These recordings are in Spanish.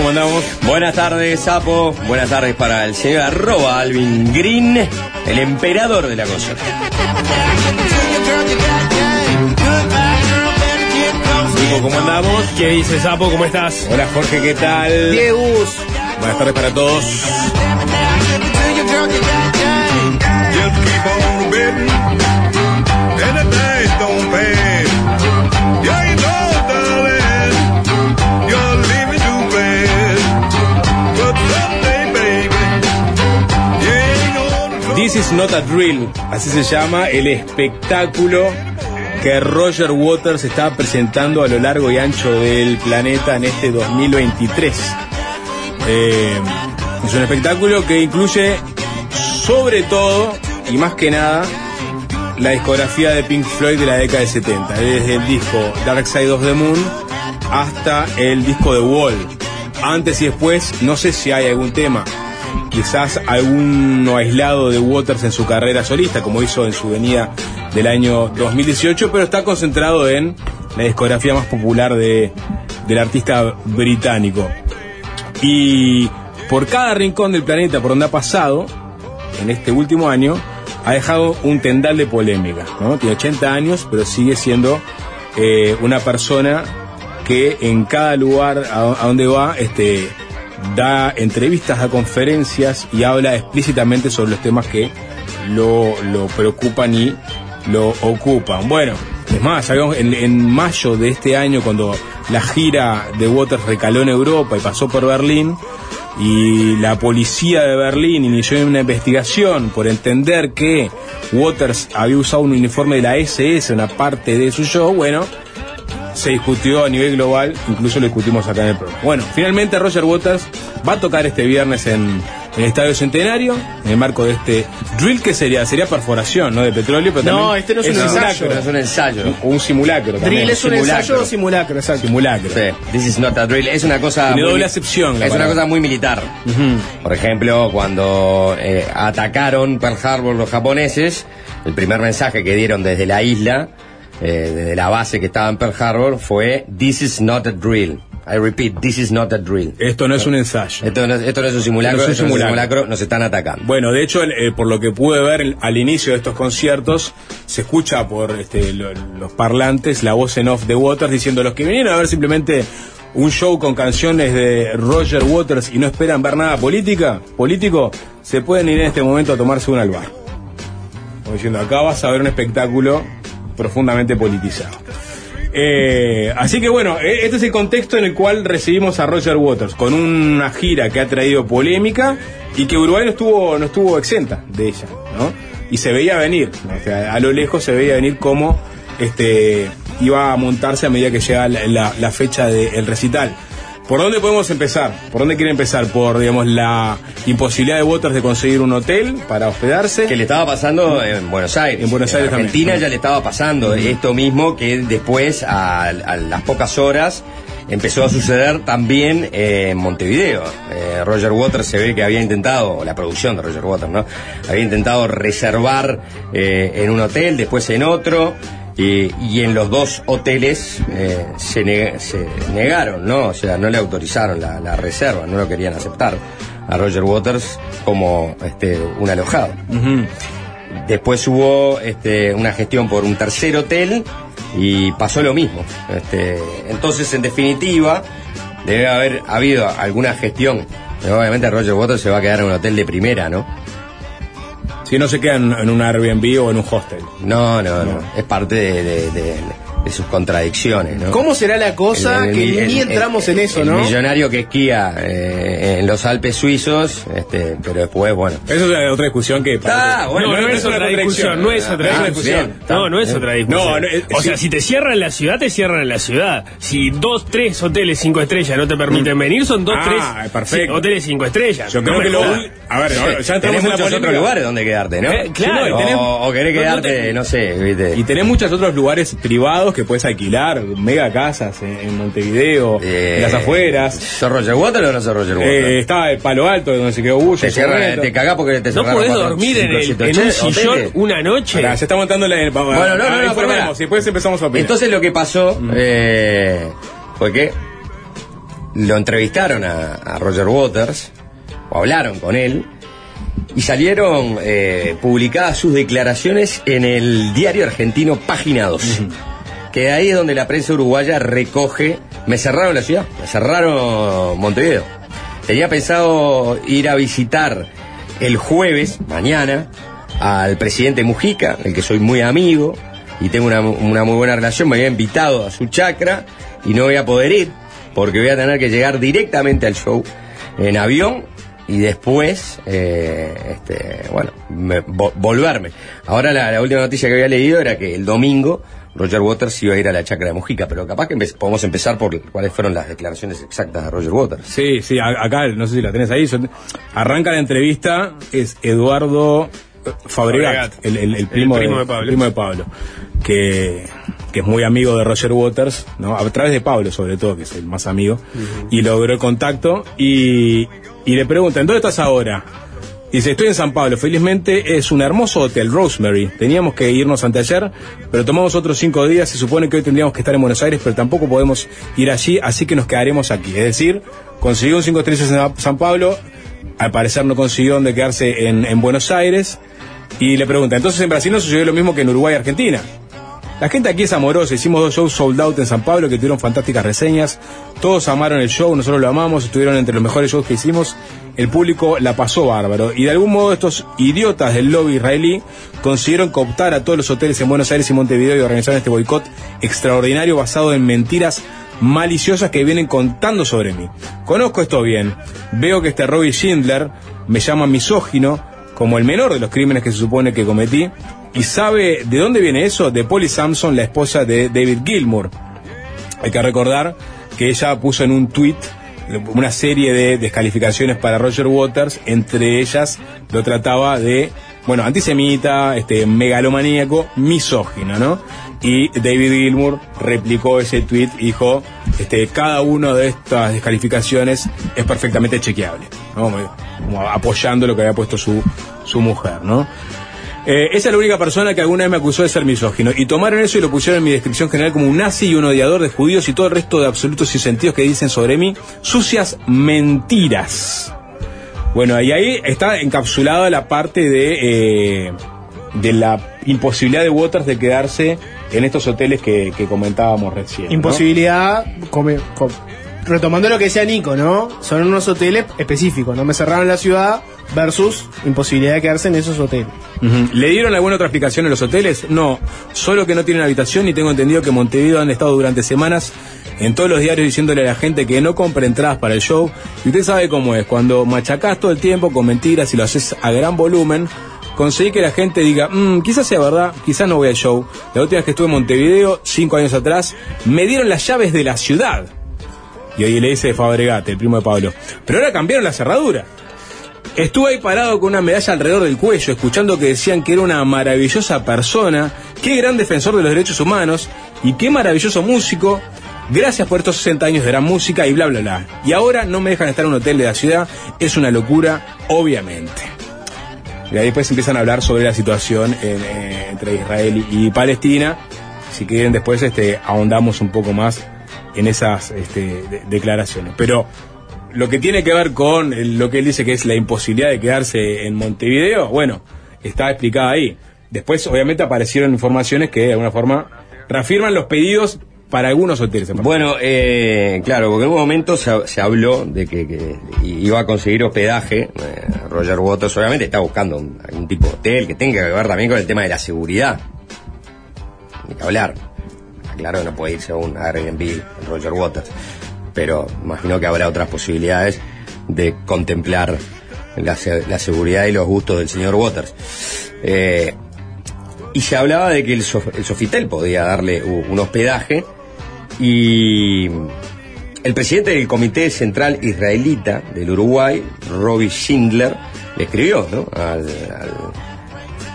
¿Cómo andamos? Buenas tardes, Sapo. Buenas tardes para el señor arroba Alvin Green, el emperador de la cosa. Nico, ¿cómo andamos? ¿Qué dice Sapo? ¿Cómo estás? Hola Jorge, ¿qué tal? Diegus. Buenas tardes para todos. This is not a drill, así se llama el espectáculo que Roger Waters está presentando a lo largo y ancho del planeta en este 2023. Eh, es un espectáculo que incluye sobre todo y más que nada la discografía de Pink Floyd de la década de 70, desde el disco Dark Side of the Moon hasta el disco The Wall. Antes y después, no sé si hay algún tema, quizás alguno aislado de Waters en su carrera solista, como hizo en su venida del año 2018, pero está concentrado en la discografía más popular de, del artista británico. Y por cada rincón del planeta por donde ha pasado, en este último año, ha dejado un tendal de polémica. Tiene 80 años, pero sigue siendo eh, una persona que en cada lugar a, a donde va este, da entrevistas, da conferencias y habla explícitamente sobre los temas que lo, lo preocupan y lo ocupan. Bueno, es más, en, en mayo de este año, cuando la gira de Waters recaló en Europa y pasó por Berlín, y la policía de Berlín inició una investigación por entender que Waters había usado un uniforme de la SS, una parte de su show, bueno, se discutió a nivel global, incluso lo discutimos acá en el programa. Bueno, finalmente Roger Waters va a tocar este viernes en, en el Estadio Centenario, en el marco de este drill que sería, sería perforación, ¿no? De petróleo, pero No, también este no es un ensayo. No es un ensayo. un, un simulacro también. Drill es un simulacro. ensayo o simulacro, exacto. simulacro. Sí, this is not a drill. Es una cosa. Tiene muy- doble acepción la Es una cosa muy militar. Por ejemplo, cuando eh, atacaron Pearl Harbor los japoneses, el primer mensaje que dieron desde la isla, eh, desde la base que estaba en Pearl Harbor, fue This is not a drill. I repeat, this is not a drill. Esto no es un ensayo. Esto no, esto no es un simulacro, No es un esto simulacro. simulacro, nos están atacando. Bueno, de hecho, eh, por lo que pude ver al inicio de estos conciertos, se escucha por este, lo- los parlantes la voz en off de Waters diciendo los que vinieron a ver simplemente un show con canciones de Roger Waters y no esperan ver nada política, político, se pueden ir en este momento a tomarse un al bar. Como diciendo, acá vas a ver un espectáculo profundamente politizado. Eh, así que bueno, eh, este es el contexto en el cual recibimos a Roger Waters, con una gira que ha traído polémica y que Uruguay no estuvo, no estuvo exenta de ella, ¿no? Y se veía venir, a lo lejos se veía venir cómo este, iba a montarse a medida que llega la fecha del recital. ¿Por dónde podemos empezar? ¿Por dónde quiere empezar? Por, digamos, la imposibilidad de Waters de conseguir un hotel para hospedarse. Que le estaba pasando en Buenos Aires. En Buenos Aires Argentina también. ya le estaba pasando esto mismo que después, a, a las pocas horas, empezó a suceder también eh, en Montevideo. Eh, Roger Waters se ve que había intentado, o la producción de Roger Waters, ¿no? Había intentado reservar eh, en un hotel, después en otro. Y, y en los dos hoteles eh, se, ne- se negaron, ¿no? O sea, no le autorizaron la, la reserva, no lo querían aceptar a Roger Waters como este, un alojado. Después hubo este, una gestión por un tercer hotel y pasó lo mismo. Este, entonces, en definitiva, debe haber habido alguna gestión. Pero obviamente Roger Waters se va a quedar en un hotel de primera, ¿no? Si no se queda en, un Airbnb o en un hostel. No, no, no. Es parte de, de- de- de sus contradicciones, ¿no? ¿Cómo será la cosa El- el- que el- ni el- entramos el- en eso, el no? millonario que esquía eh, en los Alpes suizos, este, pero después, bueno. Eso es otra discusión que. Ah, bueno, no, no es otra discusión, no es otra Ah, discusión. bien. No, no es otra discusión. Es- o sí. sea, si te cierran la ciudad, te cierran la ciudad. Si dos, tres hoteles cinco estrellas no te permiten venir, son dos, Ah, tres perfecto. hoteles cinco estrellas. Yo creo que lo. A ver, ahora, ya tenés muchos polémica. otros lugares donde quedarte, ¿no? Eh, claro. O, o querés quedarte, te- no, sé, ¿viste? Y tenés muchos otros lugares privados que puedes alquilar, mega casas en, en Montevideo, Eh, en las afueras. ¿Sos Roger Water o no sos Roger Water? Eh, estaba el Palo Alto, donde se quedó Bullo. te, cagás porque te ¿No podés dormir en, el- en un sillón hoteles? una noche? Se está montando la. Bueno, Bueno, no, no, no, pero después empezamos a opinar. Entonces lo que pasó eh, fue que lo entrevistaron a, a Roger Waters, o hablaron con él, y salieron eh, publicadas sus declaraciones en el diario argentino Página 2. Que ahí es donde la prensa uruguaya recoge. Me cerraron la ciudad, me cerraron Montevideo. Tenía pensado ir a visitar el jueves, mañana, al presidente Mujica, el que soy muy amigo y tengo una, una muy buena relación. Me había invitado a su chacra y no voy a poder ir porque voy a tener que llegar directamente al show en avión y después, eh, este, bueno, me- vo- volverme. Ahora la última noticia que había leído era que el domingo Roger Waters iba a ir a la chacra de Mujica, pero capaz que empe- podemos empezar por cuáles fueron las declaraciones exactas de Roger Waters. Sí, sí, acá, no sé si la tenés ahí. son- arranca la entrevista, es Eduardo eh, Fabregat, Fabregat. el, el- el El primo, primo de, de Pablo. el primo de Pablo, que, que es muy amigo de Roger Waters, ¿no? a través de Pablo sobre todo, que es el más amigo, y logró el contacto y, y le preguntan, ¿dónde estás ahora? Dice, estoy en San Pablo, felizmente es un hermoso hotel, Rosemary. Teníamos que irnos anteayer, pero tomamos otros cinco días. Se supone que hoy tendríamos que estar en Buenos Aires, pero tampoco podemos ir allí, así que nos quedaremos aquí. Es decir, consiguió un cinco estrellas en San Pablo, al parecer no consiguió donde quedarse en, en Buenos Aires, y le pregunta, entonces en Brasil no sucedió lo mismo que en Uruguay y Argentina. La gente aquí es amorosa, hicimos dos shows sold out en San Pablo que tuvieron fantásticas reseñas, todos amaron el show, nosotros lo amamos, estuvieron entre los mejores shows que hicimos, el público la pasó bárbaro. Y de algún modo estos idiotas del lobby israelí consiguieron cooptar a todos los hoteles en Buenos Aires y Montevideo y organizaron este boicot extraordinario basado en mentiras maliciosas que vienen contando sobre mí. Conozco esto bien, veo que este Robbie Schindler me llama misógino, como el menor de los crímenes que se supone que cometí, y sabe de dónde viene eso, de Polly Sampson, la esposa de David Gilmour. Hay que recordar que ella puso en un tweet una serie de descalificaciones para Roger Waters, entre ellas lo trataba de, bueno, antisemita, este, megalomaníaco, misógino, ¿no? Y David Gilmour replicó ese tweet y dijo, este, cada una de estas descalificaciones es perfectamente chequeable, ¿no? Como apoyando lo que había puesto su, su mujer, ¿no? Eh, esa es la única persona que alguna vez me acusó de ser misógino. Y tomaron eso y lo pusieron en mi descripción general como un nazi y un odiador de judíos y todo el resto de absolutos sentidos que dicen sobre mí. Sucias mentiras. Bueno, y ahí está encapsulada la parte de, eh, de la imposibilidad de Waters de quedarse en estos hoteles que, comentábamos recién. Imposibilidad, come- com- retomando lo que decía Nico, ¿no? Son unos hoteles específicos, no me cerraron la ciudad versus imposibilidad de quedarse en esos hoteles. ¿Le dieron alguna otra explicación en los hoteles? No, solo que no tienen habitación y tengo entendido que Montevideo han estado durante semanas en todos los diarios diciéndole a la gente que no compre entradas para el show. Y usted sabe cómo es, cuando machacás todo el tiempo con mentiras y lo haces a gran volumen, conseguí que la gente diga, "Mm, quizás sea verdad, quizás no voy al show. La última vez que estuve en Montevideo, cinco años atrás, me dieron las llaves de la ciudad. Y hoy le dice Fabregate, el primo de Pablo. Pero ahora cambiaron la cerradura. Estuve ahí parado con una medalla alrededor del cuello, escuchando que decían que era una maravillosa persona, qué gran defensor de los derechos humanos y qué maravilloso músico. Gracias por estos 60 años de gran música y bla, bla, bla. Y ahora no me dejan estar en un hotel de la ciudad. Es una locura, obviamente. Y ahí después empiezan a hablar sobre la situación eh, entre Israel y, Palestina. Si quieren después este, ahondamos un poco más en esas este, de- declaraciones. Pero lo que tiene que ver con lo que él dice que es la imposibilidad de quedarse en Montevideo, bueno, está explicada ahí. Después, obviamente, aparecieron informaciones que de alguna forma reafirman los pedidos para algunos hoteles. en Bueno, eh, claro, porque en un momento se, habló de que, iba a conseguir hospedaje. eh, Roger Waters obviamente está buscando un- algún tipo de hotel que tenga que ver también con el tema de la seguridad. Ni que hablar. claro no puede irse a un Airbnb Roger Waters. Pero imagino que habrá otras posibilidades de contemplar la, se- la seguridad y los gustos del señor Waters. Eh, y se hablaba de que el, Sof- el Sofitel podía darle un hospedaje y el presidente del Comité Central Israelita del Uruguay, Robbie Schindler, le escribió ¿no? al-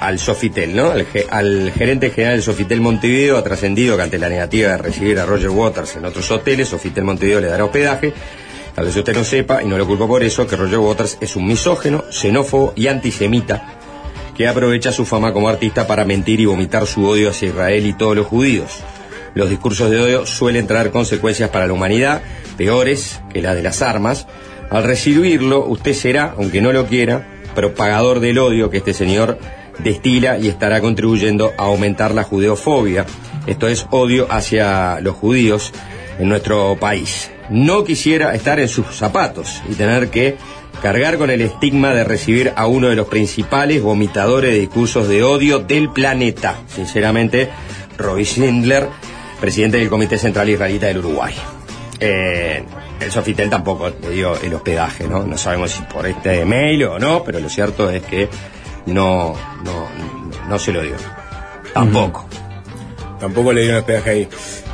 al Sofitel, ¿no? Al, ge- al gerente general del Sofitel Montevideo ha trascendido que ante la negativa de recibir a Roger Waters en otros hoteles, Sofitel Montevideo le dará hospedaje. Tal vez usted no sepa, y no lo culpo por eso, que Roger Waters es un misógeno, xenófobo y antisemita que aprovecha su fama como artista para mentir y vomitar su odio hacia Israel y todos los judíos. Los discursos de odio suelen traer consecuencias para la humanidad, peores que las de las armas. Al recibirlo, usted será, aunque no lo quiera, propagador del odio que este señor destila y estará contribuyendo a aumentar la judeofobia. Esto es odio hacia los judíos en nuestro país. No quisiera estar en sus zapatos y tener que cargar con el estigma de recibir a uno de los principales vomitadores de discursos de odio del planeta. Sinceramente, Robbie Schindler, presidente del Comité Central Israelita del Uruguay. Eh, el Sofitel tampoco le dio el hospedaje, ¿no? No sabemos si por este mail o no, pero lo cierto es que no, no, no se lo dio. Tampoco. Tampoco le dieron hospedaje ahí.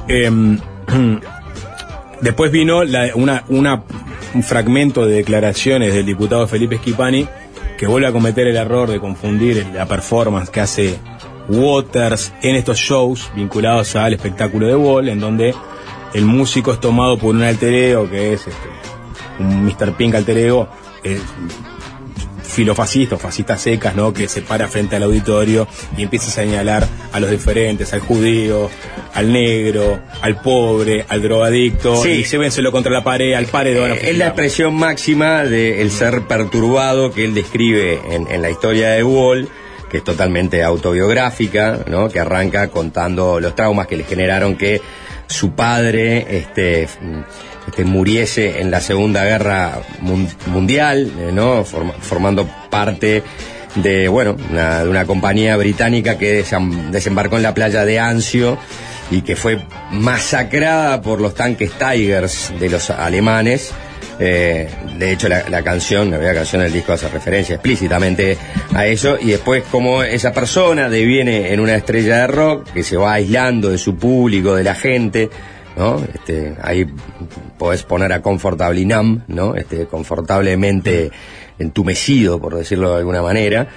Em, después vino una- un fragmento de declaraciones del diputado Felipe Schipani que vuelve a cometer el error de confundir la performance que hace Waters en estos shows vinculados al espectáculo de Wall, en donde el músico es tomado por un alter ego que es este, un Mr. Pink alter ego, eh, filofascista o fascistas secas, ¿no? Que se para frente al auditorio y empieza a señalar a los diferentes, al judío, al negro, al pobre, al drogadicto, Sí. y llévenselo contra la pared, al paredón. Eh, es la expresión máxima del ser perturbado que él describe en, en la historia de Wall, que es totalmente autobiográfica, ¿no? que arranca contando los traumas que le generaron que su padre este, este, muriese en la Segunda Guerra Mun- Mundial, eh, ¿no? Forma- formando parte de, bueno, una, de una compañía británica que desem- desembarcó en la playa de Anzio y que fue masacrada por los tanques Tigers de los alemanes. Eh, de hecho, la, la canción, la canción del disco hace referencia explícitamente a eso. Y después, como esa persona deviene en una estrella de rock que se va aislando de su público, de la gente, ¿no? Este, ahí podés poner a Comfortably Numb, ¿no? Este, confortablemente entumecido, por decirlo de alguna manera.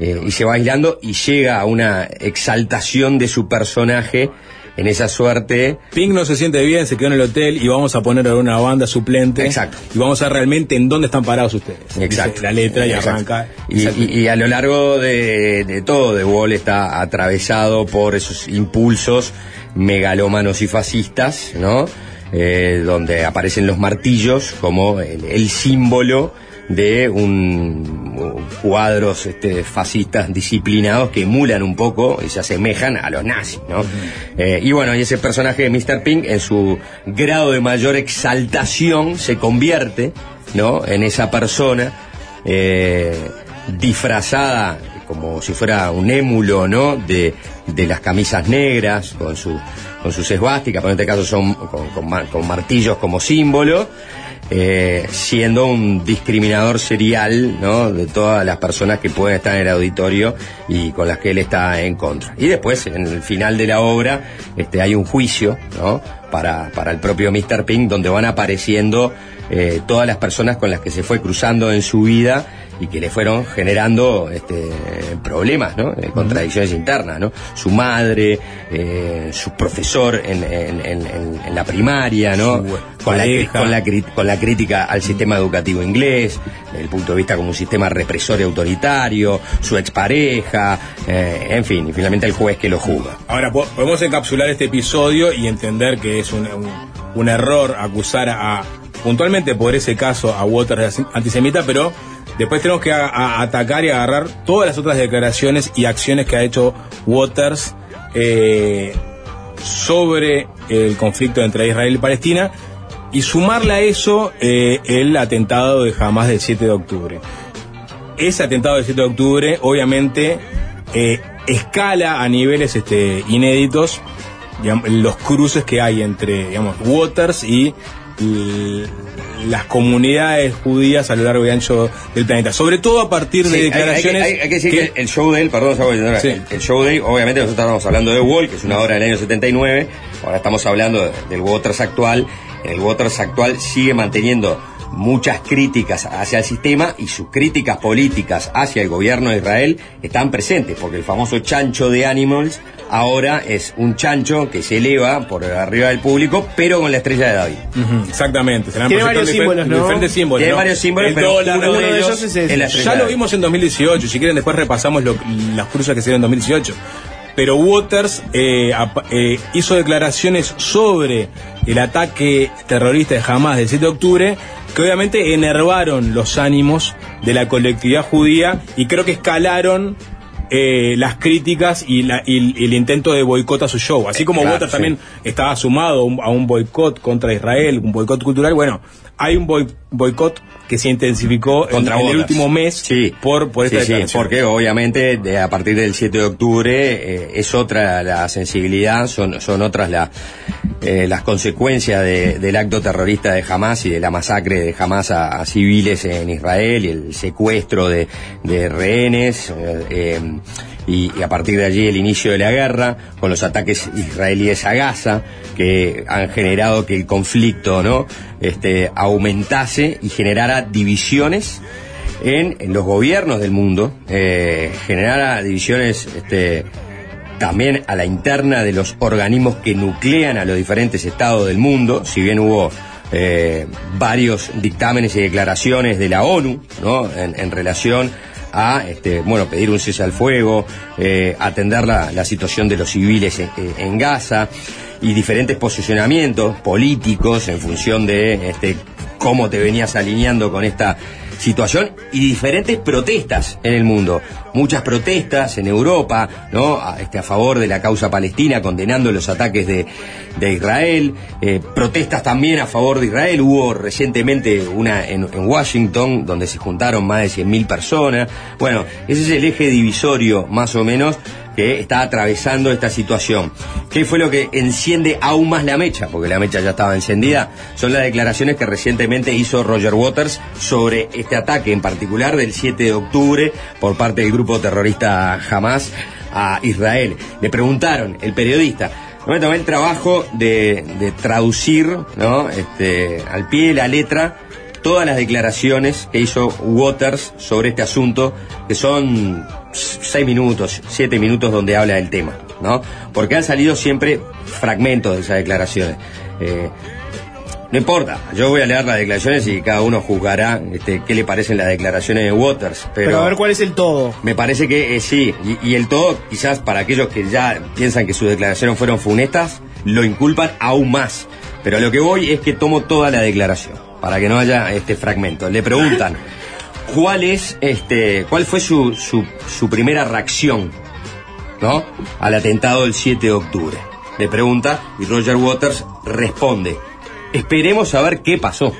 eh, y se va aislando y llega a una exaltación de su personaje en esa suerte Pink no se siente bien, se quedó en el hotel y vamos a poner a una banda suplente. Exacto. Y vamos a ver realmente en dónde están parados ustedes. Exacto. Dice la letra y Exacto. arranca. Y, y- y a lo largo de, de todo, The Wall está atravesado por esos impulsos megalómanos y fascistas, ¿no? Eh, donde aparecen los martillos como el, el símbolo de un cuadros este, fascistas disciplinados que emulan un poco y se asemejan a los nazis, ¿no? Eh, y bueno, y ese personaje de Mr. Pink en su grado de mayor exaltación se convierte, ¿no? En esa persona eh, disfrazada como si fuera un émulo, ¿no? De, de las camisas negras con su con sus esvásticas, pero en este caso son con, con mar- con martillos como símbolo, eh, siendo un discriminador serial, ¿no? De todas las personas que pueden estar en el auditorio y con las que él está en contra. Y después, en el final de la obra, este, hay un juicio, ¿no? Para, para el propio Mr. Pink, donde van apareciendo eh, todas las personas con las que se fue cruzando en su vida y que le fueron generando este, problemas, ¿no? Eh, contradicciones internas, ¿no? Su madre, eh, su profesor en, en- en- en- en la primaria, ¿no? Su Con la, con, la, con la crítica al sistema educativo inglés, desde el punto de vista como un sistema represor y autoritario, su expareja, eh, en fin, y finalmente el juez que lo juzga. Ahora, po- podemos encapsular este episodio y entender que es un, un- error acusar a, puntualmente por ese caso, a Waters antisemita, pero después tenemos que atacar y agarrar todas las otras declaraciones y acciones que ha hecho Waters eh, sobre el conflicto entre Israel y Palestina y sumarle a eso eh, el atentado de Hamas del 7 de octubre. Ese atentado del 7 de octubre, obviamente, eh, escala a niveles este, inéditos digamos, los cruces que hay entre, digamos, Waters y las comunidades judías a lo largo y ancho del planeta. Sobre todo a partir de Sí, hay- hay, declaraciones. hay- que decir que- que, el show de él, perdón, señora, Sí. el, el show de él, obviamente nosotros estábamos hablando de Wall, que es una obra del año 79, ahora estamos hablando de- del Waters actual, el Waters actual sigue manteniendo muchas críticas hacia el sistema y sus críticas políticas hacia el gobierno de Israel están presentes, porque el famoso chancho de Animals ahora es un chancho que se eleva por arriba del público, pero con la estrella de David. Exactamente. se Tiene varios símbolos, ¿no? Diferentes símbolos. Tiene ¿no? varios símbolos, El pero dólar, uno, de ellos ellos es estrella Ya lo vimos en 2018, si quieren después repasamos lo- las cruces que se dieron en 2018. Pero Waters eh, eh, hizo declaraciones sobre el ataque terrorista de Hamas del 7 de octubre que obviamente enervaron los ánimos de la colectividad judía y creo que escalaron eh, las críticas y, la- y- y el intento de boicot a su show. Así como Claro, sí. también estaba sumado a un- a un boicot contra Israel, un boicot cultural, bueno, hay un boi- boicot que se intensificó en- contra en, el último mes sí. por, por esta Sí, porque obviamente de- a partir del 7 de octubre eh, es otra la sensibilidad, son, son otras la- eh, las consecuencias de- del acto terrorista de Hamas y de la masacre de Hamas a, a civiles en Israel y el secuestro de, de rehenes. eh, eh, y, a partir de allí el inicio de la guerra con los ataques israelíes a Gaza que han generado que el conflicto no este aumentase y generara divisiones en, en los gobiernos del mundo eh, generara divisiones este también a la interna de los organismos que nuclean a los diferentes estados del mundo, si bien hubo eh, varios dictámenes y declaraciones de la ONU, ¿no? En relación a, este, bueno, pedir un cese al fuego, eh, atender la, la situación de los civiles en, en Gaza y diferentes posicionamientos políticos en función de, este, cómo te venías alineando con esta situación y diferentes protestas en el mundo. Muchas protestas en Europa, ¿no? A, este, a favor de la causa palestina, condenando los ataques de, de Israel. eh, protestas también a favor de Israel. Hubo recientemente una en, en Washington, donde se juntaron más de 100.000 personas. Bueno, ese es el eje divisorio, más o menos, que está atravesando esta situación. ¿Qué fue lo que enciende aún más la mecha? Porque la mecha ya estaba encendida. Son las declaraciones que recientemente hizo Roger Waters sobre este ataque en particular del 7 de octubre por parte del grupo terrorista Hamas a Israel. Le preguntaron, el periodista, yo me tomé el trabajo de, traducir ¿no? este, al pie de la letra todas las declaraciones que hizo Waters sobre este asunto, que son seis minutos, siete minutos donde habla del tema, ¿no? Porque han salido siempre fragmentos de esas declaraciones. Eh, no importa, yo voy a leer las declaraciones y cada uno juzgará este, qué le parecen las declaraciones de Waters. Pero, Pero a ver cuál es el todo. me parece que eh, sí, y, y el todo, quizás para aquellos que ya piensan que sus declaraciones fueron funestas, lo inculpan aún más. Pero a lo que voy es que tomo toda la declaración, para que no haya este fragmento. Le preguntan, ¿cuál es este, cuál fue su, su, primera reacción, ¿no? Al atentado del 7 de octubre. Le pregunta y Roger Waters responde, esperemos a ver qué pasó.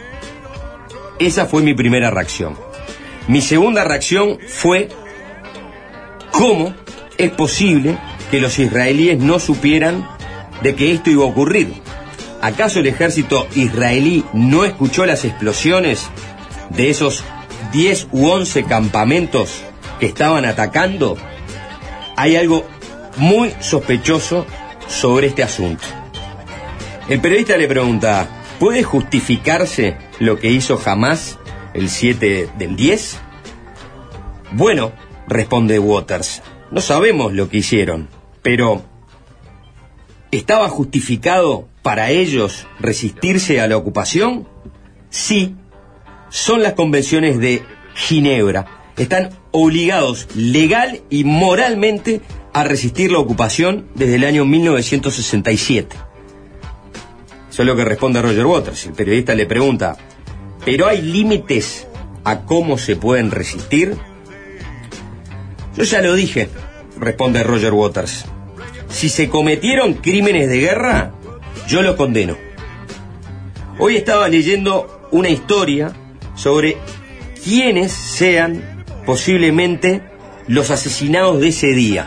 Esa fue mi primera reacción. Mi segunda reacción fue cómo es posible que los israelíes no supieran de que esto iba a ocurrir. ¿Acaso el ejército israelí no escuchó las explosiones de esos 10 u 11 campamentos que estaban atacando? Hay algo muy sospechoso sobre este asunto. El periodista le pregunta, ¿puede justificarse lo que hizo Hamas el 7 del 10? Bueno, responde Waters, no sabemos lo que hicieron, pero ¿estaba justificado para ellos resistirse a la ocupación? Sí, son las convenciones de Ginebra. Están obligados legal y moralmente a resistir la ocupación desde el año 1967. Eso es lo que responde Roger Waters. El periodista le pregunta, ¿pero hay límites a cómo se pueden resistir? Yo ya lo dije, responde Roger Waters. Si se cometieron crímenes de guerra, yo lo condeno. Hoy estaba leyendo una historia sobre quiénes sean posiblemente los asesinados de ese día.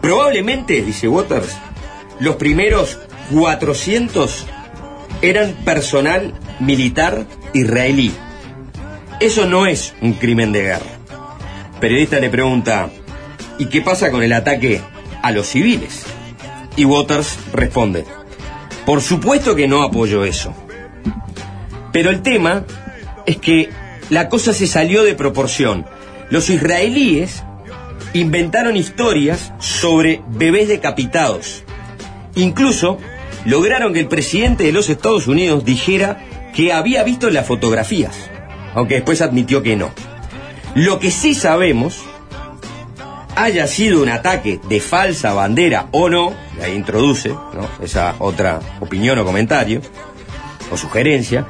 Probablemente, dice Waters, los primeros 400 eran personal militar israelí. Eso no es un crimen de guerra. Periodista le pregunta, ¿y qué pasa con el ataque a los civiles? Y Waters responde, por supuesto que no apoyo eso. Pero el tema es que la cosa se salió de proporción. Los israelíes inventaron historias sobre bebés decapitados. Incluso lograron que el presidente de los Estados Unidos dijera que había visto las fotografías, aunque después admitió que no. Lo que sí sabemos, haya sido un ataque de falsa bandera o no, y ahí introduce ¿no? esa otra opinión o comentario, o sugerencia,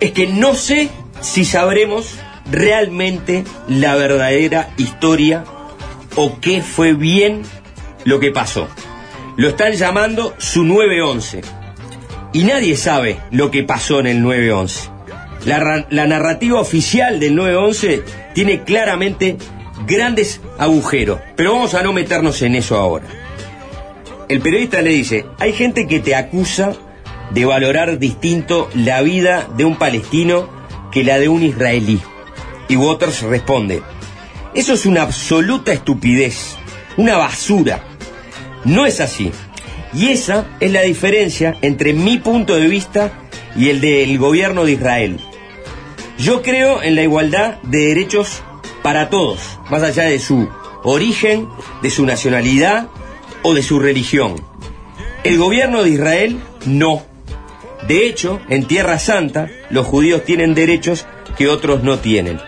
es que no sé si sabremos realmente la verdadera historia o qué fue bien lo que pasó. Lo están llamando su 911. Y nadie sabe lo que pasó en el 911. La, la narrativa oficial del 911 tiene claramente grandes agujeros, pero vamos a no meternos en eso ahora. El periodista le dice, hay gente que te acusa de valorar distinto la vida de un palestino que la de un israelí. Y Waters responde, eso es una absoluta estupidez, una basura. No es así. Y esa es la diferencia entre mi punto de vista y el del gobierno de Israel. Yo creo en la igualdad de derechos para todos, más allá de su origen, de su nacionalidad o de su religión. El gobierno de Israel no. De hecho, en Tierra Santa, los judíos tienen derechos que otros no tienen.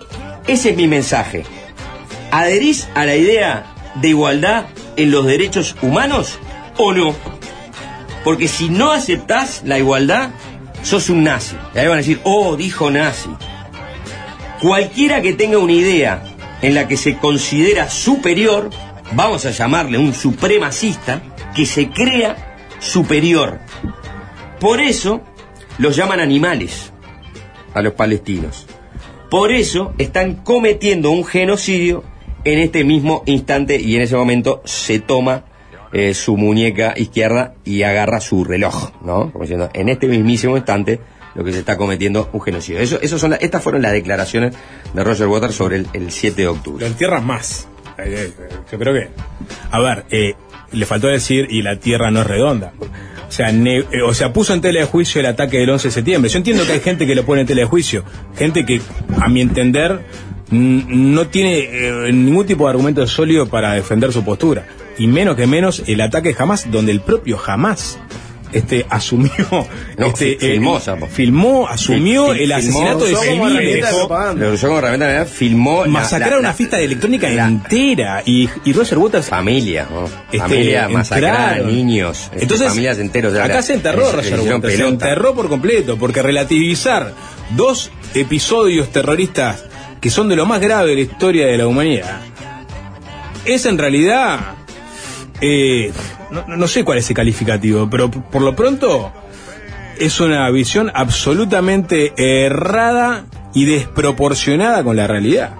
Ese es mi mensaje. ¿Adherís a la idea de igualdad en los derechos humanos o no? Porque si no aceptás la igualdad, sos un nazi. Y ahí van a decir, oh, dijo nazi. Cualquiera que tenga una idea en la que se considera superior, vamos a llamarle un supremacista, que se crea superior. Por eso los llaman animales a los palestinos. Por eso están cometiendo un genocidio en este mismo instante y en ese momento se toma eh, su muñeca izquierda y agarra su reloj, ¿no? Como diciendo, en este mismísimo instante lo que se está cometiendo un genocidio. Eso, eso son la- estas fueron las declaraciones de Roger Waters sobre el, el 7 de octubre. Lo entierras más. Eh, eh. A ver, eh, le faltó decir, y la tierra no es redonda. O sea, ne- eh, o sea, puso en tela de juicio el ataque del 11 de septiembre. Yo entiendo que hay gente que lo pone en tela de juicio. Gente que, a mi entender, no tiene eh, ningún tipo de argumento sólido para defender su postura. Y menos que menos el ataque jamás, donde el propio jamás este, asumió. No, este, fi- filmó, Sapo. filmó, asumió Fil- fil- el asesinato de filmó, civiles. Lo usó como herramienta de manera, filmó la- una la- fiesta de electrónica la- entera y, y Roger Waters Familia, ¿no? este, familia masacrada, niños, este, Entonces, familias enteros. acá se enterró se Roger Waters, se enterró por completo, porque relativizar dos episodios terroristas que son de lo más grave de la historia de la humanidad es en realidad eh, no, no sé cuál es el calificativo, pero por lo pronto es una visión absolutamente errada y desproporcionada con la realidad.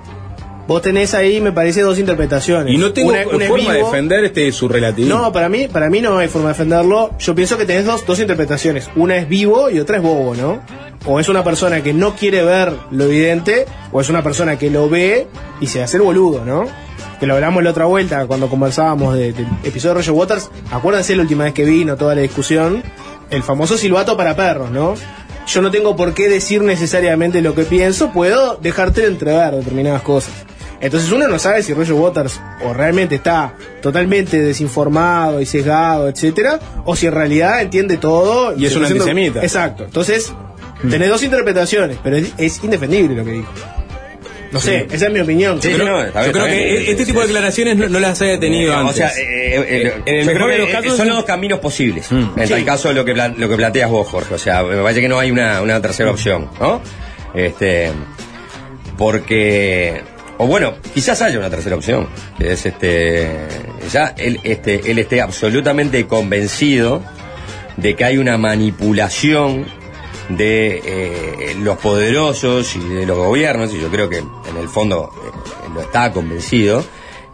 Vos tenés ahí, me parece, dos interpretaciones. Y no tengo Una- forma de defender este su relativismo. No, para mí, para mí no hay forma de defenderlo. Yo pienso que tenés dos, dos interpretaciones. Una es vivo y otra es bobo, ¿no? O es una persona que no quiere ver lo evidente, o es una persona que lo ve y se hace el boludo, ¿no? Que lo hablamos la otra vuelta cuando conversábamos de- del episodio de Roger Waters. Acuérdense la última vez que vino toda la discusión. El famoso silbato para perros, ¿no? Yo no tengo por qué decir necesariamente lo que pienso, puedo dejarte entrever determinadas cosas. Entonces uno no sabe si Roger Waters o realmente está totalmente desinformado y sesgado, etcétera, o si en realidad entiende todo Y es se un antisemita. Exacto. Entonces, tenés dos interpretaciones, pero es, es indefendible lo que dijo. No sé, esa es mi opinión. Sí, Yo creo, no, yo que bien. este tipo de declaraciones no, no las haya tenido Eh, antes. O sea, eh, eh, eh, En el mejor de los eh, casos- son los dos caminos posibles. Mm. En Sí. tal caso, lo que, lo que planteas vos, Jorge. O sea, me parece que no hay una, una tercera opción, ¿no? Este. Porque. O bueno, quizás haya una tercera opción. Que es este. Ya él, este, él esté absolutamente convencido de que hay una manipulación de eh, los poderosos y de los gobiernos, y yo creo que en el fondo eh, lo está convencido,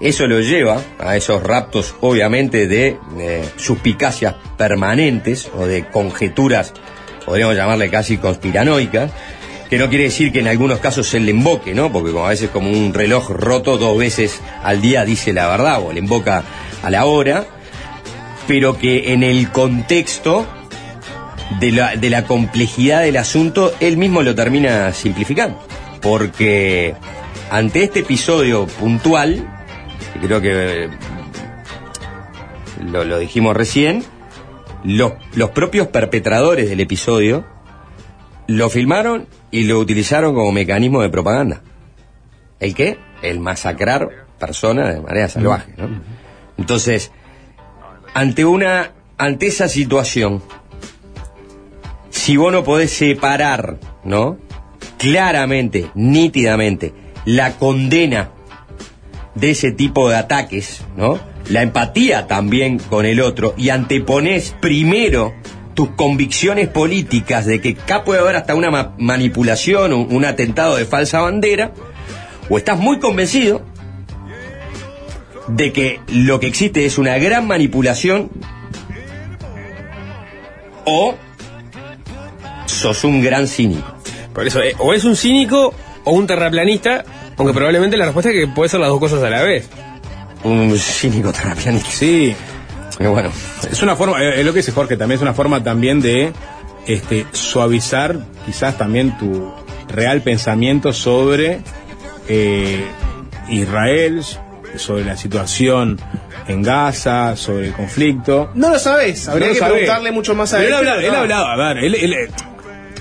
Eso lo lleva a esos raptos, obviamente, de eh, suspicacias permanentes o de conjeturas, podríamos llamarle casi conspiranoicas, que no quiere decir que en algunos casos se le emboque, ¿no? Porque como a veces como un reloj roto dos veces al día dice la verdad o le emboca a la hora, pero que en el contexto de la, de la complejidad del asunto, él mismo lo termina simplificando. Porque ante este episodio puntual, que creo que eh, lo, lo dijimos recién, los, los propios perpetradores del episodio lo filmaron y lo utilizaron como mecanismo de propaganda. ¿El qué? El masacrar personas de manera salvaje, ¿no? Entonces, ante una, ante esa situación, si vos no podés separar, ¿no? Claramente, nítidamente, la condena de ese tipo de ataques, ¿no? La empatía también con el otro y antepones primero tus convicciones políticas de que acá puede haber hasta una ma- manipulación, un, un atentado de falsa bandera, o estás muy convencido de que lo que existe es una gran manipulación, o sos un gran cínico. Por eso, eh, o es un cínico o un terraplanista, aunque probablemente la respuesta es que puede ser las dos cosas a la vez. Un cínico terraplanista. Sí, Pero bueno, es una forma, eh, es lo que dice Jorge, también es una forma también de este, suavizar quizás también tu real pensamiento sobre eh, Israel, sobre la situación en Gaza, sobre el conflicto. No lo sabes, habría No lo que preguntarle mucho más a Pero él. él. ha hablado, pero él ha no. hablado, a ver, él, él,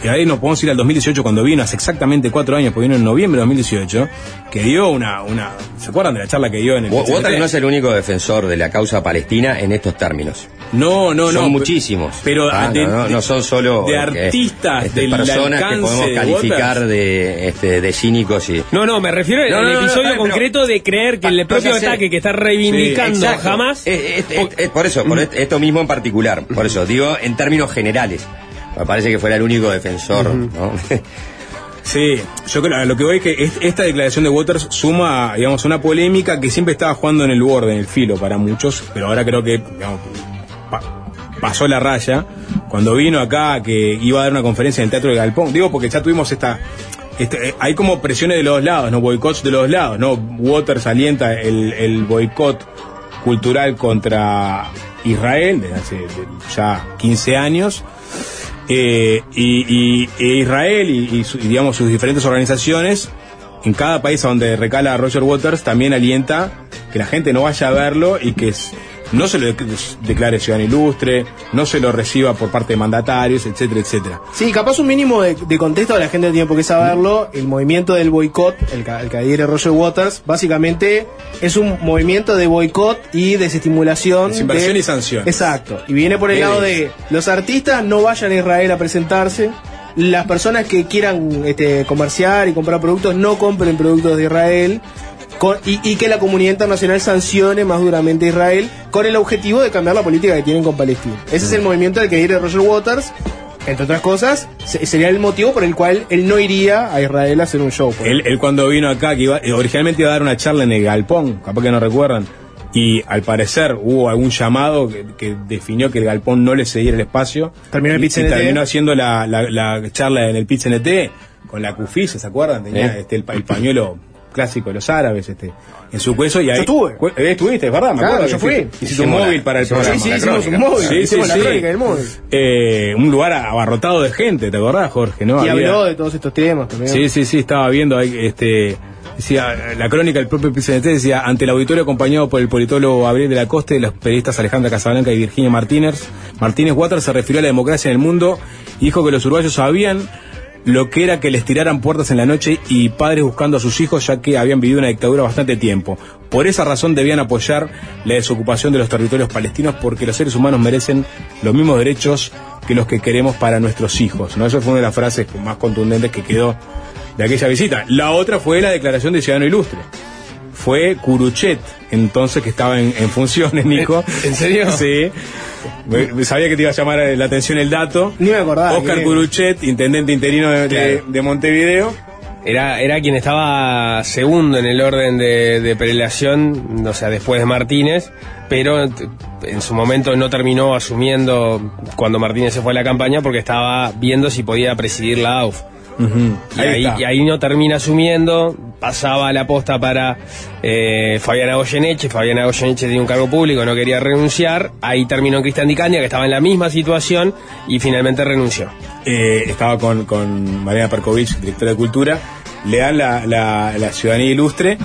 y ahí nos podemos ir al 2018 cuando vino, hace exactamente cuatro años, porque vino en noviembre de 2018, que dio una, una, ¿se acuerdan de la charla que dio en el Wa- Waters PCT? no es el único defensor de la causa palestina en estos términos. No, no, son no. muchísimos. Pero Ah, de- no, no, de- no son solo de eh, artistas, este, del personas que podemos de calificar de, este, de cínicos y No, no, me refiero No, al no, no, episodio no, pero- concreto de creer que el propio ataque que está reivindicando jamás. Por eso, por esto- esto mismo en particular. Por eso, digo en términos generales. Me parece que fuera el único defensor, ¿no? Sí, yo creo, lo que voy es que es- esta declaración de Waters suma, digamos, una polémica que siempre estaba jugando en el borde, en el filo para muchos, pero ahora creo que, digamos, pa- pasó la raya. Cuando vino acá, que iba a dar una conferencia en el Teatro de Galpón, digo porque ya tuvimos esta... este, eh, hay como presiones de los dos lados, ¿no? Boicots de los dos lados, ¿no? Waters alienta el, el boicot cultural contra Israel desde hace ya 15 años. Eh, y, y- e Israel y, y digamos sus diferentes organizaciones en cada país a donde recala Roger Waters también alienta que la gente no vaya a verlo y que no se lo dec- declare ciudadano ilustre, no se lo reciba por parte de mandatarios, etcétera, etcétera. Sí, capaz un mínimo de, de contexto, la gente tiene por qué saberlo. El movimiento del boicot, el, el que adhiere Roger Waters, básicamente es un movimiento de boicot y desestimulación. Desinversión de- y sanciones. Exacto. Y viene por el lado de los artistas no vayan a Israel a presentarse. Las personas que quieran este, comerciar y comprar productos no compren productos de Israel. Con- y, y que la comunidad internacional sancione más duramente a Israel con el objetivo de cambiar la política que tienen con Palestina. Ese es el movimiento al que adhiere Roger Waters. Entre otras cosas, se- sería el motivo por el cual él no iría a Israel a hacer un show. por Él, él cuando vino acá, que iba, eh, originalmente iba a dar una charla en el Galpón, capaz que no recuerdan, y al parecer hubo algún llamado que, que definió que el Galpón no le cediera el espacio. Terminó el Y- terminó haciendo la, la- la charla en el Pizza NT con la cufisa, ¿se acuerdan? Tenía Sí. este, el pañuelo clásico de los árabes este, en su cuello y ahí... Yo estuve. Cu- eh, estuviste, es verdad, me Claro, acuerdo. yo fui. Hiciste, un móvil para el programa. Sí, sí, hicimos un móvil. Sí, hicimos sí, la sí. crónica del móvil. Eh, un lugar abarrotado de gente, ¿te acordás, Jorge? ¿no? Y Había- habló de todos estos temas también. Sí, sí, sí, estaba viendo ahí, este, decía, la crónica del propio PCNT decía, ante el auditorio acompañado por el politólogo Gabriel de la Costa y los periodistas Alejandra Casablanca y Virginia Martínez, Martínez Waters se refirió a la democracia en el mundo y dijo que los uruguayos sabían lo que era que les tiraran puertas en la noche y padres buscando a sus hijos ya que habían vivido una dictadura bastante tiempo. Por esa razón debían apoyar la desocupación de los territorios palestinos porque los seres humanos merecen los mismos derechos que los que queremos para nuestros hijos. ¿no? Eso fue una de las frases más contundentes que quedó de aquella visita. La otra fue la declaración de Ciudadano Ilustre. Fue Curuchet, entonces que estaba en, en funciones, Nico. ¿En serio? Sí. Me- Sabía que te iba a llamar la atención el dato. Ni me acordaba, Oscar Curuchet, intendente interino de, de- Claro. de Montevideo. era, era quien estaba segundo en el orden de, de prelación, o sea, después de Martínez, pero en su momento no terminó asumiendo cuando Martínez se fue a la campaña porque estaba viendo si podía presidir la AUF. Y Ahí ahí, está. y ahí no termina asumiendo, pasaba la posta para eh, Fabiana Goyeneche, Fabiana Goyeneche tenía un cargo público, no quería renunciar, ahí terminó Cristian Dicaña, que estaba en la misma situación, y finalmente renunció. Eh, estaba con, con Mariana Perkovich, directora de Cultura, le dan la, la- la ciudadanía ilustre,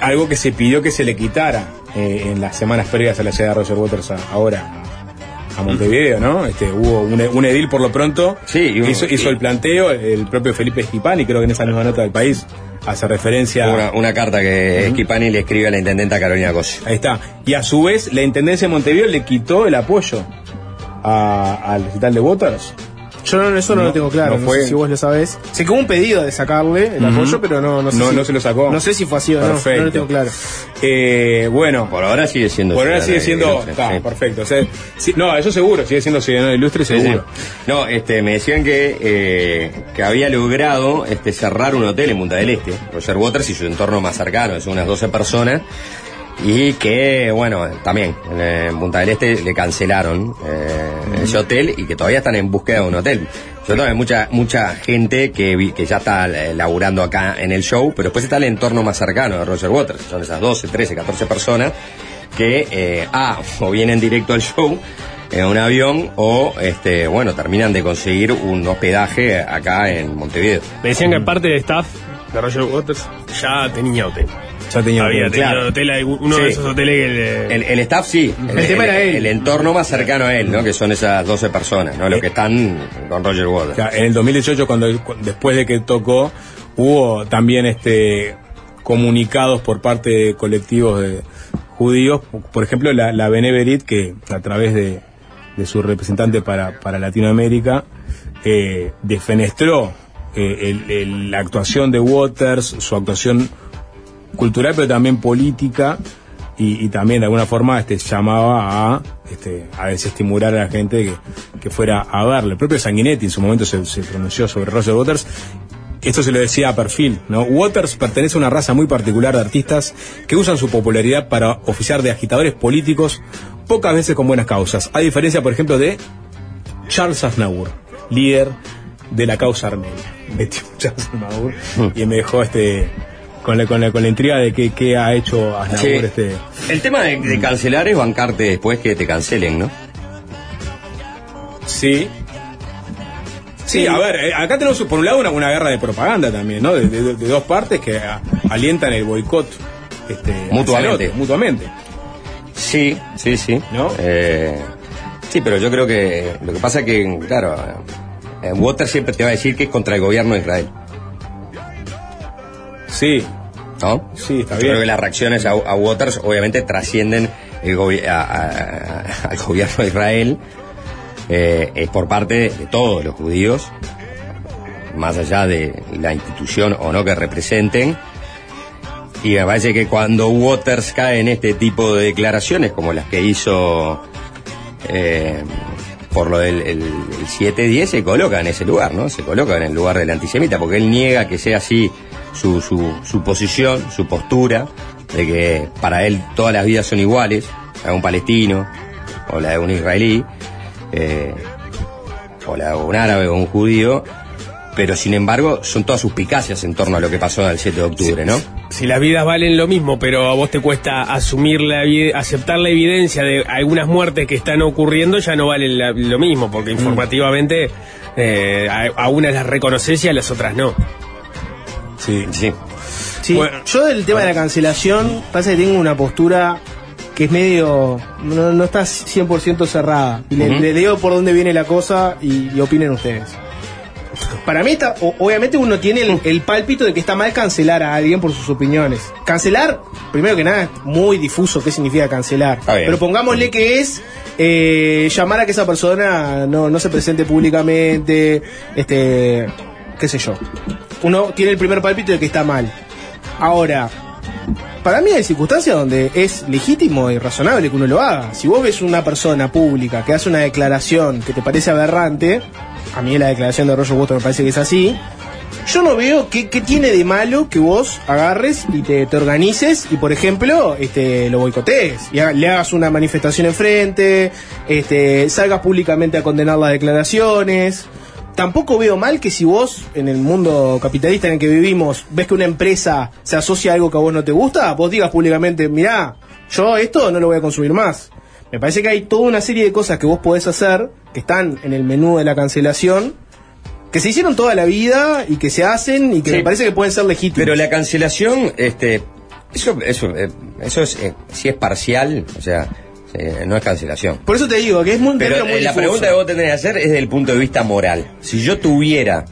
algo que se pidió que se le quitara eh, en las semanas previas a la llegada de Roger Waters a- ahora a, Montevideo, ¿no? Este, hubo un, un edil por lo pronto, Sí, un- hizo, el planteo, el propio Felipe Schipani, creo que en esa misma nota del país, hace referencia Una, una carta que Esquipani le escribe a la intendenta Carolina Cosio. Ahí está. Y a su vez, la Intendencia de Montevideo le quitó el apoyo a- al recital de Waters. Yo no, eso no, No, lo tengo claro, no no, sé si vos lo sabés. Sé que hubo un pedido de sacarle el Ujú. apoyo, pero no, no sé No, si- no se lo sacó. No sé si fue así o no, no Perfecto. lo tengo claro. Eh, bueno, Por ahora sigue siendo. por ahora sigue siendo. ilustre, Está, sí. perfecto. O sea, sí, no, eso seguro, sigue siendo ciudadano ilustre, Sí, seguro. sí. No, este, me decían que, eh, que había logrado este, cerrar un hotel en Punta del Este, Roger Waters y su entorno más cercano, son unas 12 personas, y que, bueno, también eh, en Punta del Este le cancelaron eh, ese hotel y que todavía están en búsqueda de un hotel. Yo tengo mucha, mucha gente que, vi- que ya está eh, laburando acá en el show, pero después está el entorno más cercano de Roger Waters, son esas 12, 13, 14 personas que, eh, ah, o vienen directo al show en un avión o, este, bueno, terminan de conseguir un hospedaje acá en Montevideo. Me decían que parte del staff de Roger Waters ya tenía hotel. Ya tenía Había hotel, tenido claro. hotel, hay uno de esos hoteles que le- El, el staff sí, El tema era él. el entorno más cercano a él, ¿no? Que son esas 12 personas, ¿no? Los que están con Roger O Waters. sea, en el 2018, cuando, cu- después de que tocó, hubo también este comunicados por parte de colectivos de judíos, por ejemplo, la, la Beneverit, que a través de, de su representante para, para Latinoamérica, eh, defenestró eh, el- el- la actuación de Waters, su actuación cultural, pero también política, y, también de alguna forma este, llamaba a, este, a desestimular a la gente que, fuera a verle. El propio Sanguinetti en su momento se, se pronunció sobre Roger Waters. Esto se lo decía a perfil, ¿no? Waters pertenece a una raza muy particular de artistas que usan su popularidad para oficiar de agitadores políticos, pocas veces con buenas causas. A diferencia, por ejemplo, de Charles Aznavour, líder de la causa armenia. Metió Charles Aznavour y me dejó este con la, con la, con la intriga de qué, qué ha hecho Aznavour Sí. este. El tema de, de cancelar es bancarte después que te cancelen, ¿no? Sí. Sí, a ver, eh, acá tenemos por un lado una, una guerra de propaganda también, ¿no? De, de- de dos partes que a- alientan el boicot este, Mutuamente. otro, mutuamente. Sí, sí, sí. ¿No? Eh, sí, pero yo creo que lo que pasa es que, claro, eh, Waters siempre te va a decir que es contra el gobierno de Israel, Sí, ¿no? Sí, está yo bien. creo que las reacciones a, a Waters obviamente trascienden el gobi- a- al gobierno de Israel, eh, es por parte de todos los judíos, más allá de la institución o no que representen. Y me parece que cuando Waters cae en este tipo de declaraciones, como las que hizo eh, por lo del el, el 7-10, se coloca en ese lugar, ¿no? Se coloca en el lugar del antisemita, porque él niega que sea así su, su, su posición, su postura, de que para él todas las vidas son iguales, la de un palestino o la de un israelí, eh, o la de un árabe o un judío, pero sin embargo son todas suspicacias en torno a lo que pasó el 7 de octubre, ¿no? si las vidas valen lo mismo, pero a vos te cuesta asumir la aceptar la evidencia de algunas muertes que están ocurriendo, ya no valen la- lo mismo, porque informativamente eh, a, a unas las reconoces y a las otras no. Sí. Sí. Sí, Bueno. yo del tema de la cancelación, pasa que tengo una postura que es medio. no, no está 100% cerrada. Y le, le digo por dónde viene la cosa y, y opinen ustedes. Para mí, está, o- obviamente, uno tiene el, el pálpito de que está mal cancelar a alguien por sus opiniones. Cancelar, primero que nada, es muy difuso qué significa cancelar. Pero pongámosle que es eh, llamar a que esa persona no, no se presente públicamente, este, qué sé yo. Uno tiene el primer pálpito de que está mal. Ahora, para mí hay circunstancias donde es legítimo y razonable que uno lo haga. Si vos ves una persona pública que hace una declaración que te parece aberrante, a mí la declaración de Roger Waters me parece que es así, yo no veo qué, tiene de malo que vos agarres y te, organices y, por ejemplo, este, lo boicotees y le hagas una manifestación enfrente, este, salgas públicamente a condenar las declaraciones. Tampoco veo mal que si vos, en el mundo capitalista en el que vivimos, ves que una empresa se asocia a algo que a vos no te gusta, vos digas públicamente, mirá, yo esto no lo voy a consumir más. Me parece que hay toda una serie de cosas que vos podés hacer, que están en el menú de la cancelación, que se hicieron toda la vida y que se hacen y que Sí. me parece que pueden ser legítimos. Pero la cancelación, este, eso, eso, eh, eso es, eh, si es parcial, o sea, eh, no es cancelación. Por eso te digo que es muy, Pero muy eh, la difuso. pregunta que vos tendrías que hacer es desde el punto de vista moral. Si yo tuviera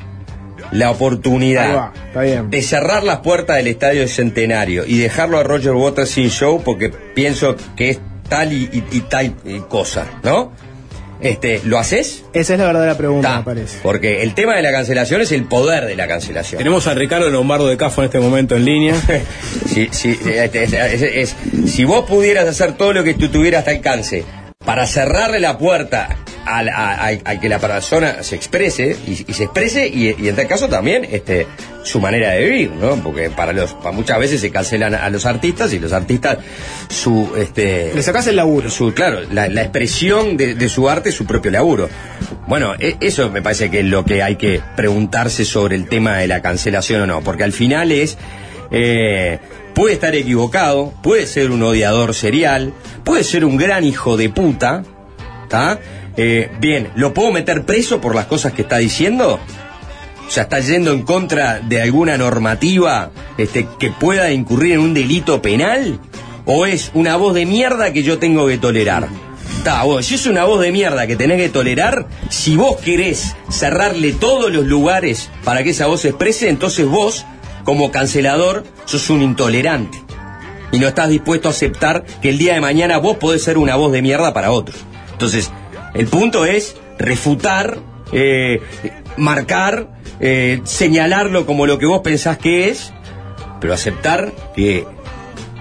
la oportunidad va, está bien. de cerrar las puertas del estadio Centenario y dejarlo a Roger Waters sin show porque pienso que es tal y, y- y tal cosa, ¿no? Este, ¿Lo haces? Esa es la verdadera pregunta, Ta, me parece. Porque el tema de la cancelación es el poder de la cancelación. Tenemos a Ricardo Lombardo de Cafo en este momento en línea. si, si, este, es- es- es- si vos pudieras hacer todo lo que tú tuvieras hasta alcance para cerrarle la puerta al, a, a- a que la persona se exprese y, y se exprese y, y en tal caso también este su manera de vivir, ¿no? Porque para los para muchas veces se cancelan a los artistas y los artistas su este Le sacás el laburo. su claro la, la expresión de, de su arte su propio laburo bueno e- eso me parece que es lo que hay que preguntarse sobre el tema de la cancelación o no porque al final es eh, puede estar equivocado puede ser un odiador serial puede ser un gran hijo de puta ¿tá? Eh, bien lo puedo meter preso por las cosas que está diciendo o sea, está yendo en contra de alguna normativa este, que pueda incurrir en un delito penal? ¿O es una voz de mierda que yo tengo que tolerar? Está, bueno, si es una voz de mierda que tenés que tolerar, si vos querés cerrarle todos los lugares para que esa voz se exprese, entonces vos, como cancelador, sos un intolerante. Y no estás dispuesto a aceptar que el día de mañana vos podés ser una voz de mierda para otros. Entonces, el punto es refutar, eh, marcar, eh, señalarlo como lo que vos pensás que es, pero aceptar que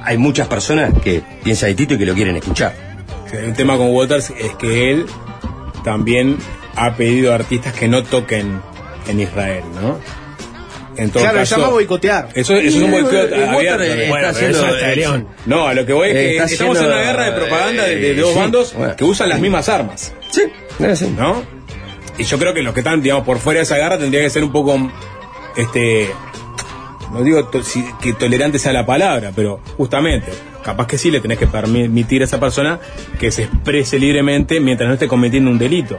hay muchas personas que piensan distinto y que lo quieren escuchar. El tema con Waters es que él también ha pedido a artistas que no toquen en Israel, ¿no? En todo Claro, caso, llama a boicotear. Eso, eso es un boicot abierto. Bueno, eso león. No, a lo que voy es Eh, que está estamos en una guerra de propaganda de, de eh, dos sí, bandos bueno. que usan las mismas armas, Sí. ¿no? Y yo creo que los que están, digamos, por fuera de esa guerra tendría que ser un poco, este, no digo to- si- que tolerante sea la palabra, pero justamente, capaz que sí le tenés que permitir a esa persona que se exprese libremente mientras no esté cometiendo un delito.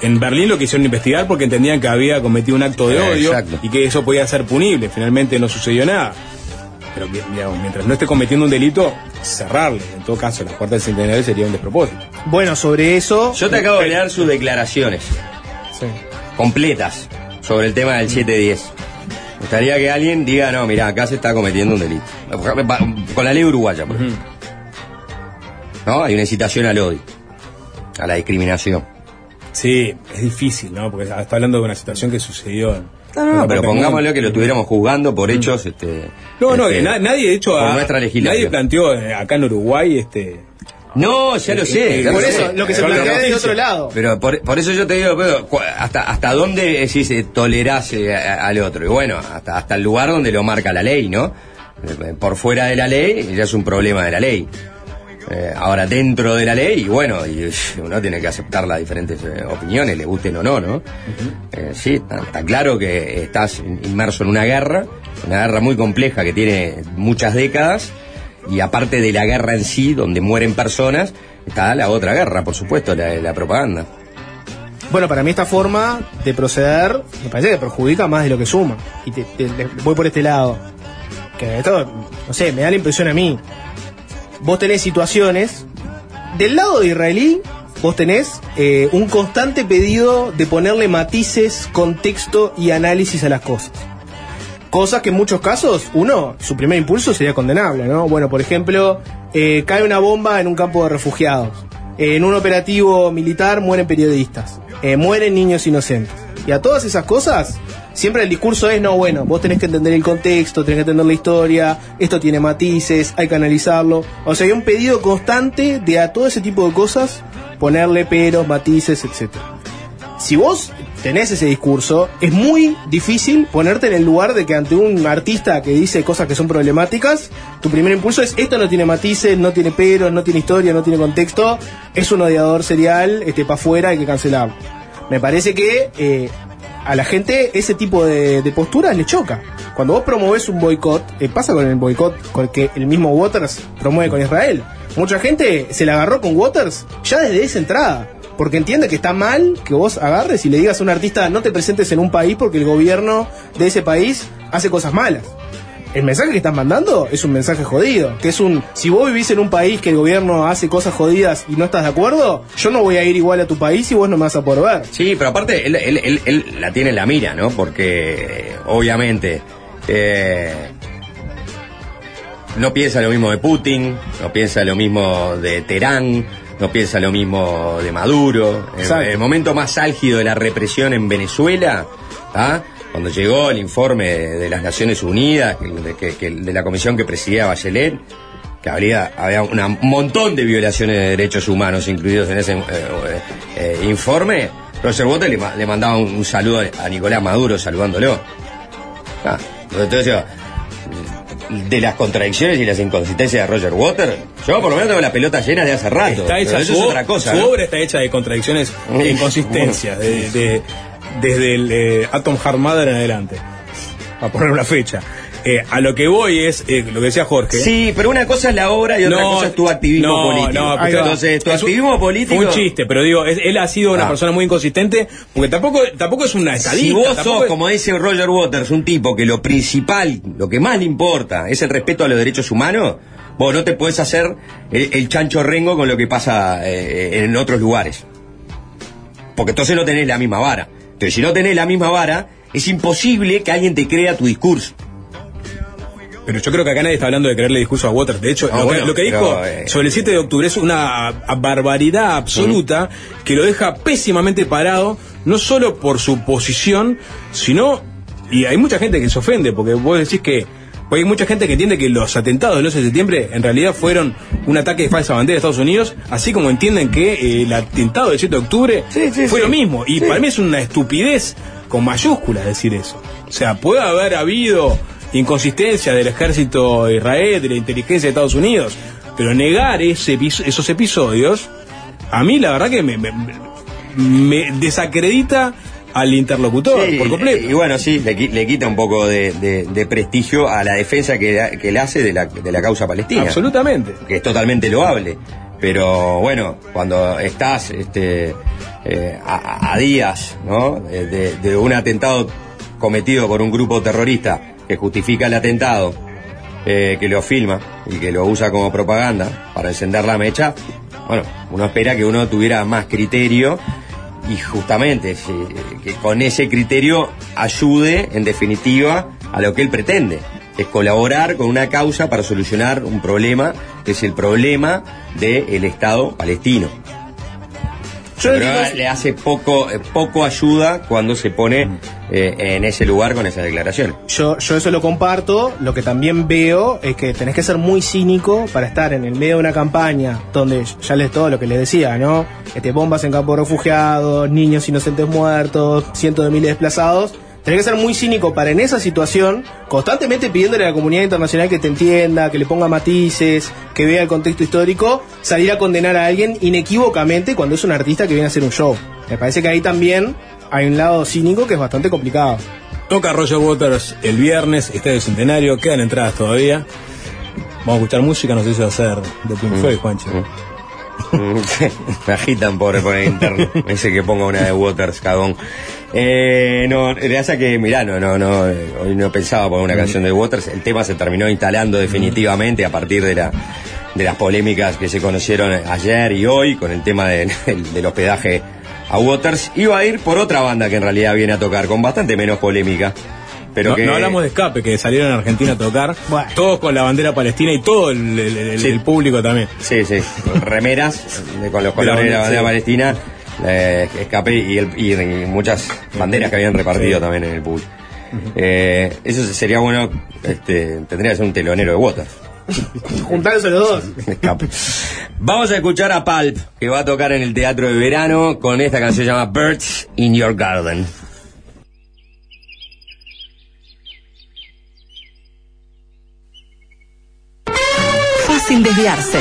En Berlín lo quisieron investigar porque entendían que había cometido un acto de Eh, odio exacto. y que eso podía ser punible. Finalmente no sucedió nada. Pero digamos, mientras no esté cometiendo un delito, cerrarle. En todo caso, la puerta del centenario sería un despropósito. Bueno, sobre eso. Yo te acabo de leer sus declaraciones Sí. completas sobre el tema del 710. Me gustaría que alguien diga, no, mira, acá se está cometiendo un delito. Con la ley uruguaya, por ejemplo. ¿No? Hay una incitación al odio, a la discriminación. Sí, es difícil, ¿no? Porque está hablando de una situación que sucedió. en- No, no, otra pero pongámoslo que lo estuviéramos juzgando por hechos. Este, No, no, este, nadie, de hecho, a- nuestra legislación. nadie planteó eh, acá en Uruguay este. No, ya lo sé. Por lo eso, lo que se plantea de pero- otro lado. Pero por, por eso yo te digo, pero, cu- hasta, hasta dónde decís, eh, tolerás eh, a- al otro. Y bueno, hasta, hasta el lugar donde lo marca la ley, ¿no? Eh, Por fuera de la ley ya es un problema de la ley. Eh, ahora dentro de la ley, y bueno, y uno tiene que aceptar las diferentes opiniones, le gusten o no, ¿no? Sí, está, está claro que estás in- inmerso en una guerra, una guerra muy compleja que tiene muchas décadas, y aparte de la guerra en sí, donde mueren personas, está la otra guerra, por supuesto, la, la propaganda. Bueno, para mí esta forma de proceder me parece que perjudica más de lo que suma. Y te, voy por este lado. Que esto, no sé, me da la impresión a mí. Vos tenés situaciones. Del lado de israelí, vos tenés eh, un constante pedido de ponerle matices, contexto y análisis a las cosas. Cosas que en muchos casos, uno, su primer impulso sería condenable, ¿no? Bueno, por ejemplo, eh, cae una bomba en un campo de refugiados. Eh, en un operativo militar mueren periodistas. Eh, mueren niños inocentes. Y a todas esas cosas, siempre el discurso es, no, bueno, vos tenés que entender el contexto, tenés que entender la historia, esto tiene matices, hay que analizarlo. O sea, hay un pedido constante de a todo ese tipo de cosas ponerle peros, matices, etcétera. Si vos tenés ese discurso, es muy difícil ponerte en el lugar de que ante un artista que dice cosas que son problemáticas, tu primer impulso es esto no tiene matices, no tiene peros, no tiene historia, no tiene contexto, es un odiador serial, este para afuera, hay que cancelarlo. Me parece que eh, a la gente ese tipo de, de posturas le choca. Cuando vos promovés un boicot, eh, pasa con el boicot que el mismo Waters promueve con Israel. Mucha gente se la agarró con Waters ya desde esa entrada. Porque entiende que está mal que vos agarres y le digas a un artista no te presentes en un país porque el gobierno de ese país hace cosas malas. El mensaje que estás mandando es un mensaje jodido. Que es un, si vos vivís en un país que el gobierno hace cosas jodidas y no estás de acuerdo, yo no voy a ir igual a tu país y vos no me vas a poder ver. Sí, pero aparte él, él- él- él la tiene en la mira, ¿no? Porque obviamente eh, no piensa lo mismo de Putin, no piensa lo mismo de Teherán, no piensa lo mismo de Maduro. En el momento más álgido de la represión en Venezuela, ¿ah? cuando llegó el informe de, de las Naciones Unidas, de, que- que- de la comisión que presidía Bachelet, que había, había un montón de violaciones de derechos humanos incluidos en ese eh, eh, informe, Roger Waters le, ma- le mandaba un, un saludo a Nicolás Maduro saludándolo. Ah, entonces yo, de las contradicciones y las inconsistencias de Roger Waters, yo por lo menos tengo la pelota llena de hace rato. Está hecha, eso su, es otra cosa. su ¿no? obra está hecha de contradicciones e inconsistencias, de- de- desde el eh, Atom Heart Mother en adelante, para poner una fecha. Eh, a lo que voy es, eh, lo que decía Jorge. Sí, pero una cosa es la obra y otra cosa es tu activismo no, político. no. Entonces, tu es un- activismo político. Un chiste, pero digo, es- él ha sido una Ah. persona muy inconsistente, porque tampoco, tampoco es una estadista. Si vos sos, es- como dice Roger Waters, un tipo que lo principal, lo que más le importa es el respeto a los derechos humanos, vos no te podés hacer el, el chancho rengo con lo que pasa eh, en otros lugares. Porque entonces no tenés la misma vara. Entonces, si no tenés la misma vara, es imposible que alguien te crea tu discurso. Pero yo creo que acá nadie está hablando de creerle discurso a Waters. De hecho, Ah, lo, bueno, que, lo que pero, dijo eh, sobre el 7 de octubre es una barbaridad absoluta que lo deja pésimamente parado, no solo por su posición, sino. Y hay mucha gente que se ofende, porque vos decís que. hay mucha gente que entiende que los atentados del 11 de septiembre en realidad fueron un ataque de falsa bandera de Estados Unidos, así como entienden que eh, el atentado del 7 de octubre Sí, sí, fue sí. lo mismo. Y para mí es una estupidez con mayúsculas decir eso. O sea, puede haber habido inconsistencia del ejército de Israel, de la inteligencia de Estados Unidos, pero negar ese, esos episodios, a mí la verdad que me, me- me desacredita al interlocutor Sí, por completo. Y bueno, sí, le, le quita un poco de, de- de prestigio a la defensa que, que le hace de la, de la causa palestina. Absolutamente. que es totalmente loable. Pero bueno, cuando estás este, eh, a, días ¿no? de, un atentado cometido por un grupo terrorista que justifica el atentado, eh, que lo filma y que lo usa como propaganda para encender la mecha, bueno, uno espera que uno tuviera más criterio y justamente que con ese criterio ayude en definitiva a lo que él pretende, es colaborar con una causa para solucionar un problema que es el problema del Estado palestino. Yo Pero le hace poco, eh, poco ayuda cuando se pone eh, en ese lugar con esa declaración. Yo, yo eso lo comparto. Lo que también veo es que tenés que ser muy cínico para estar en el medio de una campaña donde ya les todo lo que les decía, ¿no? Este, bombas en campos de refugiados, niños inocentes muertos, cientos de miles de desplazados. Tenés que ser muy cínico para en esa situación, constantemente pidiéndole a la comunidad internacional que te entienda, que le ponga matices, que vea el contexto histórico, salir a condenar a alguien inequívocamente cuando es un artista que viene a hacer un show. Me parece que ahí también hay un lado cínico que es bastante complicado. Toca Roger Waters el viernes, Estadio Centenario, quedan entradas todavía. Vamos a escuchar música, no sé si va a ser de Pink Floyd, Juancho. Me agitan por, por el interno. Me dice que ponga una de Waters, cagón. Eh, no, hace que, mirá, no, no, no, eh, hoy no pensaba poner una canción de Waters. El tema se terminó instalando definitivamente a partir de la de las polémicas que se conocieron ayer y hoy con el tema del, del hospedaje a Waters. Iba a ir por otra banda que en realidad viene a tocar, con bastante menos polémica. Pero no, que, no hablamos de escape, que salieron en Argentina a tocar, Bueno. todos con la bandera palestina y todo el, el- el- Sí. el público también. Sí, sí, remeras de- con los De colores de la bandera, bandera sí. palestina, eh, escape y, el- y- y muchas banderas que habían repartido Sí. también en el público. Eh, eso sería bueno, este, tendría que ser un telonero de Waters. Juntándose los dos. Escape. Vamos a escuchar a Pulp, que va a tocar en el Teatro de Verano con esta canción llamada Birds in Your Garden. Fácil desviarse.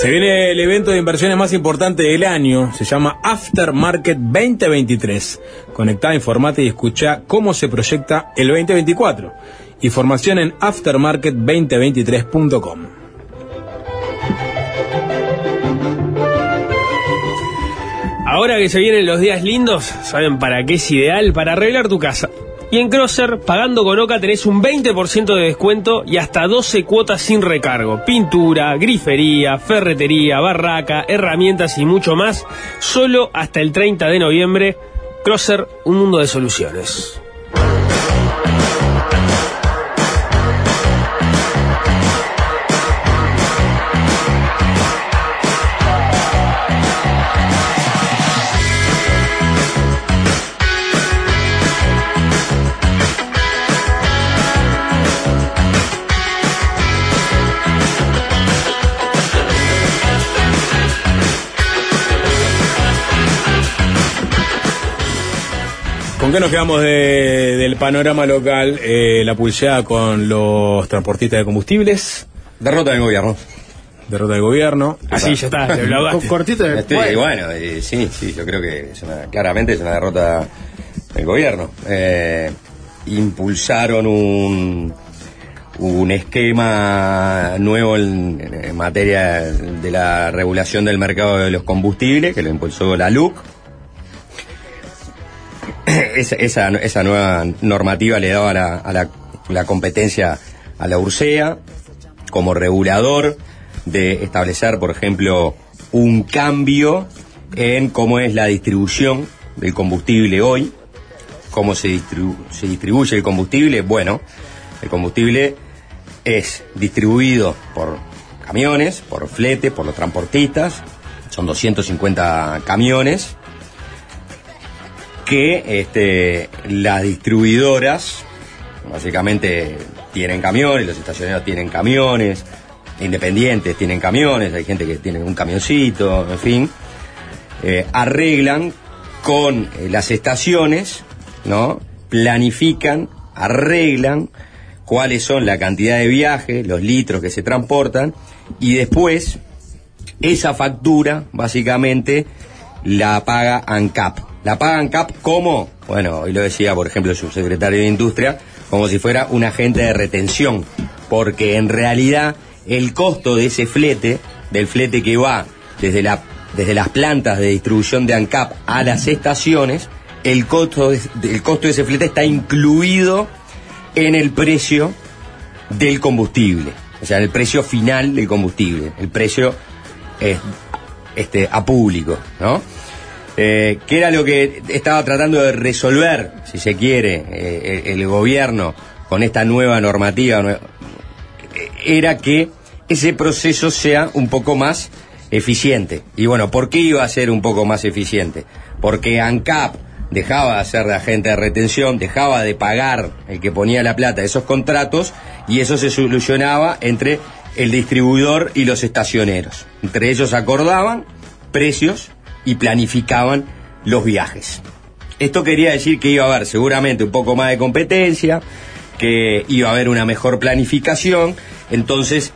Se viene el evento de inversiones más importante del año, se llama Aftermarket 2023. Conectá, informate y escucha cómo se proyecta el 2024. Información en aftermarket2023.com. Ahora que se vienen los días lindos, ¿saben para qué es ideal? Para arreglar tu casa. Y en Crosser, pagando con Oca, tenés un 20% de descuento y hasta 12 cuotas sin recargo. Pintura, grifería, ferretería, barraca, herramientas y mucho más, solo hasta el 30 de noviembre. Crosser, un mundo de soluciones. ¿Con qué nos quedamos de- del panorama local? Eh, la pulseada con los transportistas de combustibles, Derrota del gobierno. derrota del gobierno. Así ya está, Con cortito de Este, bueno. bueno, eh, sí, sí, yo creo que es una- claramente es una derrota del gobierno. Eh, impulsaron un, un esquema nuevo en, en materia de la regulación del mercado de los combustibles, que lo impulsó la LUC. Esa, esa, nueva normativa le daba la- a la, la competencia a la URSEA como regulador de establecer, por ejemplo, un cambio en cómo es la distribución del combustible hoy, cómo se, se distribuye el combustible. Bueno, el combustible es distribuido por camiones, por flete, por los transportistas, son 250 camiones que este, las distribuidoras básicamente tienen camiones, los estacioneros tienen camiones, independientes tienen camiones, hay gente que tiene un camioncito, en fin, eh, arreglan con eh, las estaciones, ¿no? Planifican, arreglan cuáles son la cantidad de viaje, los litros que se transportan y después esa factura básicamente la paga ANCAP. La paga ANCAP como, bueno, hoy lo decía por ejemplo el subsecretario de Industria, como si fuera un agente de retención, porque en realidad el costo de ese flete, del flete que va desde, la, desde las plantas de distribución de ANCAP a las estaciones, el costo, de- el costo de ese flete está incluido en el precio del combustible, o sea, en el precio final del combustible, el precio eh, este, a público, ¿no? Eh, que era lo que estaba tratando de resolver, si se quiere, eh, el, gobierno con esta nueva normativa, era que ese proceso sea un poco más eficiente. Y bueno, ¿por qué iba a ser un poco más eficiente? Porque ANCAP dejaba de ser de agente de retención, dejaba de pagar el que ponía la plata esos contratos y eso se solucionaba entre el distribuidor y los estacioneros. Entre ellos acordaban precios y planificaban los viajes. Esto quería decir que iba a haber seguramente un poco más de competencia, que iba a haber una mejor planificación, entonces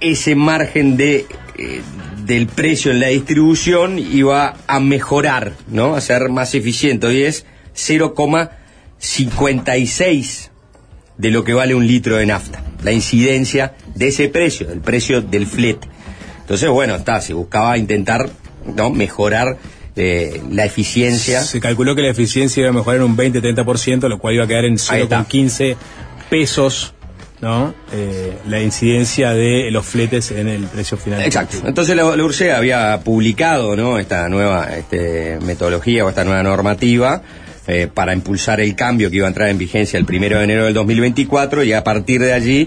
ese margen de, eh, del precio en la distribución iba a mejorar, ¿no? A ser más eficiente. Hoy es 0,56 de lo que vale un litro de nafta. La incidencia de ese precio, del precio del flete. Entonces, bueno, está, se buscaba intentar ¿no? mejorar eh, la eficiencia. Se calculó que la eficiencia iba a mejorar en un 20-30%, lo cual iba a quedar en Ahí está. 0,15 pesos, ¿no? Eh, la incidencia de los fletes en el precio final. Exacto. Entonces la, la URSEA había publicado ¿no? esta nueva este, metodología o esta nueva normativa eh, para impulsar el cambio que iba a entrar en vigencia el primero de enero del 2024 y a partir de allí,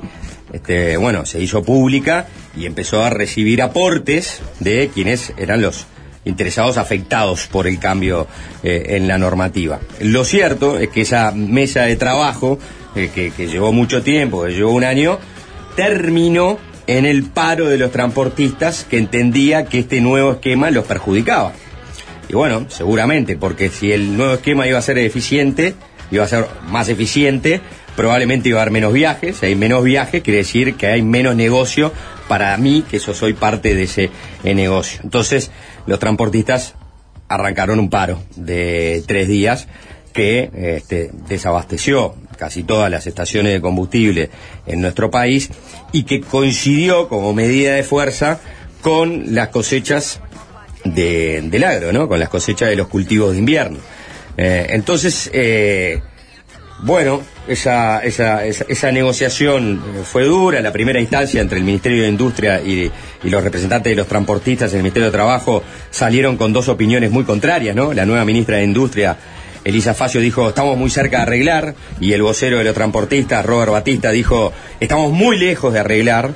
este, bueno, se hizo pública y empezó a recibir aportes de quienes eran los interesados afectados por el cambio eh, en la normativa. Lo cierto es que esa mesa de trabajo, eh, que, que llevó mucho tiempo, que llevó un año, terminó en el paro de los transportistas que entendía que este nuevo esquema los perjudicaba. Y bueno, seguramente, porque si el nuevo esquema iba a ser eficiente, iba a ser más eficiente, probablemente iba a haber menos viajes. Si hay menos viajes, quiere decir que hay menos negocio para mí, que yo soy parte de ese eh, negocio. Entonces, los transportistas arrancaron un paro de tres días que este, desabasteció casi todas las estaciones de combustible en nuestro país y que coincidió como medida de fuerza con las cosechas de- del agro, ¿no? Con las cosechas de los cultivos de invierno. Eh, entonces, eh, bueno, esa, esa, esa, negociación eh, fue dura. La primera instancia entre el Ministerio de Industria y, y los representantes de los transportistas en el Ministerio de Trabajo salieron con dos opiniones muy contrarias, ¿no? La nueva ministra de Industria, Elisa Facio, dijo, estamos muy cerca de arreglar. Y el vocero de los transportistas, Robert Batista, dijo, estamos muy lejos de arreglar.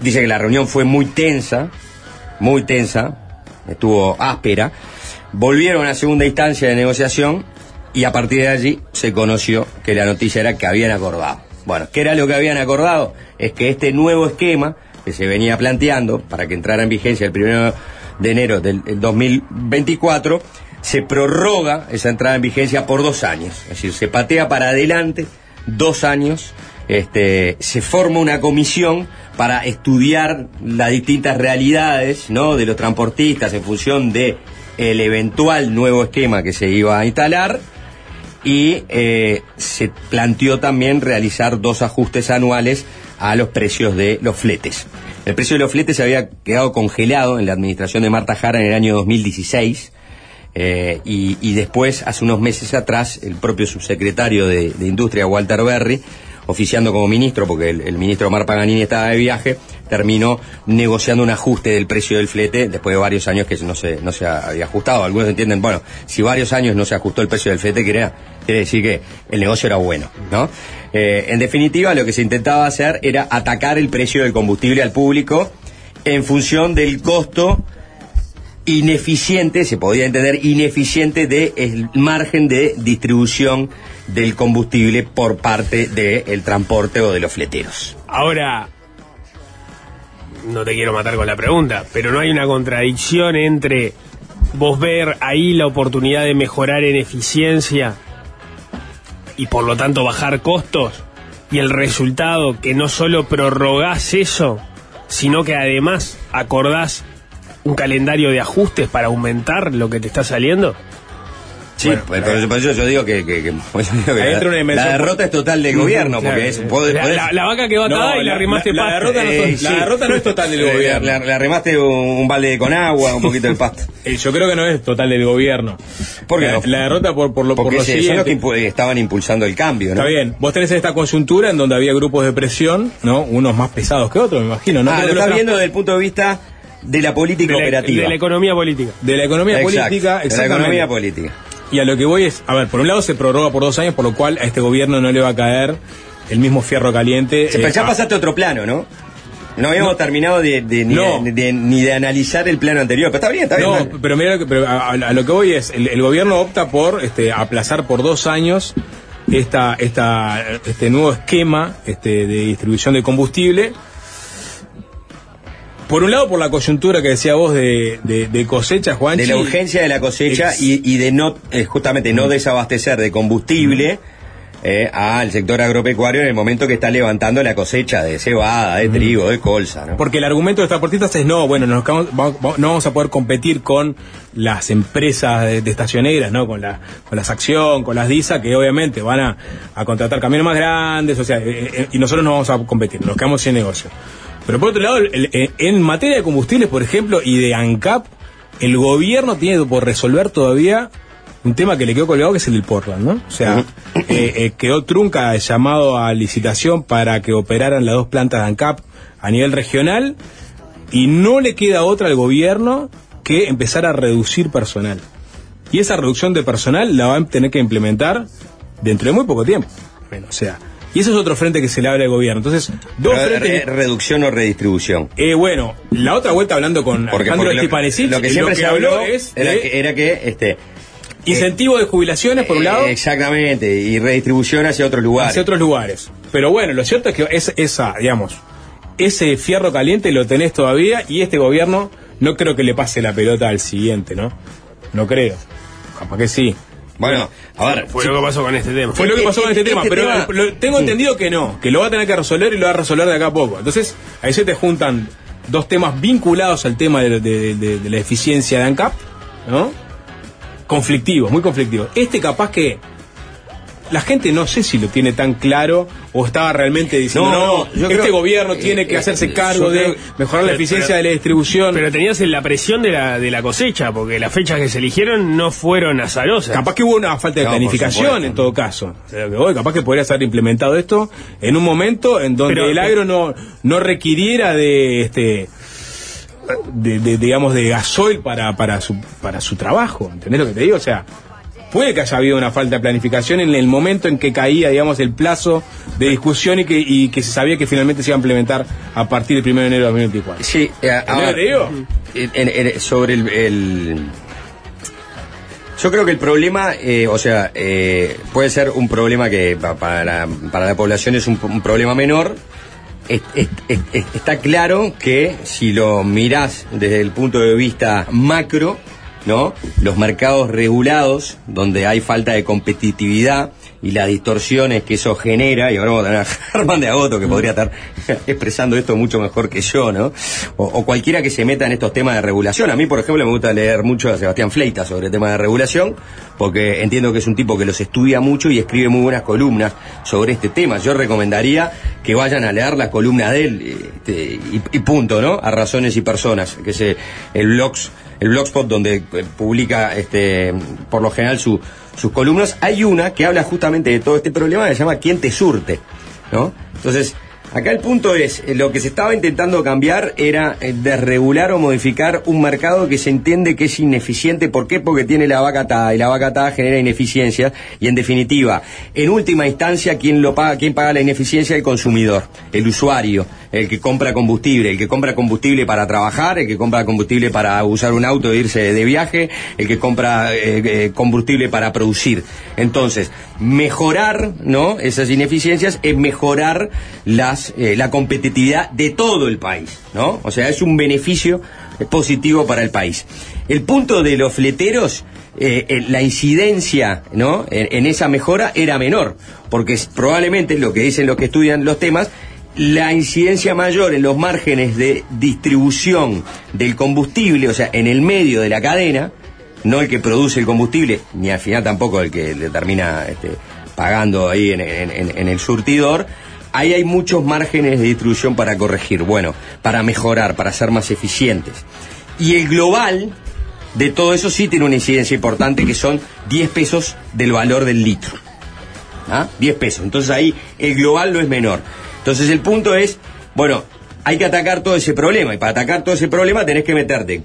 Dice que la reunión fue muy tensa, muy tensa, estuvo áspera. Volvieron a la segunda instancia de negociación y a partir de allí se conoció que la noticia era que habían acordado. Bueno, ¿qué era lo que habían acordado? Es que este nuevo esquema que se venía planteando para que entrara en vigencia el primero de enero del del 2024 se prorroga esa entrada en vigencia por dos años. Es decir, se patea para adelante dos años, este, se forma una comisión para estudiar las distintas realidades ¿no? de los transportistas en función de el eventual nuevo esquema que se iba a instalar y eh, se planteó también realizar dos ajustes anuales a los precios de los fletes. El precio de los fletes se había quedado congelado en la administración de Marta Jara en el año 2016 eh, y, y después, hace unos meses atrás, el propio subsecretario de, Industria, Walter Berry, oficiando como ministro, porque el, el ministro Omar Paganini estaba de viaje, terminó negociando un ajuste del precio del flete después de varios años que no se, no se había ajustado. Algunos entienden, bueno, si varios años no se ajustó el precio del flete, quiere, quiere decir que el negocio era bueno, ¿no? Eh, en definitiva, lo que se intentaba hacer era atacar el precio del combustible al público en función del costo ineficiente, se podía entender ineficiente del margen de distribución del combustible por parte del transporte o de los fleteros. Ahora, no te quiero matar con la pregunta, pero no hay una contradicción entre vos ver ahí la oportunidad de mejorar en eficiencia y por lo tanto bajar costos y el resultado que no solo prorrogás eso, sino que además acordás un calendario de ajustes para aumentar lo que te está saliendo. Sí, por, eso- por eso yo digo que, que- que- por eso digo que Ahí la, la derrota es total del gobierno, porque es... podés- La, podés- la- la vaca quedó atada y le arrimaste la, pasto. derrota no, Eh, la derrota no es total del Le- gobierno. Le arrimaste un, balde con agua, un poquito de pasto. Eh, Yo creo que no es total del gobierno. ¿Por qué la, no? la derrota por, por lo, por Porque lo se- son los siguiente. que impu- estaban impulsando el cambio, ¿no? Está bien, vos tenés esta coyuntura en donde había grupos de presión, ¿no? Unos más pesados que otros, me imagino. ¿no? ah, lo estás viendo desde el punto de vista de la política de la, operativa. de la economía política. De la economía Exacto, política, de la economía política. Y a lo que voy es, a ver, por un lado se prorroga por dos años, por lo cual a este gobierno no le va a caer el mismo fierro caliente. Sí, pero eh, ya a- pasaste a otro plano, ¿no? No habíamos terminado de, de- ni, No. de, de- ni de analizar el plano anterior, pero está bien, está bien. No, pero mira, pero a, a lo que voy es, el, el gobierno opta por este, aplazar por dos años esta, esta, este nuevo esquema este, de distribución de combustible. Por un lado, por la coyuntura que decía vos de, de, de cosecha, Juan. de la urgencia de la cosecha Ex- y, y de no, eh, justamente, no desabastecer de combustible eh, al sector agropecuario en el momento que está levantando la cosecha de cebada, de trigo, de colza, ¿no? Porque el argumento de los transportistas es no, bueno, nos no vamos a poder competir con las empresas de, de estacioneras, ¿no? Con, la, con las Acción, con las DISA, que obviamente van a, a contratar camiones más grandes, o sea, eh, eh, y nosotros no vamos a competir, nos quedamos sin negocio. Pero por otro lado, el- el- eh, en materia de combustibles, por ejemplo, y de ANCAP, el gobierno tiene por resolver todavía un tema que le quedó colgado, que es el del Portland, ¿no? O sea, eh, eh, quedó trunca el llamado a licitación para que operaran las dos plantas de ANCAP a nivel regional y no le queda otra al gobierno que empezar a reducir personal. Y esa reducción de personal la van a tener que implementar dentro de muy poco tiempo. Bueno, o sea, y ese es otro frente que se le abre al gobierno. Entonces, dos Pero, frentes. re- reducción o redistribución. Eh, bueno, la otra vuelta hablando con Porque, Alejandro porque lo, que siempre se habló es era, de que, era que este incentivo de jubilaciones por un eh, lado exactamente y redistribución hacia otros lugares. hacia otros lugares. Pero bueno, lo cierto es que es, esa, digamos, ese fierro caliente lo tenés todavía y este gobierno no creo que le pase la pelota al siguiente, ¿no? No creo. Capaz que sí. Bueno, a ver, Fue lo que pasó con este tema. Fue lo que pasó con este, Este tema, pero tema- lo- tengo Sí. entendido que no, que lo va a tener que resolver y lo va a resolver de acá a poco. Entonces, ahí se te juntan dos temas vinculados al tema de, de- de- de la eficiencia de ANCAP, ¿no? Conflictivos, muy conflictivos. Este capaz que la gente no sé si lo tiene tan claro o estaba realmente diciendo, No, este creo- gobierno eh, tiene que eh, hacerse yo cargo de mejorar la eficiencia pero- de la distribución. Pero tenías la presión de la, de la cosecha, porque las fechas que se eligieron no fueron azarosas. Capaz que hubo una falta de No, planificación en todo caso. O sea, que hoy capaz que podría ser implementado esto en un momento en donde Pero- el agro no, no requiriera de este de, de, digamos de gasoil para, para su para su trabajo. ¿Entendés lo que te digo? O sea, puede que haya habido una falta de planificación en el momento en que caía, digamos, el plazo de discusión y que, y que se sabía que finalmente se iba a implementar a partir del 1 de enero de 2024. sí, eh, ¿Entendés lo ahora, digo? en- en- sobre el, el- yo creo que el problema, eh, o sea, eh, puede ser un problema que pa- para la, para la población es un, un problema menor. Es- es- es- es- está claro que si lo mirás desde el punto de vista macro, ¿no? Los mercados regulados, donde hay falta de competitividad y las distorsiones que eso genera, y ahora vamos a tener a Germán de Agoto que podría estar expresando esto mucho mejor que yo, ¿no? O, cualquiera que se meta en estos temas de regulación. A mí, por ejemplo, me gusta leer mucho a Sebastián Fleita sobre temas de regulación, porque entiendo que es un tipo que los estudia mucho y escribe muy buenas columnas sobre este tema. Yo recomendaría que vayan a leer la columna de él, este, y, y punto, ¿no? A Razones y Personas, que es el blogs el blogspot donde eh, publica este por lo general su- sus columnas, hay una que habla justamente de todo este problema que se llama ¿Quién te surte? ¿No? Entonces, acá el punto es, eh, lo que se estaba intentando cambiar era eh, desregular o modificar un mercado que se entiende que es ineficiente. ¿Por qué? Porque tiene la vaca atada y la vaca atada genera ineficiencia y en definitiva, en última instancia, ¿quién lo paga? ¿Quién paga la ineficiencia? El consumidor, el usuario, el que compra combustible, el que compra combustible para trabajar, el que compra combustible para usar un auto e irse de viaje, el que compra eh, combustible para producir. Entonces, mejorar, ¿no? Esas ineficiencias es mejorar las eh, la competitividad de todo el país, ¿no? O sea, es un beneficio positivo para el país. El punto de los fleteros eh, eh, la incidencia ¿no? en, en esa mejora era menor, porque es probablemente lo que dicen los que estudian los temas, la incidencia mayor en los márgenes de distribución del combustible, o sea, en el medio de la cadena, no el que produce el combustible, ni al final tampoco el que le termina este, pagando ahí en, el surtidor, ahí hay muchos márgenes de distribución para corregir, bueno, para mejorar, para ser más eficientes. Y el global de todo eso sí tiene una incidencia importante que son 10 pesos del valor del litro. ¿Ah? 10 pesos. Entonces ahí el global no es menor. Entonces el punto es, bueno, hay que atacar todo ese problema. Y para atacar todo ese problema tenés que meterte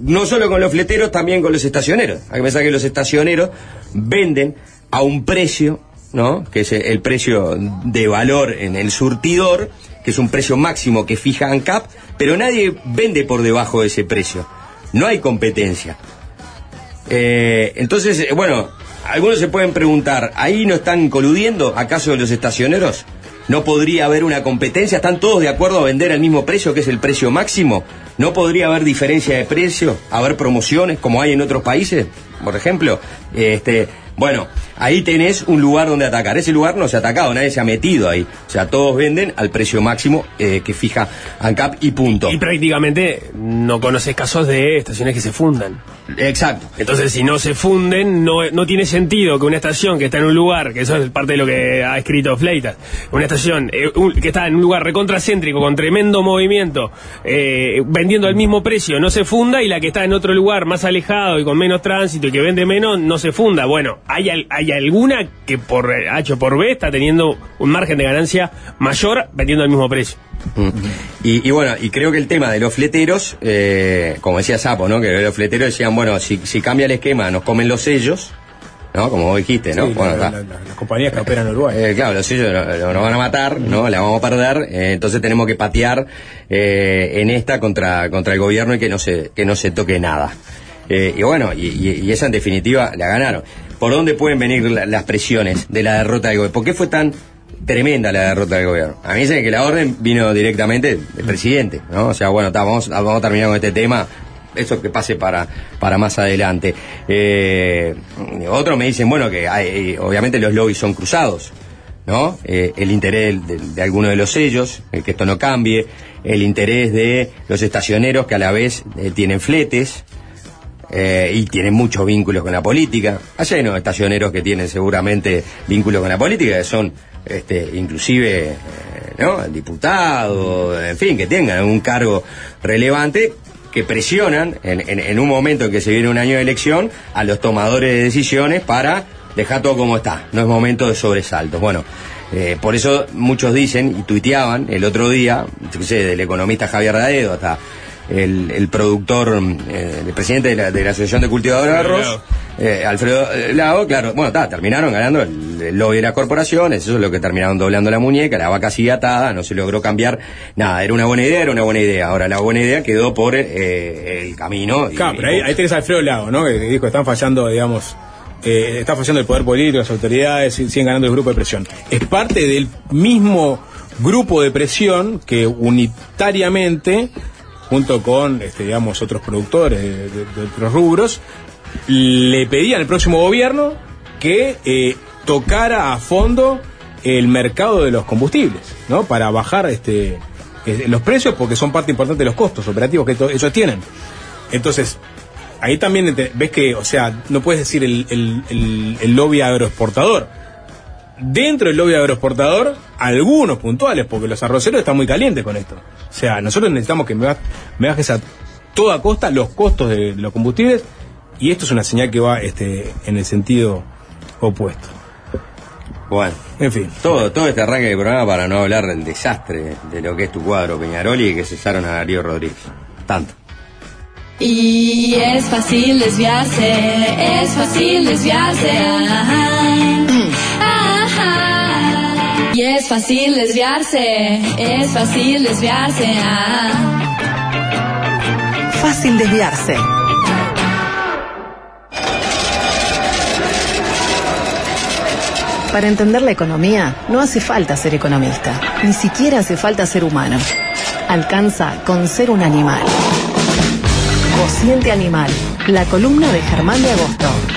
no solo con los fleteros, también con los estacioneros. Hay que pensar que los estacioneros venden a un precio, ¿no? Que es el precio de valor en el surtidor, que es un precio máximo que fija ANCAP, pero nadie vende por debajo de ese precio. No hay competencia. Eh, entonces, eh, bueno, algunos se pueden preguntar, ¿ahí no están coludiendo acaso los estacioneros? ¿No podría haber una competencia? ¿Están todos de acuerdo a vender al mismo precio, que es el precio máximo? ¿No podría haber diferencia de precio? ¿Haber promociones como hay en otros países, por ejemplo? Este, bueno, ahí tenés un lugar donde atacar. Ese lugar no se ha atacado, nadie se ha metido ahí. O sea, todos venden al precio máximo eh, que fija ANCAP y punto. Y prácticamente no conoces casos de estaciones que se fundan. Exacto. Entonces, si no se funden, no, no tiene sentido que una estación que está en un lugar, que eso es parte de lo que ha escrito Fleitas, una estación eh, un- que está en un lugar recontracéntrico, con tremendo movimiento, eh, vendiendo al mismo precio, no se funda, y la que está en otro lugar más alejado y con menos tránsito y que vende menos, no se funda. Bueno, hay, al- alguna que por H o por B está teniendo un margen de ganancia mayor vendiendo al mismo precio. Mm. Y, y bueno, y creo que el tema de los fleteros, eh, como decía Sapo, ¿no? Que los fleteros decían, bueno, si, si cambia el esquema, nos comen los sellos, ¿no? Como vos dijiste, ¿no? Sí, bueno, la- está. la- la- las compañías que operan en Uruguay. Eh, claro, los sellos no- no- nos van a matar, ¿no? La vamos a perder, eh, entonces tenemos que patear eh, en esta contra, contra el gobierno y que no se, que no se toque nada. Eh, y bueno, y, y- y esa en definitiva la ganaron. ¿Por dónde pueden venir la- las presiones de la derrota del gobierno? ¿Por qué fue tan tremenda la derrota del gobierno? A mí dicen que la orden vino directamente del presidente, ¿no? O sea, bueno, vamos, a terminar con este tema. Eso que pase para, para más adelante. Eh, otros me dicen, bueno, que hay, obviamente los lobbies son cruzados. ¿no? Eh, el interés de, alguno de los sellos, eh, que esto no cambie, el interés de los estacioneros que a la vez eh, tienen fletes eh, y tienen muchos vínculos con la política. Hay llenos de estacioneros que tienen seguramente vínculos con la política, que son este, inclusive eh, ¿no? diputados, en fin, que tengan un cargo relevante que presionan en, en- en un momento en que se viene un año de elección a los tomadores de decisiones para dejar todo como está. No es momento de sobresaltos. Bueno, eh, por eso muchos dicen y tuiteaban el otro día, yo sé, del economista Javier Daedo hasta el, el productor, eh, el presidente de la, de la Asociación de Cultivadores de Arroz, eh, Alfredo eh, Lago, claro, bueno, está, terminaron ganando el, el lobby de las corporaciones, eso es lo que terminaron doblando la muñeca, la vaca sigue atada, no se logró cambiar nada, era una buena idea, era una buena idea, ahora la buena idea quedó por eh, el camino. y- Claro, pero ahí, ahí tenés a Alfredo Lago, ¿no? Que dijo, están fallando, digamos, eh, está fallando el poder político, las autoridades, sig- siguen ganando el grupo de presión. Es parte del mismo grupo de presión que unitariamente, junto con, este, digamos, otros productores de, otros rubros, le pedían al próximo gobierno que eh, tocara a fondo el mercado de los combustibles, ¿no? Para bajar este los precios porque son parte importante de los costos operativos que ellos tienen. Entonces, ahí también ves que, o sea, no puedes decir el, el- el- el lobby agroexportador. Dentro del lobby agroexportador, algunos puntuales, porque los arroceros están muy calientes con esto. O sea, nosotros necesitamos que me, baj- me bajes a toda costa los costos de los combustibles y esto es una señal que va este, en el sentido opuesto. Bueno, En fin. todo, todo este arranque de programa para no hablar del desastre de lo que es tu cuadro Peñaroli y que cesaron a Darío Rodríguez. Tanto. Y es fácil desviarse, es fácil desviarse. ajá. Y es fácil desviarse, es fácil desviarse. ajá. Fácil desviarse. Para entender la economía no hace falta ser economista, ni siquiera hace falta ser humano. Alcanza con ser un animal. Cociente Animal, la columna de Germán de Agosto.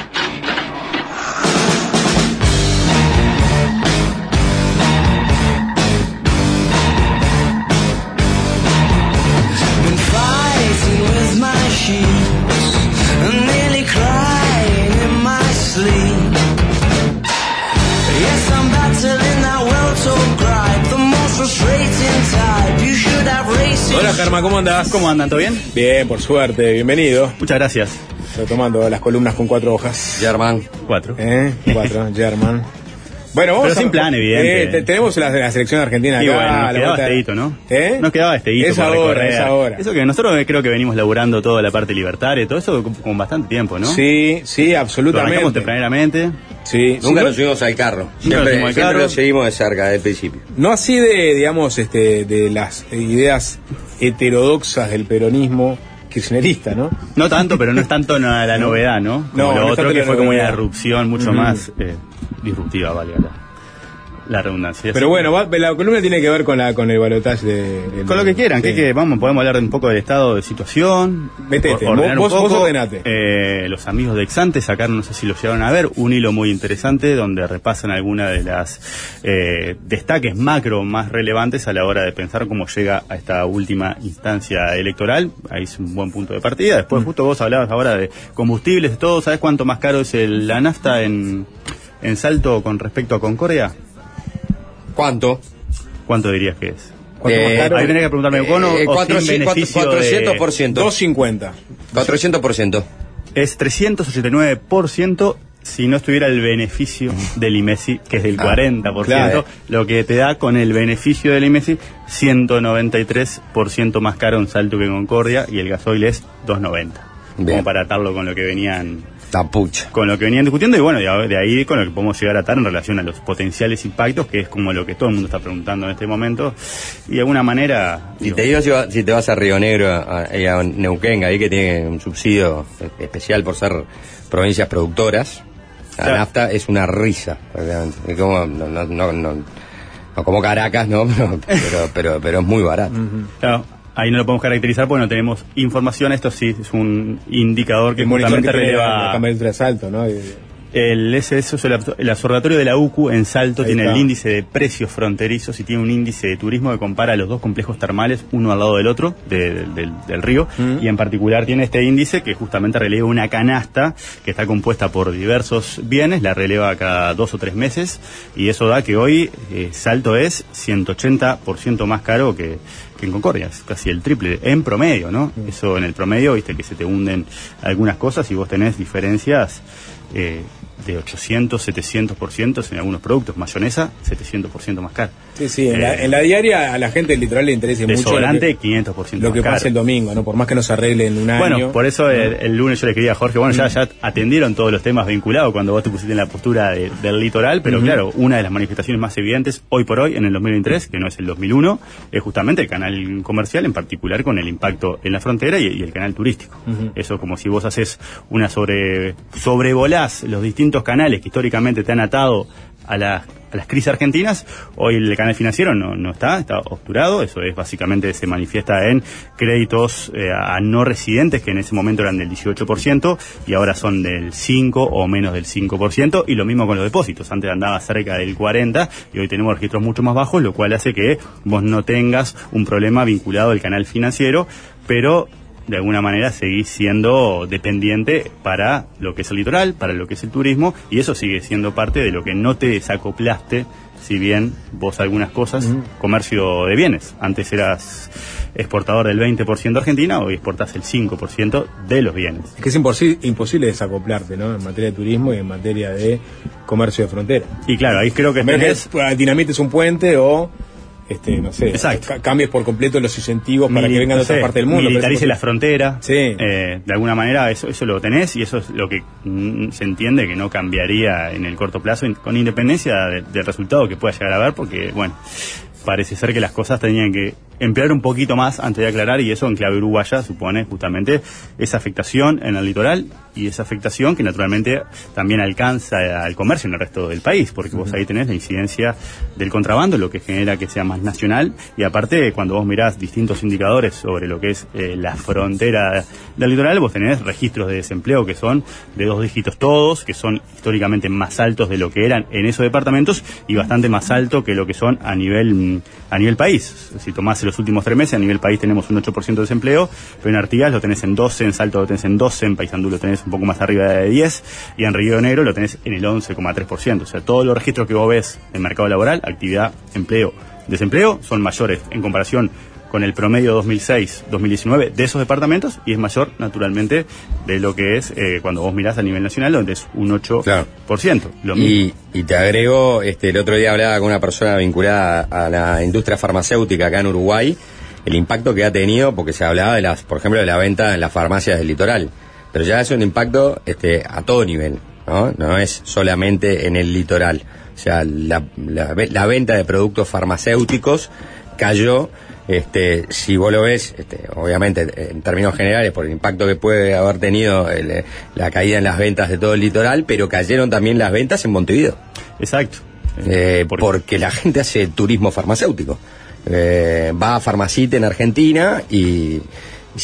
¿Cómo andás? ¿Cómo andan? ¿Todo bien? Bien, por suerte, bienvenido. Muchas gracias. Retomando las columnas con cuatro hojas. Germán. Cuatro. ¿Eh? Cuatro, German. Bueno, vamos Pero a- sin plan, evidente. Eh, te- tenemos la, la selección argentina acá. Y bueno, nos la quedaba este hito, ¿no? ¿Eh? Nos quedaba este hito Es ahora, recorrer. es ahora. Eso que nosotros creo que venimos laburando toda la parte libertaria y todo eso con, con bastante tiempo, ¿no? Sí, sí, Lo absolutamente. tempranamente. Sí, Nunca sí, nos subimos al carro. Siempre, subimos al siempre carro. lo seguimos de cerca, desde el principio. No así de, digamos, este, de las ideas heterodoxas del peronismo kirchnerista, ¿no? No tanto, pero no es tanto la novedad, ¿no? Como No, lo no otro que fue como una erupción mucho más eh, disruptiva, valga la, la redundancia. Pero bueno, va- la columna tiene que ver con la con el balotaje de, Con lo que quieran, sí. que, que vamos, podemos hablar un poco del estado de situación. Metete, vos- un vos ordenate. Eh, los amigos de Exante sacaron, no sé si lo llegaron a ver, un hilo muy interesante donde repasan algunas de las eh, destaques macro más relevantes a la hora de pensar cómo llega a esta última instancia electoral. Ahí es un buen punto de partida. Después, Mm. justo vos hablabas ahora de combustibles, de todo. ¿Sabes cuánto más caro es el- la nafta en, en Salto con respecto a Concordia? ¿Cuánto? ¿Cuánto dirías que es? ¿Cuánto más Eh, caro? Ahí tenés que preguntarme con o, Eh, o sin 400%, beneficio de- 400%. 250. 400%. Es 389% si no estuviera el beneficio del IMESI, que es del Ah, 40%, claro. lo que te da con el beneficio del IMESI 193% más caro en Salto que Concordia y el gasoil es 290. Bien. Como para atarlo con lo que venían La pucha. con lo que venían discutiendo y bueno, de, ahí con lo que podemos llegar a atar en relación a los potenciales impactos, que es como lo que todo el mundo está preguntando en este momento. Y de alguna manera... Si digo, te, digo, si, va- si te vas a Río Negro, a, a- Neuquén, ahí que tiene un subsidio especial por ser provincias productoras, la Claro. nafta es una risa. Es como, no, no, no, no- no como Caracas, ¿no? Pero, pero, pero, pero es muy barato. Claro, ahí no lo podemos caracterizar porque no tenemos información. Esto sí es un indicador que El que justamente la releva. cámara de asalto, ¿no? Y- El SS, el, el observatorio de la UCU en Salto Ahí tiene está. el índice de precios fronterizos y tiene un índice de turismo que compara los dos complejos termales, uno al lado del otro, de- del, del río, y en particular tiene este índice que justamente releva una canasta que está compuesta por diversos bienes, la releva cada dos o tres meses, y eso da que hoy eh, Salto es 180% más caro que, que en Concordia, es casi el triple, en promedio, ¿no? Eso en el promedio, viste que se te hunden algunas cosas y vos tenés diferencias eh, de 800, 700% en algunos productos. Mayonesa, 700% más caro. Sí, sí, en, la, Eh, en la diaria a la gente del litoral le interesa mucho lo Desodorante, que, 500% lo que más pasa el domingo, ¿no? Por más que no se arregle en un año. Bueno, por eso el, el lunes yo le quería a Jorge, bueno, Mm. ya, ya atendieron todos los temas vinculados cuando vos te pusiste en la postura de- del litoral, pero claro, una de las manifestaciones más evidentes hoy por hoy, en el 2023, que no es el 2001, es justamente el canal comercial, en particular con el impacto en la frontera y, y el canal turístico. Eso como si vos haces una sobre sobrevolás los distintos canales que históricamente te han atado a las, a crisis argentinas, hoy el canal financiero no, no está, está obturado, eso es básicamente se manifiesta en créditos eh, a no residentes que en ese momento eran del 18% y ahora son del 5 o menos del 5% y lo mismo con los depósitos, antes andaba cerca del 40 y hoy tenemos registros mucho más bajos, lo cual hace que vos no tengas un problema vinculado al canal financiero, pero de alguna manera seguís siendo dependiente para lo que es el litoral, para lo que es el turismo, y eso sigue siendo parte de lo que no te desacoplaste, si bien vos algunas cosas, comercio de bienes. Antes eras exportador del 20% de Argentina, hoy exportás el 5% de los bienes. Es que es imposi- imposible desacoplarte, ¿no? En materia de turismo y en materia de comercio de frontera. Y claro, ahí creo que tenés... que dinamites un puente o, este, no sé, Exacto. ca- cambies por completo los incentivos para que vengan de otra sé, parte del mundo. Militarice la frontera. Sí. Eh, de alguna manera eso, eso lo tenés y eso es lo que mm, se entiende que no cambiaría en el corto plazo, con independencia de- del resultado que pueda llegar a haber, porque, bueno, parece ser que las cosas tenían que emplear un poquito más antes de aclarar y eso en clave uruguaya supone justamente esa afectación en el litoral y esa afectación que naturalmente también alcanza al comercio en el resto del país, porque vos ahí tenés la incidencia del contrabando, lo que genera que sea más nacional y aparte cuando vos mirás distintos indicadores sobre lo que es eh, la frontera del litoral, vos tenés registros de desempleo que son de dos dígitos todos, que son históricamente más altos de lo que eran en esos departamentos y bastante más alto que lo que son a nivel mm, a nivel país. Si tomás los últimos tres meses, a nivel país tenemos un 8% de desempleo, pero en Artigas lo tenés en 12, en Salto lo tenés en 12, en Paysandú lo tenés un poco más arriba de 10 y en Río Negro lo tenés en el 11,3%. O sea, todos los registros que vos ves en mercado laboral, actividad, empleo, desempleo, son mayores en comparación con el promedio 2006-2019 de esos departamentos y es mayor naturalmente de lo que es eh, cuando vos mirás a nivel nacional donde es un 8%. Claro. Lo mismo. Y, y te agrego, este, el otro día hablaba con una persona vinculada a la industria farmacéutica acá en Uruguay, el impacto que ha tenido, porque se hablaba de las, por ejemplo, de la venta en las farmacias del litoral, pero ya es un impacto este, a todo nivel, ¿no? No es solamente en el litoral. O sea, la, la, la venta de productos farmacéuticos cayó, este, si vos lo ves, este, obviamente en términos generales, por el impacto que puede haber tenido el, eh, la caída en las ventas de todo el litoral, pero cayeron también las ventas en Montevideo. Exacto. Eh, porque la gente hace turismo farmacéutico. Eh, va a Farmacite en Argentina y,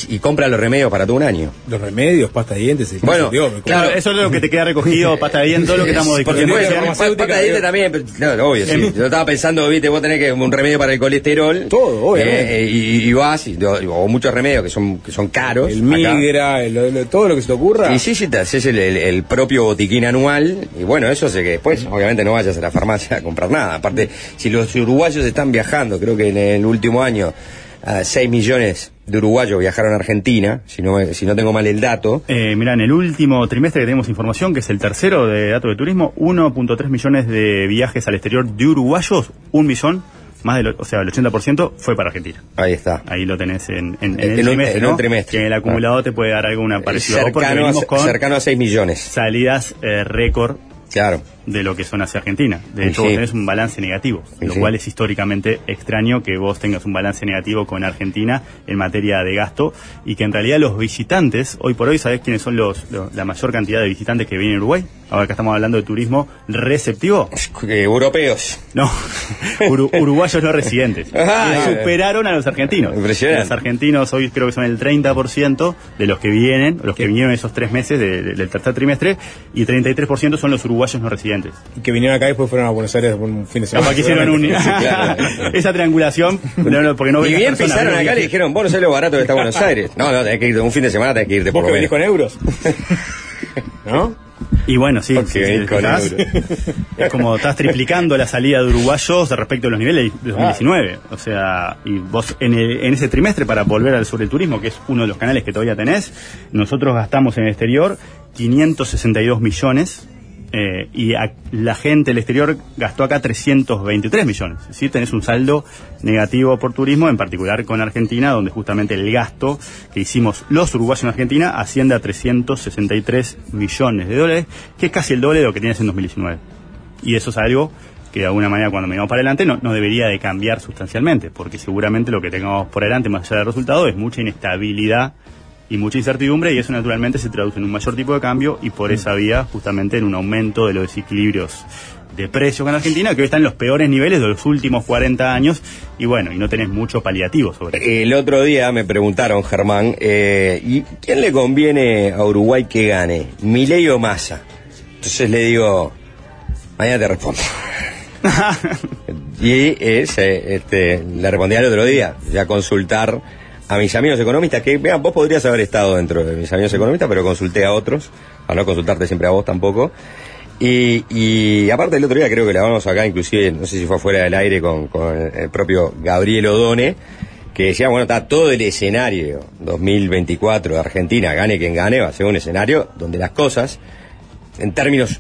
y compra los remedios para todo un año. Los remedios, pasta de dientes, el Bueno, Dios, Claro, eso es lo que te queda recogido, pata bien, todo lo que estamos Porque discutiendo. farmacéutica, pata de dientes eh. también, pero, claro, obvio, sí. Yo estaba pensando, viste, vos tenés que un remedio para el colesterol. Todo, obviamente. eh, y, y vas, y, o muchos remedios que son, que son caros. El migra, el- todo lo que se te ocurra. Y sí, sí, te haces el, el- el propio botiquín anual, y bueno, eso hace que después, obviamente, no vayas a la farmacia a comprar nada. Aparte, si los uruguayos están viajando, creo que en el último año a 6 millones de uruguayos viajaron a Argentina, si no, si no tengo mal el dato. Eh, mira, en el último trimestre que tenemos información, que es el tercero de datos de turismo, 1.3 millones de viajes al exterior de uruguayos, un millón, más del, o sea, el 80% fue para Argentina. Ahí está. Ahí lo tenés en, en- en En el trimestre, en un ¿no? trimestre. Que en el acumulado te puede dar alguna parecida. porque Cercano a, con cercano a 6 millones. salidas eh, récord Claro. De lo que son hacia Argentina. De hecho, Sí. vos tenés un balance negativo, Sí, lo cual es históricamente extraño que vos tengas un balance negativo con Argentina en materia de gasto y que en realidad los visitantes, hoy por hoy, ¿sabés quiénes son los, los- la mayor cantidad de visitantes que vienen a Uruguay? Ahora que estamos hablando de turismo receptivo. Eh, europeos. No, uru- uruguayos no residentes. Ajá. que superaron a los argentinos. Impresionante. Los argentinos hoy creo que son el 30% de los que vienen, los que vinieron esos tres meses de- de- del tercer trimestre, y 33% son los uruguayos no residentes. Y que vinieron acá y después fueron a Buenos Aires por un fin de semana. Que hicieron un... seguramente. Sí, claro. Esa triangulación, no, no, porque no y bien personas, pisaron ven acá, viajes. dijeron, vos no sabés lo barato que está Buenos Aires. No, no, tenés que irte un fin de semana, tenés que irte Vos por que lo venís menos. con euros. ¿No? Y bueno, sí, sí, sí, venís con euros. es como estás triplicando la salida de uruguayos respecto a los niveles de 2019. O sea, y vos en, el- en ese trimestre, para volver al sobre el turismo, que es uno de los canales que todavía tenés, nosotros gastamos en el exterior 562 millones. Eh, y a- la gente del exterior gastó acá 323 millones. Es decir, tenés un saldo negativo por turismo, en particular con Argentina, donde justamente el gasto que hicimos los uruguayos en Argentina asciende a 363 millones de dólares, que es casi el doble de lo que tienes en 2019. Y eso es algo que de alguna manera cuando miramos para adelante no, no debería de cambiar sustancialmente, porque seguramente lo que tengamos por delante más allá del resultado es mucha inestabilidad y mucha incertidumbre y eso naturalmente se traduce en un mayor tipo de cambio y por esa vía justamente en un aumento de los desequilibrios de precios con Argentina que hoy están en los peores niveles de los últimos 40 años y bueno, y no tenés mucho paliativo sobre eso. El otro día me preguntaron, Germán, eh, ¿y quién le conviene a Uruguay que gane? ¿Milei o Massa? Entonces le digo, mañana te respondo. y es, eh, este, le respondí al otro día, ya consultar a mis amigos economistas, que vean, vos podrías haber estado dentro de mis amigos economistas, pero consulté a otros, para no consultarte siempre a vos tampoco. Y, y aparte el otro día creo que la hablamos acá, inclusive, no sé si fue fuera del aire con, con el propio Gabriel Odone, que decía, bueno, está todo el escenario 2024 de Argentina, gane quien gane, va a ser un escenario donde las cosas, en términos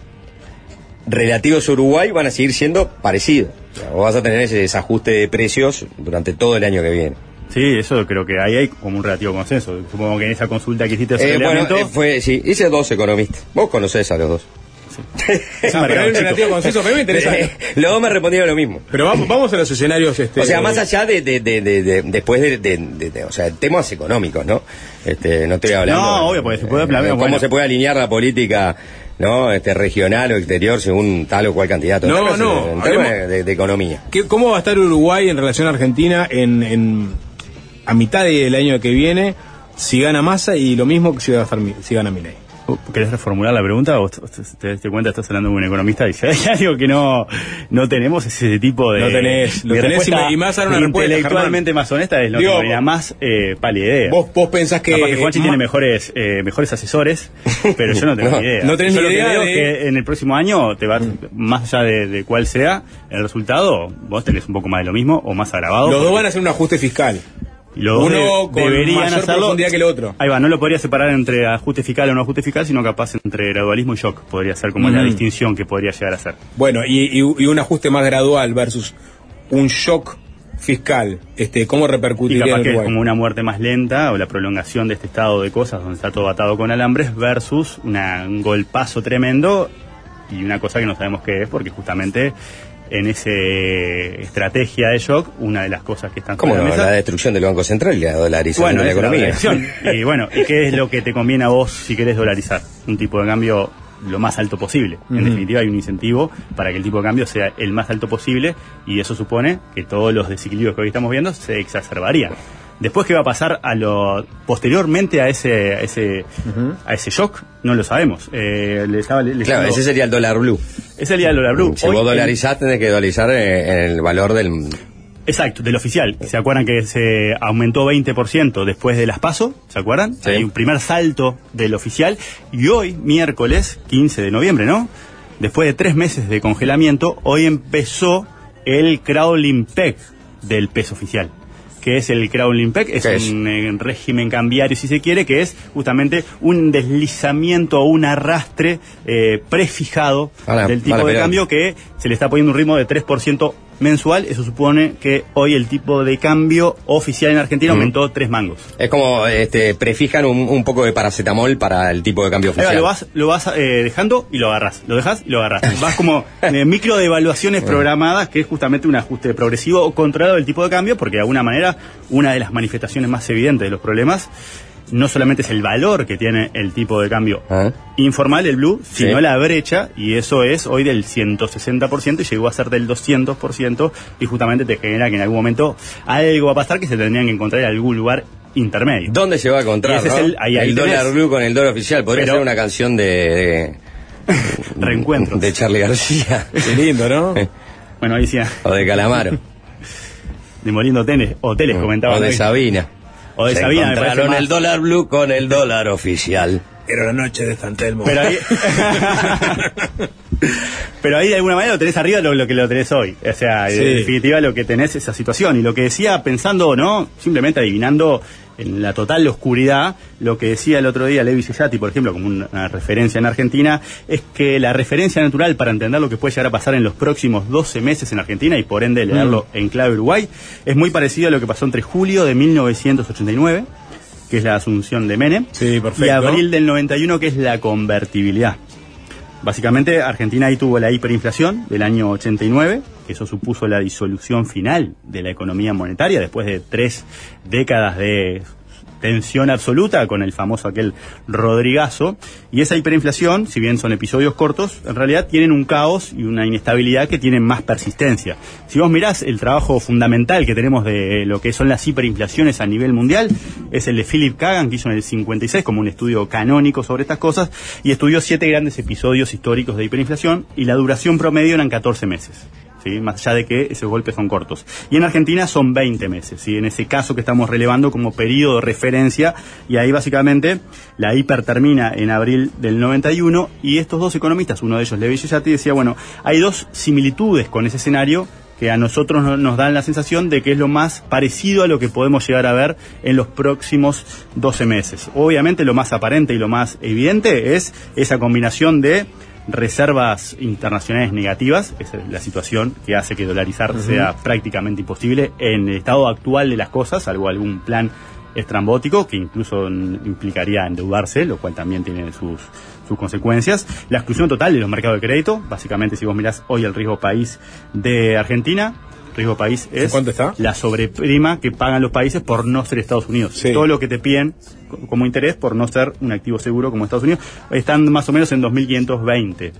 relativos a Uruguay, van a seguir siendo parecidos. O sea, vos vas a tener ese desajuste de precios durante todo el año que viene. Sí, eso creo que ahí hay como un relativo consenso. Supongo que en esa consulta que hiciste sobre Eh, bueno, eh, fue, sí, hice dos economistas. Vos conocés a los dos. Pero relativo consenso, pero mí me interesa. Eh, los dos me respondieron lo mismo. Pero vamos, vamos a los escenarios. Este, O sea, más allá de, de, de, de- de- después de, o sea, temas económicos, ¿no? Este, no estoy hablando. No, obvio, porque se puede de planear, cómo bueno. se puede alinear la política, ¿no? Este, regional o exterior según tal o cual candidato. No, no, En hablemos- de, de economía. ¿Qué- ¿Cómo va a estar Uruguay en relación a Argentina en, en- a mitad del año que viene si gana Massa y lo mismo que si, va a estar, Mi- si gana Milei? ¿Querés reformular la pregunta o te, diste cuenta estás hablando con un economista y si hay algo que no, no tenemos es ese tipo de... No tenés, lo tenés y me- vas a dar una Intelectualmente más honesta es lo Digo, que me da más eh, pálida idea. Vos, vos pensás que... Capaz que Juanchi tiene mejores, eh, mejores asesores, pero yo no tengo No, ni idea. no tenés Yo ni lo que idea de- que en el próximo año te va, más allá de, de cuál sea el resultado, vos tenés un poco más de lo mismo o más agravado. Los dos van a hacer un ajuste fiscal. Y los uno de- deberían mayor hacerlo. profundidad que el otro. Ahí va, no lo podría separar entre ajuste fiscal o no ajuste fiscal, sino capaz entre gradualismo y shock. Podría ser como la Ujú. distinción que podría llegar a ser. Bueno, y, y- y un ajuste más gradual versus un shock fiscal. Este, ¿Cómo Y repercutiría capaz en que es como una muerte más lenta o la prolongación de este estado de cosas donde está todo atado con alambres versus una- un golpazo tremendo y una cosa que no sabemos qué es porque justamente en esa estrategia de shock, una de las cosas que están ¿Cómo sobre no? la La destrucción del Banco Central y la dolarización Bueno, de la economía. y bueno, ¿y qué es lo que te conviene a vos si querés dolarizar? Un tipo de cambio lo más alto posible. En definitiva, hay un incentivo para que el tipo de cambio sea el más alto posible y eso supone que todos los desequilibrios que hoy estamos viendo se exacerbarían. Después, ¿qué va a pasar a lo posteriormente a ese a ese, a ese shock? No lo sabemos. Eh, le estaba le- Claro, ese sería el dólar blue. ese sería el dólar blue. Si Hoy vos el- dolarizás, tenés que dolarizar eh, el valor del... Exacto, del oficial. ¿Se acuerdan que se aumentó 20% después de las PASO? ¿Se acuerdan? Sí. Hay un primer salto del oficial. Y hoy, miércoles 15 de noviembre, ¿no? Después de tres meses de congelamiento, hoy empezó el crawling peg del peso oficial. Que es el Crowling Peg, es un eh, régimen cambiario, si se quiere, que es justamente un deslizamiento o un arrastre eh, prefijado del tipo de cambio que se le está poniendo un ritmo de 3% mensual. Eso supone que hoy el tipo de cambio oficial en Argentina aumentó 3 mangos. Es como este, prefijan un, un poco de paracetamol para el tipo de cambio oficial. lo vas, lo vas eh, dejando y lo agarras. Lo dejas y lo agarras. Vas como eh, micro devaluaciones programadas, que es justamente un ajuste progresivo o controlado del tipo de cambio, porque de alguna manera una de las manifestaciones más evidentes de los problemas no solamente es el valor que tiene el tipo de cambio informal, el blue, sino Sí. la brecha, y eso es hoy del 160% y llegó a ser del 200%, y justamente te genera que en algún momento algo va a pasar que se tendrían que encontrar en algún lugar intermedio. ¿Dónde se va a encontrar? Y ese no? es el- ahí- ahí tenés. dólar blue con el dólar oficial. Podría Pero- ser una canción de, de, Reencuentros. de Charlie García. Qué lindo, ¿no? Bueno, ahí decía, o de Calamaro. demoliendo hoteles, hoteles comentaba. o de. Sabina. O de Se Sabina, me encontraron más. el dólar blue con el dólar oficial. Era la noche de Santelmo. Pero ahí, pero ahí de alguna manera lo tenés arriba lo, lo que lo tenés hoy. O sea, Sí. en definitiva lo que tenés es esa situación. Y lo que decía pensando, ¿no? Simplemente adivinando en la total oscuridad, lo que decía el otro día Levi Sellati, por ejemplo, como una referencia en Argentina, es que la referencia natural para entender lo que puede llegar a pasar en los próximos 12 meses en Argentina y por ende leerlo en clave Uruguay, es muy parecido a lo que pasó entre julio de 1989, que es la asunción de Menem, Sí, y abril del 91, que es la convertibilidad. Básicamente, Argentina ahí tuvo la hiperinflación del año 89, que eso supuso la disolución final de la economía monetaria después de tres décadas de tensión absoluta con el famoso aquel Rodrigazo. Y esa hiperinflación, si bien son episodios cortos, en realidad tienen un caos y una inestabilidad que tienen más persistencia. Si vos mirás el trabajo fundamental que tenemos de lo que son las hiperinflaciones a nivel mundial, es el de Philip Kagan, que hizo en el 56 como un estudio canónico sobre estas cosas, y estudió siete grandes episodios históricos de hiperinflación, y la duración promedio eran 14 meses. Más allá de que esos golpes son cortos. Y en Argentina son 20 meses, ¿sí? en ese caso que estamos relevando como periodo de referencia, y ahí básicamente la hiper termina en abril del 91, y estos dos economistas, uno de ellos Levi Yati, decía, bueno, hay dos similitudes con ese escenario que a nosotros no- nos dan la sensación de que es lo más parecido a lo que podemos llegar a ver en los próximos 12 meses. Obviamente lo más aparente y lo más evidente es esa combinación de reservas internacionales negativas, es la situación que hace que dolarizar sea prácticamente imposible en el estado actual de las cosas, salvo algún plan estrambótico que incluso implicaría endeudarse, lo cual también tiene sus, sus consecuencias. La exclusión total de los mercados de crédito, básicamente si vos mirás hoy el riesgo país de Argentina, riesgo país es cuánto está? la sobreprima que pagan los países por no ser Estados Unidos. Sí. Todo lo que te piden co- como interés por no ser un activo seguro como Estados Unidos, están más o menos en 2.520.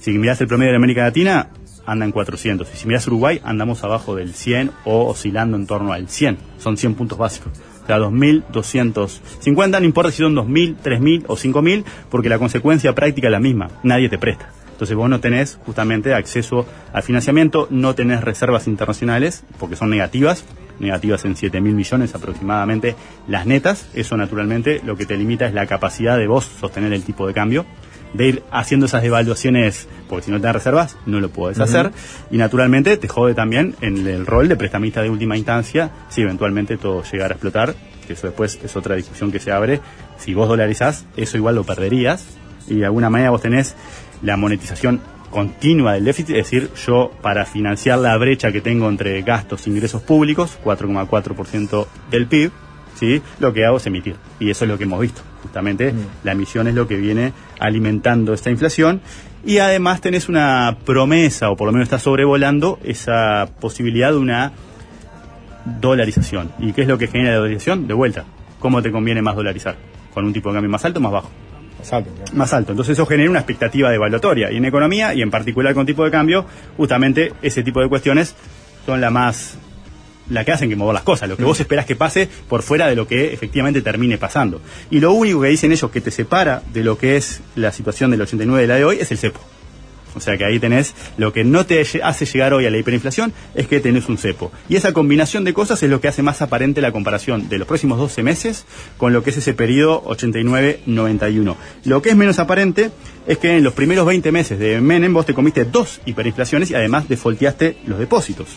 Si mirás el promedio de América Latina, anda en 400. Y si mirás Uruguay, andamos abajo del 100 o oscilando en torno al 100. Son 100 puntos básicos. O sea, 2.250, no importa si son 2.000, 3.000 o 5.000, porque la consecuencia práctica es la misma. Nadie te presta. Entonces vos no tenés justamente acceso al financiamiento, no tenés reservas internacionales, porque son negativas, negativas en 7 mil millones aproximadamente las netas. Eso naturalmente lo que te limita es la capacidad de vos sostener el tipo de cambio, de ir haciendo esas devaluaciones, porque si no tenés reservas no lo podés hacer. Y naturalmente te jode también en el rol de prestamista de última instancia, si eventualmente todo llegara a explotar, que eso después es otra discusión que se abre. Si vos dolarizás, eso igual lo perderías. Y de alguna manera vos tenés la monetización continua del déficit, es decir, yo para financiar la brecha que tengo entre gastos e ingresos públicos, 4,4% del PIB, ¿sí? lo que hago es emitir. Y eso es lo que hemos visto. Justamente la emisión es lo que viene alimentando esta inflación. Y además tenés una promesa, o por lo menos está sobrevolando, esa posibilidad de una dolarización. ¿Y qué es lo que genera la dolarización? De vuelta, ¿cómo te conviene más dolarizar? ¿Con un tipo de cambio más alto o más bajo? Exacto, claro. más alto. Entonces eso genera una expectativa devaluatoria. Y en economía, y en particular con tipo de cambio, justamente ese tipo de cuestiones son la más la que hacen que mover las cosas, lo que vos esperás que pase por fuera de lo que efectivamente termine pasando. Y lo único que dicen ellos que te separa de lo que es la situación del 89 de la de hoy es el cepo. O sea que ahí tenés lo que no te hace llegar hoy a la hiperinflación es que tenés un cepo. Y esa combinación de cosas es lo que hace más aparente la comparación de los próximos 12 meses con lo que es ese periodo 89-91. Lo que es menos aparente es que en los primeros 20 meses de Menem vos te comiste dos hiperinflaciones y además defolteaste los depósitos.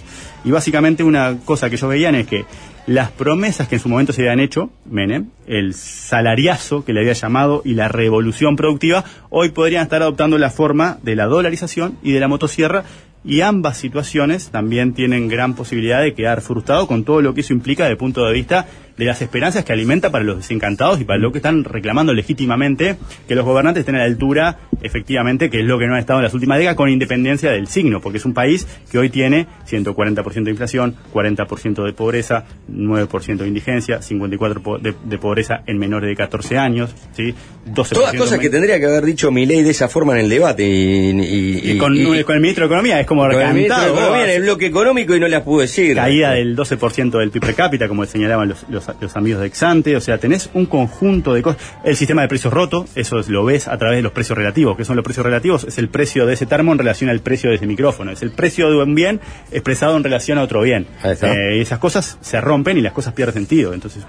Y básicamente una cosa que ellos veían es que las promesas que en su momento se habían hecho, Menem, el salariazo que le había llamado y la revolución productiva, hoy podrían estar adoptando la forma de la dolarización y de la motosierra y ambas situaciones también tienen gran posibilidad de quedar frustrado con todo lo que eso implica desde el punto de vista de las esperanzas que alimenta para los desencantados y para lo que están reclamando legítimamente que los gobernantes estén a la altura, efectivamente, que es lo que no han estado en las últimas décadas, con independencia del signo, porque es un país que hoy tiene 140% de inflación, 40% de pobreza, 9% de indigencia, 54% po- de, de pobreza en menores de 14 años, ¿sí? 12% Todas cosas que tendría que haber dicho Milei de esa forma en el debate. Y, y- Y con, y- con el ministro de Economía es como el recantado. Economía en el bloque económico y no las pudo decir. caída del 12% del PIB per cápita, como señalaban los, los- los amigos de Exante, o sea, tenés un conjunto de cosas. El sistema de precios roto, eso es- lo ves a través de los precios relativos. ¿Qué son los precios relativos? Es el precio de ese termo en relación al precio de ese micrófono. Es el precio de un bien expresado en relación a otro bien. Eh, y esas cosas se rompen y las cosas pierden sentido. Entonces,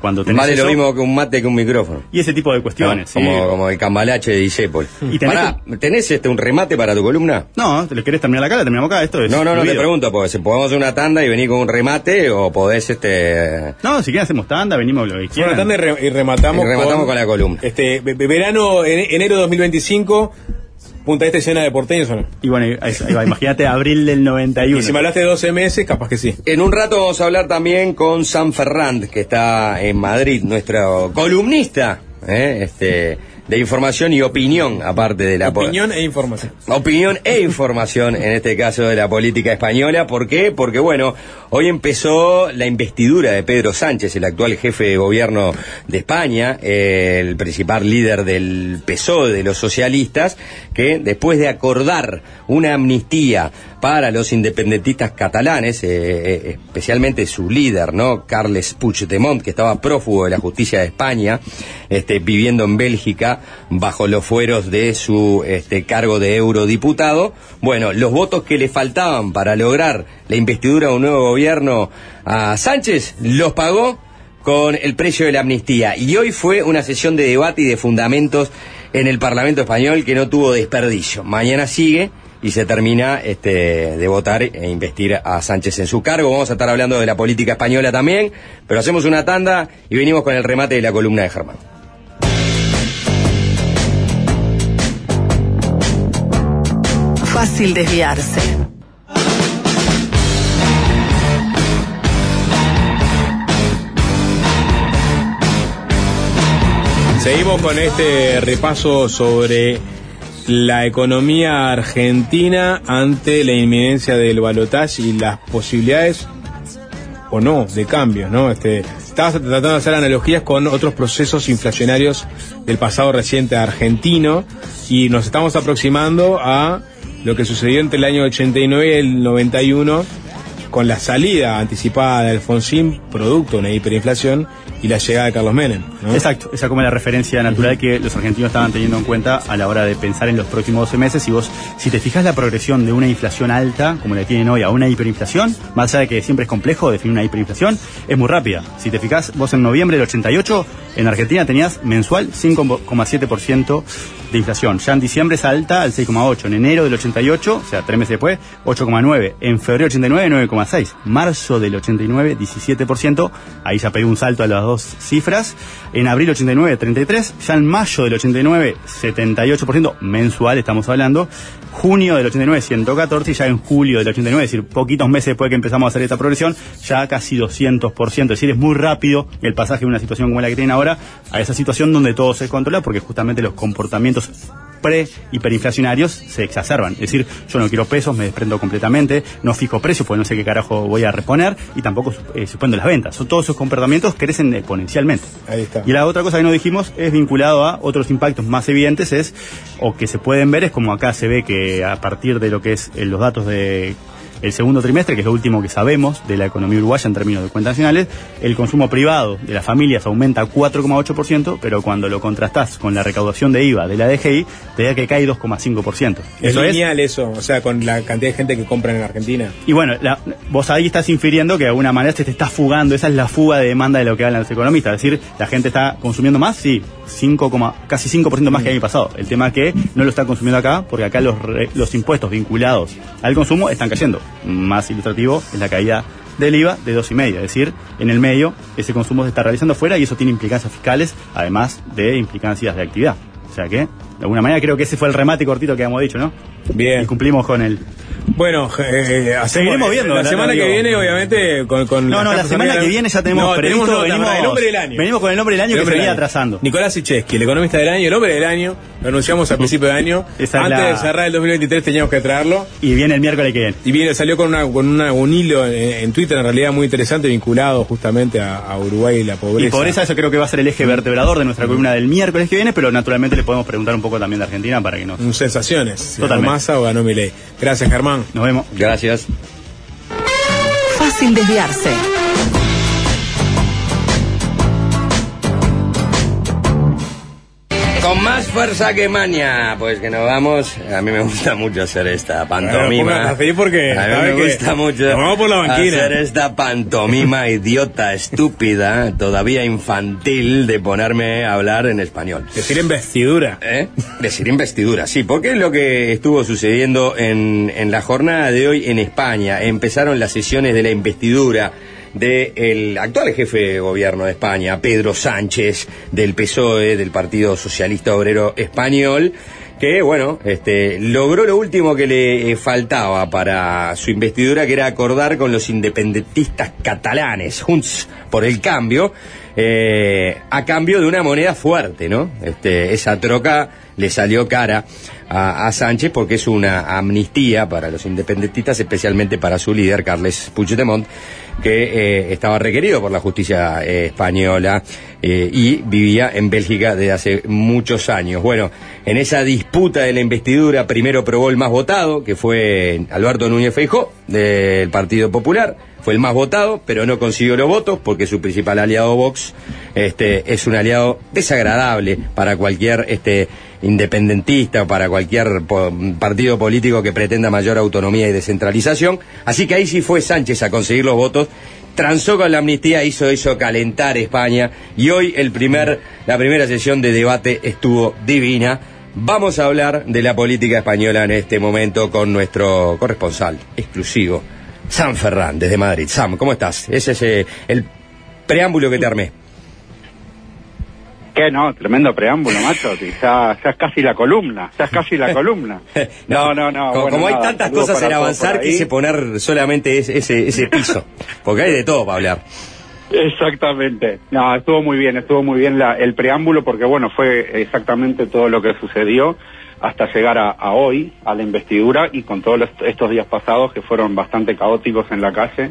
cuando tenés Vale eso- lo mismo que un mate que un micrófono. y ese tipo de cuestiones. ¿no? ¿sí? como, como el cambalache de Disépol. Y tenés Pará, ¿tenés este, un remate para tu columna? No, ¿te le querés terminar acá? La terminamos acá. Esto es No, no, no te pregunto, porque si podemos hacer una tanda y venir con un remate o podés este No, si quieren hacemos tanda, venimos lo que tanda y, re- y rematamos, Y rematamos con la columna. Este, ve- ve- verano, en- enero 2025, Punta Este llena de porteños o no. Y bueno, ahí- ahí va, imagínate abril del 91. Y si me hablaste de 12 meses, capaz que sí. En un rato vamos a hablar también con Sam Ferrand, que está en Madrid, nuestro columnista ¿eh? este, de información y opinión, aparte de la Opinión e información. Opinión e información, en este caso de la política española. ¿Por qué? Porque, bueno, hoy empezó la investidura de Pedro Sánchez, el actual jefe de gobierno de España, eh, el principal líder del PSOE, de los socialistas, que después de acordar una amnistía para los independentistas catalanes, eh, eh, especialmente su líder, ¿no? Carles Puigdemont, que estaba prófugo de la justicia de España, este, viviendo en Bélgica bajo los fueros de su este, cargo de eurodiputado. Bueno, los votos que le faltaban para lograr la investidura de un nuevo gobierno a Sánchez los pagó con el precio de la amnistía. Y hoy fue una sesión de debate y de fundamentos en el Parlamento español que no tuvo desperdicio. Mañana sigue y se termina este, de votar e investir a Sánchez en su cargo. Vamos a estar hablando de la política española también, pero hacemos una tanda y venimos con el remate de la columna de Germán. Fácil desviarse. Seguimos con este repaso sobre la economía argentina ante la inminencia del balotaje y las posibilidades o no de cambios, ¿no? Este, estabas tratando de hacer analogías con otros procesos inflacionarios del pasado reciente argentino y nos estamos aproximando a lo que sucedió entre el año 89 y el 91 con la salida anticipada de Alfonsín, producto de una hiperinflación, y la llegada de Carlos Menem. ¿no? Exacto, esa como la referencia natural que los argentinos estaban teniendo en cuenta a la hora de pensar en los próximos 12 meses. Y vos, si te fijas la progresión de una inflación alta, como la tienen hoy, a una hiperinflación, más allá de que siempre es complejo definir una hiperinflación, es muy rápida. Si te fijas, vos en noviembre del 88, en Argentina tenías mensual 5,7% de inflación. Ya en diciembre es alta al 6,8%. En enero del 88, o sea, tres meses después, 8,9%. En febrero del 89, 9,6%. Marzo del 89, 17%. Ahí ya pegó un salto a las dos cifras. En abril 89, 33%. Ya en mayo del 89, 78% mensual, estamos hablando. Junio del 89, 114%. Y ya en julio del 89, es decir, poquitos meses después que empezamos a hacer esta progresión, ya casi 200%. Es decir, es muy rápido el pasaje de una situación como la que tienen ahora a esa situación donde todo se controla porque justamente los comportamientos pre-hiperinflacionarios se exacerban. Es decir, yo no quiero pesos, me desprendo completamente, no fijo precios porque no sé qué carajo voy a reponer y tampoco eh, suspendo las ventas. Son, todos esos comportamientos crecen exponencialmente. Ahí está. Y la otra cosa que no dijimos es vinculado a otros impactos más evidentes es, o que se pueden ver, es como acá se ve que a partir de lo que es eh, los datos de el segundo trimestre, que es lo último que sabemos de la economía uruguaya en términos de cuentas nacionales, el consumo privado de las familias aumenta 4,8%, pero cuando lo contrastás con la recaudación de IVA de la DGI, te da que cae 2,5%. Es Eso es lineal eso, o sea, con la cantidad de gente que compra en Argentina. y bueno, la- vos ahí estás infiriendo que de alguna manera se te está fugando, esa es la fuga de demanda de lo que hablan los economistas. Es decir, la gente está consumiendo más, sí, 5, coma- casi 5% más que el año pasado. El tema es que no lo está consumiendo acá, porque acá los, re- los impuestos vinculados al consumo están cayendo. Más ilustrativo es la caída del IVA de 2,5. Es decir, en el medio ese consumo se está realizando fuera y eso tiene implicancias fiscales, además de implicancias de actividad. O sea que, de alguna manera, creo que ese fue el remate cortito que habíamos dicho, ¿no? Bien. Y cumplimos con el... Bueno, eh, hacemos- Seguiremos viendo, La la- semana que digo. viene, obviamente, con. con No, no, la semana que viene ya tenemos No, previsto, venimos- el hombre del año. venimos con el hombre del año que se del venía atrasando. Nicolás Sicheski, el economista del año, el hombre del año. Lo anunciamos al principio de año. Esa Antes la- de cerrar el 2023 teníamos que traerlo. Y viene el miércoles que viene. Y viene, salió con, una, con una- un hilo en, en Twitter, en realidad muy interesante, vinculado justamente a, a Uruguay y la pobreza. Y por eso eso creo que va a ser el eje vertebrador de nuestra columna del miércoles que viene, pero naturalmente le podemos preguntar un poco también de Argentina para que nos... Sensaciones. Si ganó Totalmente. Massa o ganó Milei. Gracias, Germán. Nos vemos. Gracias. Fácil desviarse. Con más fuerza que maña, pues que nos vamos. A mí me gusta mucho hacer esta pantomima. Bueno, así porque, a mí ¿sabe me gusta mucho vamos por la banquina. hacer esta pantomima idiota, estúpida, todavía infantil de ponerme a hablar en español. Decir investidura. ¿Eh? Decir investidura, sí, porque es lo que estuvo sucediendo en, en la jornada de hoy en España. Empezaron las sesiones de la investidura del actual jefe de gobierno de España, Pedro Sánchez, del PSOE, del Partido Socialista Obrero Español, que, bueno, este, logró lo último que le eh, faltaba para su investidura, que era acordar con los independentistas catalanes, por el cambio, eh, a cambio de una moneda fuerte, ¿no? Este, esa troca le salió cara a, Sánchez porque es una amnistía para los independentistas, especialmente para su líder, Carles Puigdemont, que eh, estaba requerido por la justicia eh, española eh, y vivía en Bélgica desde hace muchos años. Bueno, en esa disputa de la investidura, primero probó el más votado, que fue Alberto Núñez Feijó, del Partido Popular, fue el más votado, pero no consiguió los votos porque su principal aliado Vox este, es un aliado desagradable para cualquier este, independentista o para cualquier partido político que pretenda mayor autonomía y descentralización. Así que ahí sí fue Sánchez a conseguir los votos. Transó con la amnistía, hizo eso calentar España y hoy el primer, la primera sesión de debate estuvo divina. Vamos a hablar de la política española en este momento con nuestro corresponsal exclusivo, Sam Ferran, desde Madrid. Sam, ¿cómo estás? Ese es el preámbulo que te armé. ¿Qué no? Tremendo preámbulo, macho. Ya, ya es casi la columna. Ya es casi la columna. No, no, no. Como, bueno, como hay nada, tantas cosas en avanzar, quise poner solamente ese, ese, ese piso. Porque hay de todo para hablar. Exactamente. No, estuvo muy bien, estuvo muy bien la- el preámbulo porque, bueno, fue exactamente todo lo que sucedió hasta llegar a, a hoy, a la investidura y con todos los- estos días pasados que fueron bastante caóticos en la calle.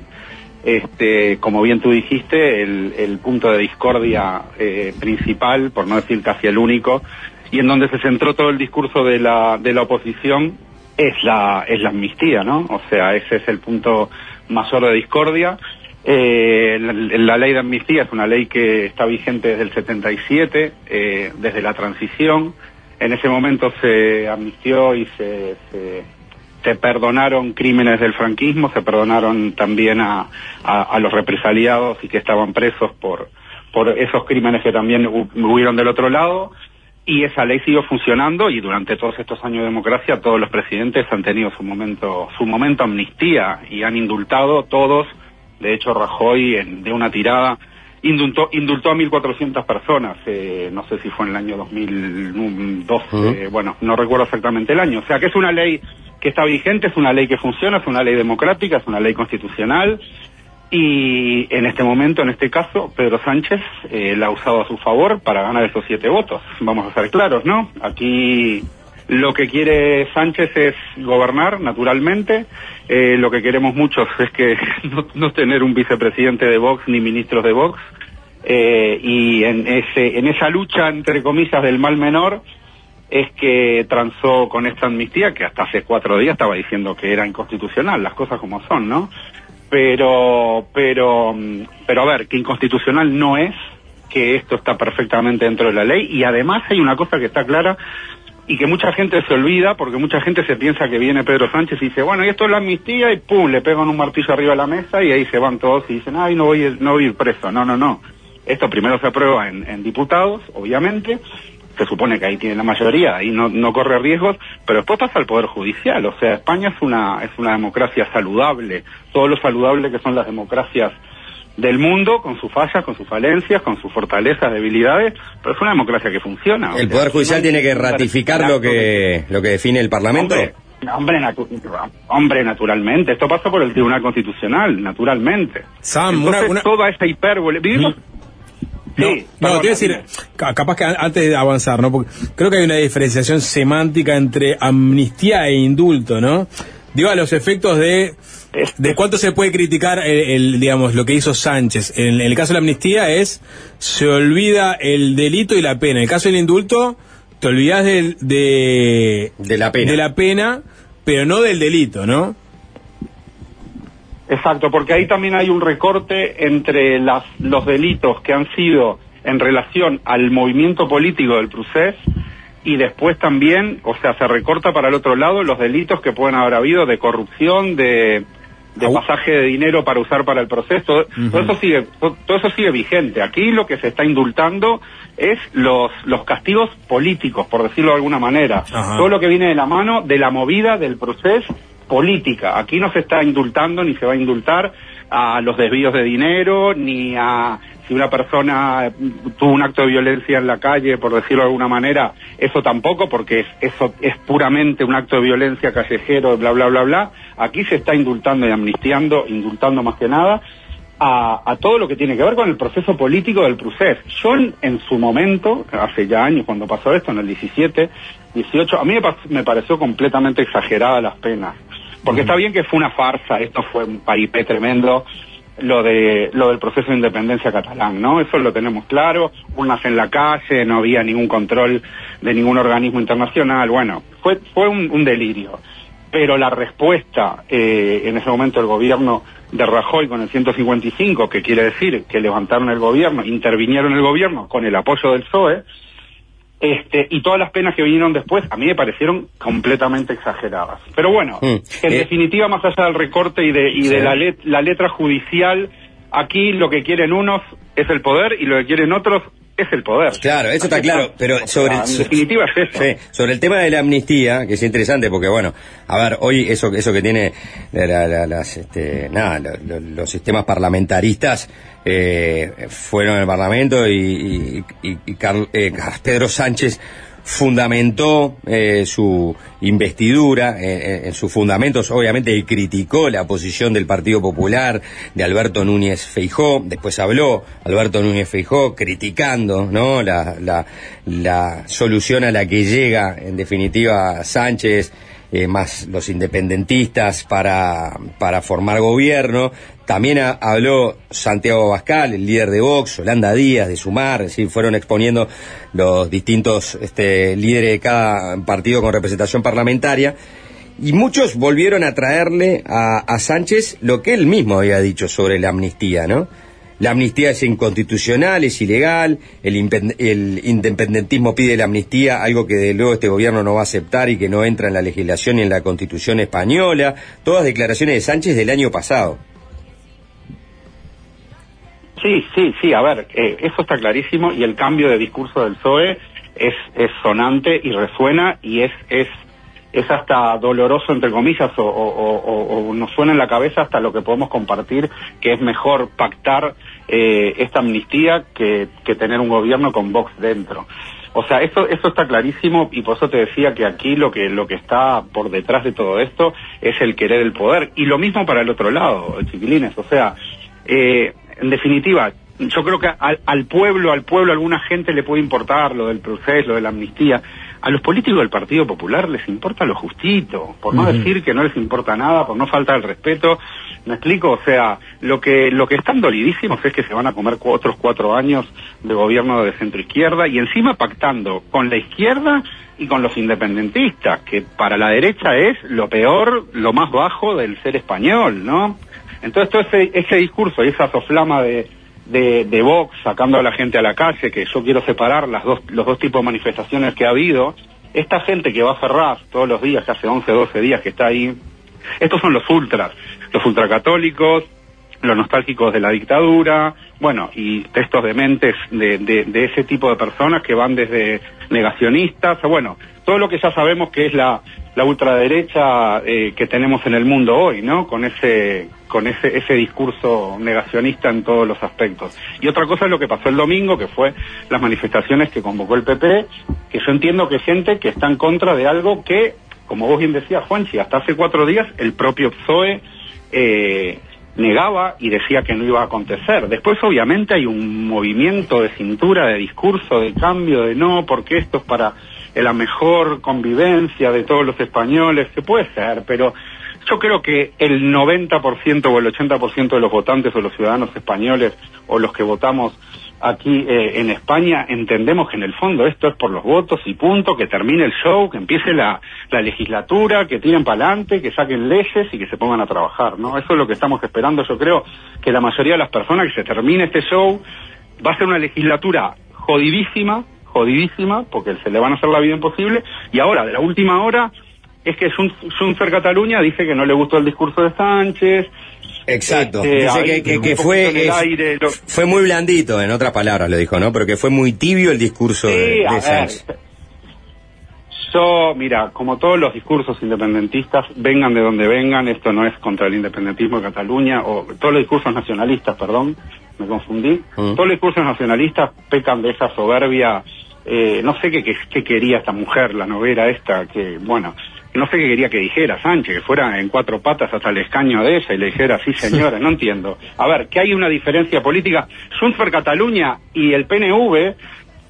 Este, como bien tú dijiste, el, punto de discordia eh, principal, por no decir casi el único, y en donde se centró todo el discurso de la, de la oposición es la, es la amnistía, ¿no? O sea, ese es el punto mayor de discordia. Eh, la, la ley de amnistía es una ley que está vigente desde el 77, eh, desde la transición. En ese momento se amnistió y se, se, se perdonaron crímenes del franquismo, se perdonaron también a, a, a los represaliados y que estaban presos por, por esos crímenes que también hu- hubieron del otro lado. Y esa ley siguió funcionando y durante todos estos años de democracia todos los presidentes han tenido su momento, su momento amnistía y han indultado todos. De hecho, Rajoy en- de una tirada indultó, indultó a 1.400 personas. eh, no sé si fue en el año 2012, bueno, no recuerdo exactamente el año. O sea que es una ley que está vigente, es una ley que funciona, es una ley democrática, es una ley constitucional. Y en este momento, en este caso, Pedro Sánchez eh, la ha usado a su favor para ganar esos siete votos. Vamos a ser claros, ¿no? Aquí lo que quiere Sánchez es gobernar, naturalmente. Eh, lo que queremos muchos es que no, no tener un vicepresidente de Vox ni ministros de Vox. Eh, y en, ese, en esa lucha, entre comillas, del mal menor, es que transó con esta amnistía que hasta hace cuatro días estaba diciendo que era inconstitucional, las cosas como son, ¿no? Pero, pero, mm, pero a ver, que inconstitucional no es, que esto está perfectamente dentro de la ley y además hay una cosa que está clara y que mucha gente se olvida porque mucha gente se piensa que viene Pedro Sánchez y dice, bueno, y esto es la amnistía y pum, le pegan un martillo arriba de la mesa y ahí se van todos y dicen, ay, no voy, no voy a ir preso. No, no, no. Esto primero se aprueba en, en diputados, obviamente, se supone que ahí tiene la mayoría, ahí no, no corre riesgos, pero después pasa al Poder Judicial. O sea, España es una, es una democracia saludable, todo lo saludable que son las democracias del mundo, con sus fallas, con sus falencias, con sus fortalezas, debilidades, pero es una democracia que funciona. O El sea, Poder Judicial tiene que ratificar lo que, lo que define el Parlamento. Hombre, hombre, natu- hombre, naturalmente. Esto pasa por el Tribunal Constitucional, naturalmente. Sam, Entonces, una- una- toda esta hipérbole... Vivimos... No, Sí, no, te iba a decir, capaz que an- antes de avanzar, ¿no? Porque creo que hay una diferenciación semántica entre amnistía e indulto, ¿no? Digo, a los efectos de, de cuánto se puede criticar el, el, digamos, lo que hizo Sánchez. En, el caso de la amnistía es, se olvida el delito y la pena. En el caso del indulto, te olvidas del, de, de la pena. De la pena, pero no del delito, ¿no? Exacto, porque ahí también hay un recorte entre las, los delitos que han sido en relación al movimiento político del procés y después también, o sea, se recorta para el otro lado los delitos que pueden haber habido de corrupción, de, de pasaje de dinero para usar para el proceso. Todo eso sigue, to- todo eso sigue vigente. Aquí lo que se está indultando es los, los castigos políticos, por decirlo de alguna manera. Todo lo que viene de la mano de la movida del proceso política. Aquí no se está indultando ni se va a indultar a los desvíos de dinero, ni a si una persona mm, tuvo un acto de violencia en la calle, por decirlo de alguna manera, eso tampoco, porque es, eso es puramente un acto de violencia callejero, bla, bla, bla, bla. Aquí se está indultando y amnistiando, indultando más que nada, a, a todo lo que tiene que ver con el proceso político del procés. Yo en, en su momento, hace ya años cuando pasó esto, en el 17, 18, a mí me, me pareció completamente exagerada las penas. Porque está bien que fue una farsa, esto fue un paripé tremendo, lo de lo del proceso de independencia catalán, ¿no? Eso lo tenemos claro, unas en la calle, no había ningún control de ningún organismo internacional, bueno, fue fue un, un delirio. Pero la respuesta eh, en ese momento del gobierno de Rajoy con el 155, que quiere decir que levantaron el gobierno, intervinieron el gobierno con el apoyo del PSOE, este, y todas las penas que vinieron después a mí me parecieron completamente exageradas. Pero bueno, Mm. en Eh, definitiva, más allá del recorte y de, y Sí. de la, let- la letra judicial, aquí lo que quieren unos es el poder y lo que quieren otros es el poder. Claro, eso está claro, pero sobre, en definitiva es eso. Sí, sobre el tema de la amnistía, que es interesante porque bueno, a ver, hoy eso eso que tiene la- la- la- las este, nada, lo- lo- los sistemas parlamentaristas eh, fueron al Parlamento y, y- y- y Carl- eh, Pedro Sánchez fundamentó eh, su investidura eh, eh, en sus fundamentos, obviamente criticó la posición del Partido Popular de Alberto Núñez Feijó, después habló Alberto Núñez Feijó criticando ¿no? la, la, la solución a la que llega en definitiva Sánchez eh, más los independentistas para, para formar gobierno. También ha- habló Santiago Bascal, el líder de Vox, Holanda Díaz, de Sumar, decir, fueron exponiendo los distintos este, líderes de cada partido con representación parlamentaria. Y muchos volvieron a traerle a, a Sánchez lo que él mismo había dicho sobre la amnistía, ¿no? La amnistía es inconstitucional, es ilegal, el, el independentismo pide la amnistía, algo que de luego este gobierno no va a aceptar y que no entra en la legislación ni en la constitución española. Todas declaraciones de Sánchez del año pasado. Sí, sí, sí, a ver, eh, eso está clarísimo y el cambio de discurso del PSOE es, es sonante y resuena y es, es, es hasta doloroso, entre comillas, o, o- nos suena en la cabeza hasta lo que podemos compartir, que es mejor pactar eh, esta amnistía que, que tener un gobierno con Vox dentro. O sea, eso, eso está clarísimo y por eso te decía que aquí lo que, lo que está por detrás de todo esto es el querer el poder. Y lo mismo para el otro lado, chiquilines. O sea, eh, en definitiva, yo creo que al, al pueblo, al pueblo, a alguna gente le puede importar lo del proceso, lo de la amnistía. A los políticos del Partido Popular les importa lo justito, por no decir que no les importa nada, por no faltar el respeto. ¿Me explico? O sea, lo que, lo que están dolidísimos es que se van a comer cu- otros cuatro años de gobierno de centro izquierda y encima pactando con la izquierda y con los independentistas, que para la derecha es lo peor, lo más bajo del ser español, ¿no? Entonces todo ese, ese discurso y esa soflama de, de, de Vox sacando a la gente a la calle, que yo quiero separar las dos, los dos tipos de manifestaciones que ha habido, esta gente que va a Ferraz todos los días, que hace 11, 12 días que está ahí, estos son los ultras, los ultracatólicos, los nostálgicos de la dictadura, bueno, y textos dementes de, de, de ese tipo de personas que van desde negacionistas, bueno, todo lo que ya sabemos que es la, la ultraderecha eh, que tenemos en el mundo hoy, ¿no? Con ese con ese ese discurso negacionista en todos los aspectos. Y otra cosa es lo que pasó el domingo, que fue las manifestaciones que convocó el PP, que yo entiendo que gente que está en contra de algo que, como vos bien decías, Juanchi, hasta hace cuatro días el propio PSOE eh, negaba y decía que no iba a acontecer. Después, obviamente, hay un movimiento de cintura, de discurso, de cambio, de no, porque esto es para la mejor convivencia de todos los españoles, que puede ser, pero yo creo que el 90% o el 80% de los votantes o los ciudadanos españoles o los que votamos aquí eh, en España entendemos que en el fondo esto es por los votos y punto, que termine el show, que empiece la, la legislatura, que tiren para adelante, que saquen leyes y que se pongan a trabajar, ¿no? Eso es lo que estamos esperando. Yo creo que la mayoría de las personas que se termine este show va a ser una legislatura jodidísima, jodidísima, porque se le van a hacer la vida imposible. Y ahora, de la última hora, es que Jun- Juncker Cataluña dice que no le gustó el discurso de Sánchez. Exacto. Este, Dice que, que- fue, en el es- aire, lo- fue muy blandito, en otras palabras lo dijo, ¿no? Pero que fue muy tibio el discurso de, a ver, Sánchez. Yo, mira, como todos los discursos independentistas, vengan de donde vengan, esto no es contra el independentismo de Cataluña, o todos los discursos nacionalistas, perdón, me confundí, Mm. todos los discursos nacionalistas pecan de esa soberbia, eh, no sé qué, qué, qué quería esta mujer, la novela esta, que, bueno, no sé qué quería que dijera Sánchez, que fuera en cuatro patas hasta el escaño de ella y le dijera, sí señora, no entiendo. A ver, que hay una diferencia política, Junts per Cataluña y el PNV,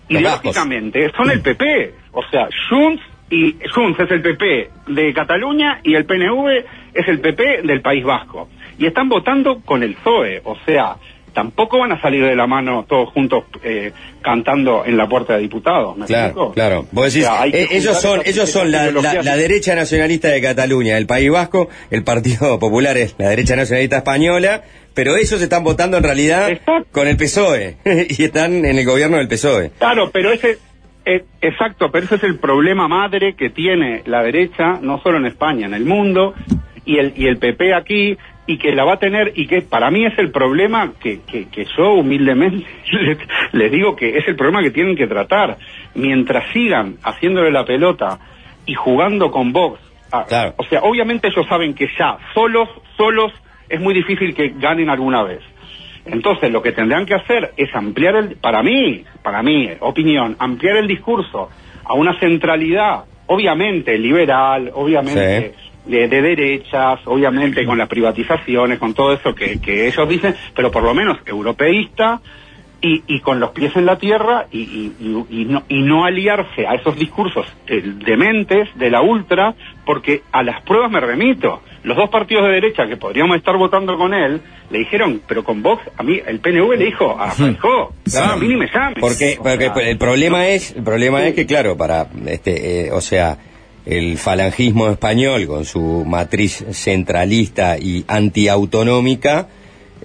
ideológicamente, son el PP. O sea, Junts y Junts es el PP de Cataluña y el PNV es el PP del País Vasco. Y están votando con el PSOE. O sea, tampoco van a salir de la mano todos juntos eh, cantando en la puerta de diputados. ¿me Claro, explico? claro. Vos decís, O sea, eh, ellos son, ellos son la, la- ideologías. la derecha nacionalista de Cataluña, el País Vasco, el Partido Popular es la derecha nacionalista española, pero ellos están votando en realidad con el PSOE y están en el gobierno del PSOE. Claro, pero ese, exacto, pero ese es el problema madre que tiene la derecha, no solo en España, en el mundo, y el, y el PP aquí, y que la va a tener, y que para mí es el problema que, que, que yo humildemente les, les digo que es el problema que tienen que tratar. Mientras sigan haciéndole la pelota y jugando con Vox, ah, o sea, obviamente ellos saben que ya, solos, solos, es muy difícil que ganen alguna vez. Entonces, lo que tendrán que hacer es ampliar el, para mí, para mí, opinión, ampliar el discurso a una centralidad, obviamente liberal, obviamente de, de derechas, obviamente con las privatizaciones, con todo eso que, que ellos dicen, pero por lo menos europeísta y, y con los pies en la tierra y, y- y- no, y no aliarse a esos discursos eh, dementes de la ultra, porque a las pruebas me remito. Los dos partidos de derecha que podríamos estar votando con él, le dijeron, pero con Vox, a mí el PNV le dijo, a Feijóo, a mí ni me llames. Porque, porque el problema es, el problema es que claro, para este, eh, o sea, el falangismo español con su matriz centralista y antiautonómica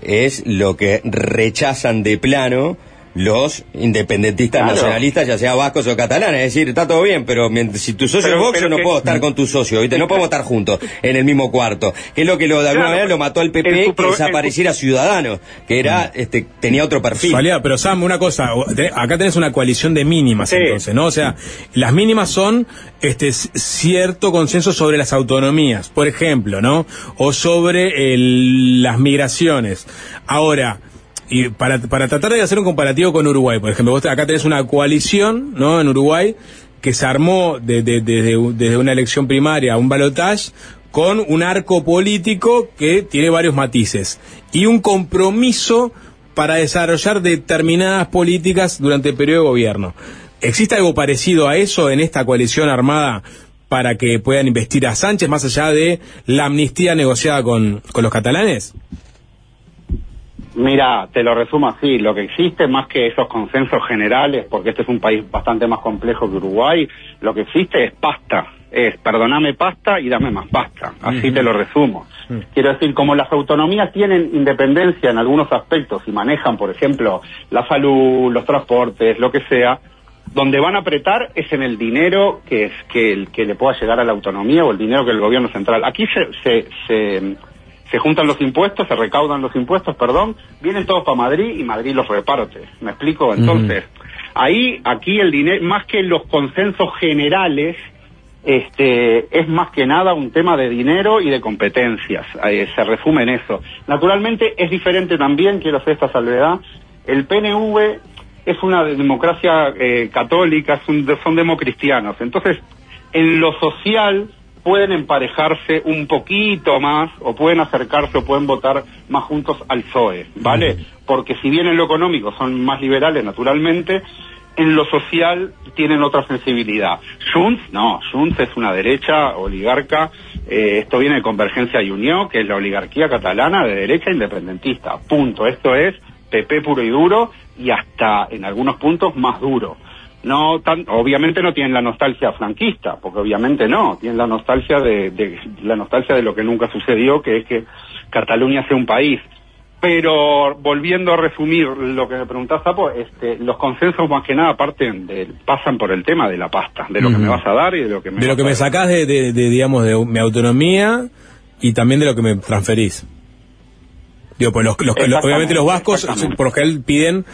es lo que rechazan de plano los independentistas Claro. nacionalistas, ya sea vascos o catalanes. Es decir, está todo bien, pero mientras- si tu socio Pero- es yo no que- puedo estar con tu socio, ¿viste? No podemos estar juntos en el mismo cuarto. Que es lo que lo, de alguna Claro, manera lo mató al PP, que pro- desapareciera Ciudadanos, que era, este, tenía otro perfil. Pero Sam, una cosa, acá tenés una coalición de mínimas entonces, ¿no? O sea, las mínimas son este cierto consenso sobre las autonomías, por ejemplo, ¿no? O sobre el- las migraciones. Ahora, y para, para tratar de hacer un comparativo con Uruguay, por ejemplo, vos acá tenés una coalición, ¿no? En Uruguay, que se armó de- de- desde, desde una elección primaria a un balotaje con un arco político que tiene varios matices y un compromiso para desarrollar determinadas políticas durante el periodo de gobierno. ¿Existe algo parecido a eso en esta coalición armada para que puedan investir a Sánchez, más allá de la amnistía negociada con, con los catalanes? Mira, te lo resumo así, lo que existe más que esos consensos generales, porque este es un país bastante más complejo que Uruguay, lo que existe es pasta, es perdoname pasta y dame más pasta, así te lo resumo. Quiero decir, como las autonomías tienen independencia en algunos aspectos y manejan, por ejemplo, la salud, los transportes, lo que sea, donde van a apretar es en el dinero que es que, el, que le pueda llegar a la autonomía o el dinero que el gobierno central. Aquí se, se, se, se juntan los impuestos, se recaudan los impuestos, perdón, vienen todos para Madrid y Madrid los reparte. ¿Me explico? Entonces, ahí, aquí el dinero, más que los consensos generales, este, es más que nada un tema de dinero y de competencias. Eh, se resume en eso. Naturalmente es diferente también, quiero hacer esta salvedad, el PNV es una democracia eh, católica, es un- son democristianos. Entonces, en lo social pueden emparejarse un poquito más o pueden acercarse o pueden votar más juntos al PSOE, ¿vale? Porque si bien en lo económico son más liberales naturalmente, en lo social tienen otra sensibilidad. Junts, no, Junts es una derecha oligarca, eh, esto viene de Convergencia y Unión, que es la oligarquía catalana de derecha independentista, punto. Esto es PP puro y duro y hasta en algunos puntos más duro. No tan, obviamente no tienen la nostalgia franquista, porque obviamente no, tienen la nostalgia de, de- la nostalgia de lo que nunca sucedió, que es que Cataluña sea un país. Pero volviendo a resumir lo que me preguntás, Sapo, este, los consensos más que nada parten de, pasan por el tema de la pasta, de lo que me vas a dar y de lo que me De lo que me sacás de, de- de, digamos, de mi autonomía y también de lo que me transferís. Digo, pues los, los- los- obviamente los vascos por lo general piden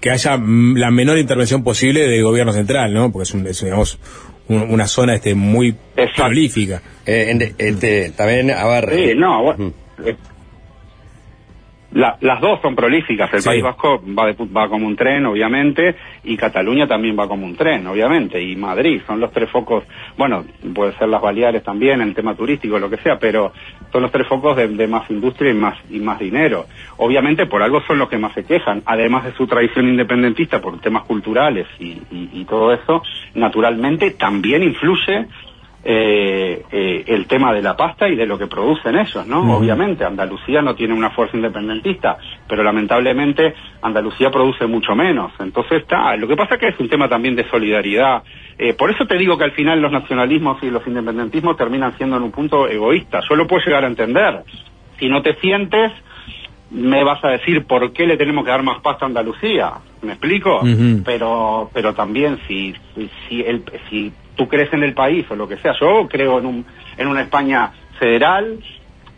que haya mm, la menor intervención posible del gobierno central, ¿no? Porque es, un- es, digamos, un- una zona este muy prolífica. Eh, en de- este, también, a ver. Sí, no, bueno, la- las dos son prolíficas. El Sí. País Vasco va, de va como un tren, obviamente, y Cataluña también va como un tren, obviamente, y Madrid. Son los tres focos, bueno, puede ser las Baleares también, el tema turístico, lo que sea, pero son los tres focos de, de más industria y más, y más dinero. Obviamente, por algo son los que más se quejan, además de su tradición independentista por temas culturales y, y- y todo eso, naturalmente también influye eh, eh, el tema de la pasta y de lo que producen ellos, ¿no? Obviamente, Andalucía no tiene una fuerza independentista, pero lamentablemente Andalucía produce mucho menos. Entonces está, lo que pasa que es un tema también de solidaridad. Eh, por eso te digo que al final los nacionalismos y los independentismos terminan siendo en un punto egoístas. Yo lo puedo llegar a entender. Si no te sientes, me vas a decir por qué le tenemos que dar más pasta a Andalucía. ¿Me explico? Pero pero también si si si, el, si tú crees en el país o lo que sea, yo creo en un en una España federal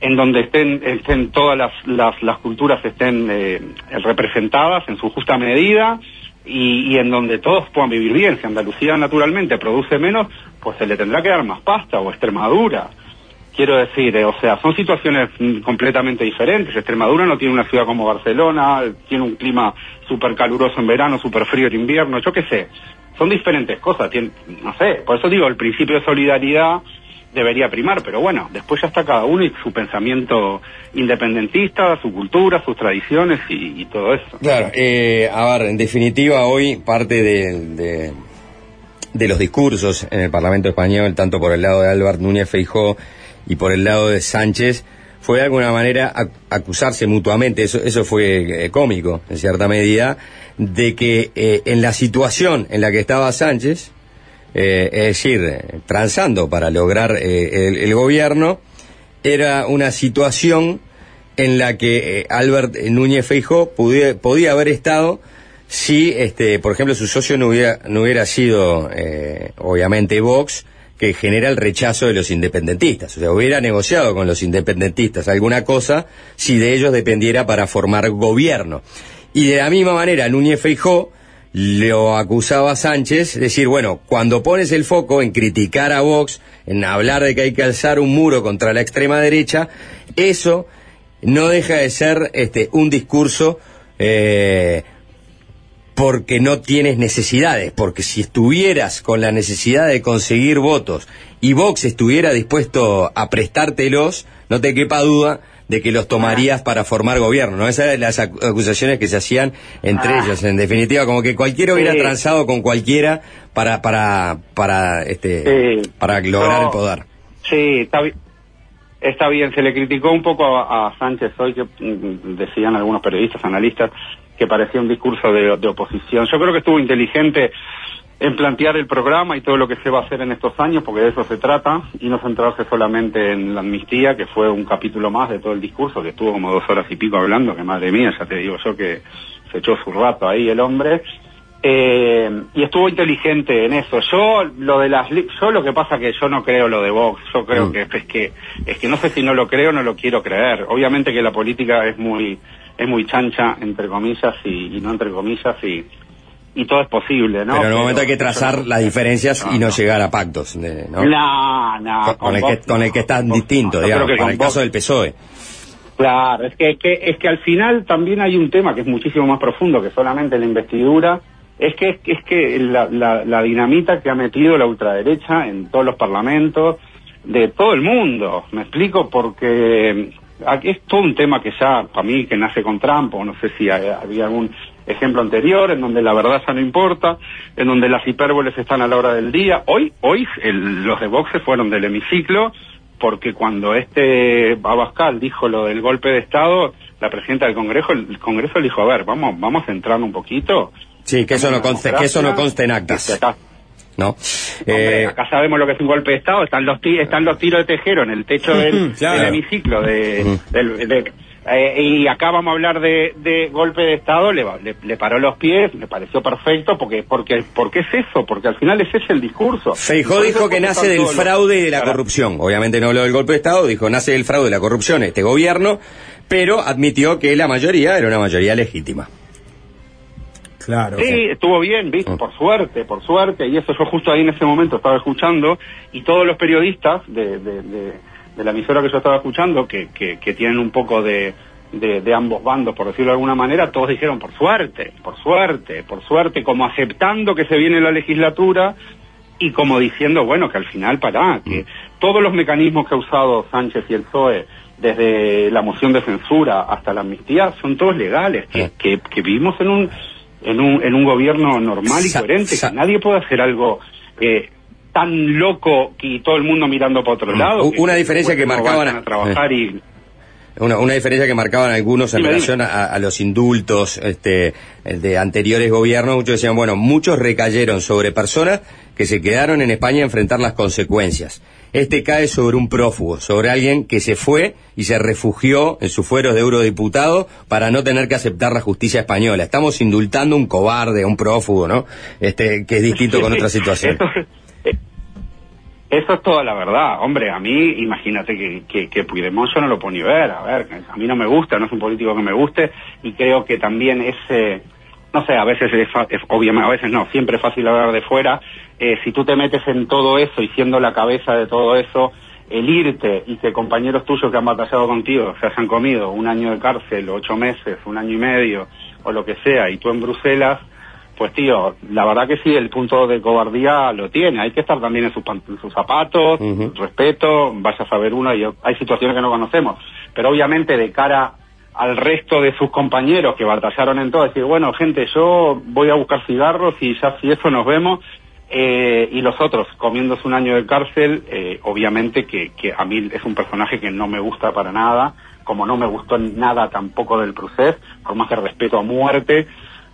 en donde estén estén todas las las, las culturas estén eh, representadas en su justa medida y, en donde todos puedan vivir bien. Si Andalucía naturalmente produce menos, pues se le tendrá que dar más pasta o Extremadura. Quiero decir, eh, o sea, son situaciones mm, completamente diferentes. Extremadura no tiene una ciudad como Barcelona, tiene un clima súper caluroso en verano, súper frío en invierno, yo qué sé. Son diferentes cosas, tien- no sé. Por eso digo, el principio de solidaridad debería primar, pero bueno, después ya está cada uno y su pensamiento independentista, su cultura, sus tradiciones y, todo eso. Claro, eh, a ver, en definitiva, hoy parte de, de, los discursos en el Parlamento Español, tanto por el lado de Álvaro Núñez Feijó y por el lado de Sánchez, fue de alguna manera ac- acusarse mutuamente, eso, eso fue eh, cómico, en cierta medida, de que eh, en la situación en la que estaba Sánchez, eh, es decir, transando para lograr eh, el, gobierno, era una situación en la que eh, Albert Núñez Feijó podía, podía haber estado si, este, por ejemplo, su socio no hubiera, no hubiera sido, obviamente, Vox, que genera el rechazo de los independentistas. O sea, hubiera negociado con los independentistas alguna cosa si de ellos dependiera para formar gobierno. Y de la misma manera, Núñez Feijó lo acusaba a Sánchez, decir, bueno, cuando pones el foco en criticar a Vox, en hablar de que hay que alzar un muro contra la extrema derecha, eso no deja de ser este, un discurso eh, porque no tienes necesidades, porque si estuvieras con la necesidad de conseguir votos y Vox estuviera dispuesto a prestártelos, no te quepa duda de que los tomarías para formar gobierno, ¿no? Esas eran las acu- acusaciones que se hacían entre Ah. ellos, en definitiva, como que cualquiera hubiera Sí. transado con cualquiera para, para, para, este, Sí. para lograr No. el poder. Sí, está, bi- está bien. Se le criticó un poco a, a Sánchez hoy, que mm, decían algunos periodistas, analistas, que parecía un discurso de, de oposición. Yo creo que estuvo inteligente en plantear el programa y todo lo que se va a hacer en estos años, porque de eso se trata, y no centrarse solamente en la amnistía, que fue un capítulo más de todo el discurso, que estuvo como dos horas y pico hablando, que madre mía, ya te digo yo que se echó su rato ahí el hombre. Eh, y estuvo inteligente en eso. Yo lo de las yo lo que pasa que yo no creo lo de Vox. Yo creo Mm. que es que es que no sé si no lo creo o no lo quiero creer. Obviamente que la política es muy es muy chancha entre comillas y, y no entre comillas y y todo es posible, ¿no? Pero en el momento hay que trazar no- las diferencias y no no. llegar a pactos, ¿no? No, no, con, con el que, con el no, que no. Digamos, con el caso del PSOE. Claro, es que, que- es que al final también hay un tema que es muchísimo más profundo que solamente la investidura. Es que es que la, la, la dinamita que ha metido la ultraderecha en todos los parlamentos de todo el mundo. Me explico porque aquí es todo un tema que ya para mí que nace con Trump o no sé si hay- había algún ejemplo anterior en donde la verdad ya no importa, en donde las hipérboles están a la hora del día. Hoy hoy el- los de Vox se fueron del hemiciclo porque cuando este Abascal dijo lo del golpe de Estado, la presidenta del Congreso, el Congreso le dijo, a ver, vamos, vamos a entrar un poquito. Sí, que eso no conste, que eso no conste en actas, acá, ¿no? hombre, Eh, acá sabemos lo que es un golpe de Estado, están los, están los tiros de tejero en el techo del, Claro. del hemiciclo de, del- de- eh, y acá vamos a hablar de, de golpe de Estado, le, va- le, le paró los pies, me pareció perfecto, porque, porque, porque es eso, porque al final es ese el discurso. Feijó dijo que nace del fraude y de la corrupción. Obviamente no habló del golpe de Estado, dijo nace del fraude y la corrupción este gobierno, pero admitió que la mayoría era una mayoría legítima. Claro. Sí, estuvo bien, ¿viste? Mm. Por suerte, por suerte, y eso yo justo ahí en ese momento estaba escuchando, y todos los periodistas de, de, de- de la emisora que yo estaba escuchando, que, que, que tienen un poco de, de, de ambos bandos, por decirlo de alguna manera, todos dijeron, por suerte, por suerte, por suerte, como aceptando que se viene la legislatura, y como diciendo, bueno, que al final, pará, que todos los mecanismos que ha usado Sánchez y el PSOE, desde la moción de censura hasta la amnistía, son todos legales, que, que, que vivimos en un, en un, en un gobierno normal y coherente, que nadie puede hacer algo eh, tan loco y todo el mundo mirando para otro lado. Una diferencia que marcaban- a trabajar y... Una, una diferencia que marcaban algunos en relación a, a los indultos este, de anteriores gobiernos, muchos decían, bueno, muchos recayeron sobre personas que se quedaron en España a enfrentar las consecuencias. Este cae sobre un prófugo, sobre alguien que se fue y se refugió en sus fueros de eurodiputado para no tener que aceptar la justicia española. Estamos indultando a un cobarde, a un prófugo, ¿no? Este, que es distinto con otra situación. Eso, es toda la verdad. Hombre, a mí, imagínate que, que, que Puigdemont yo no lo puedo ni ver. A ver, a mí no me gusta, no es un político que me guste y creo que también ese... No sé, a veces es, es obviamente, a veces no, siempre es fácil hablar de fuera. Eh, si tú te metes en todo eso y siendo la cabeza de todo eso, el irte y que compañeros tuyos que han batallado contigo se hayan comido un año de cárcel, ocho meses, un año y medio, o lo que sea, y tú en Bruselas, pues tío, la verdad que sí, el punto de cobardía lo tiene. Hay que estar también en sus, en sus zapatos, respeto, vaya a saber uno, y hay situaciones que no conocemos. Pero obviamente de cara al resto de sus compañeros que batallaron en todo, decir, bueno, gente, yo voy a buscar cigarros y ya si eso nos vemos. Eh, y los otros comiéndose un año de cárcel, eh, obviamente que, que a mí es un personaje que no me gusta para nada, como no me gustó nada tampoco del proceso, por más que respeto a muerte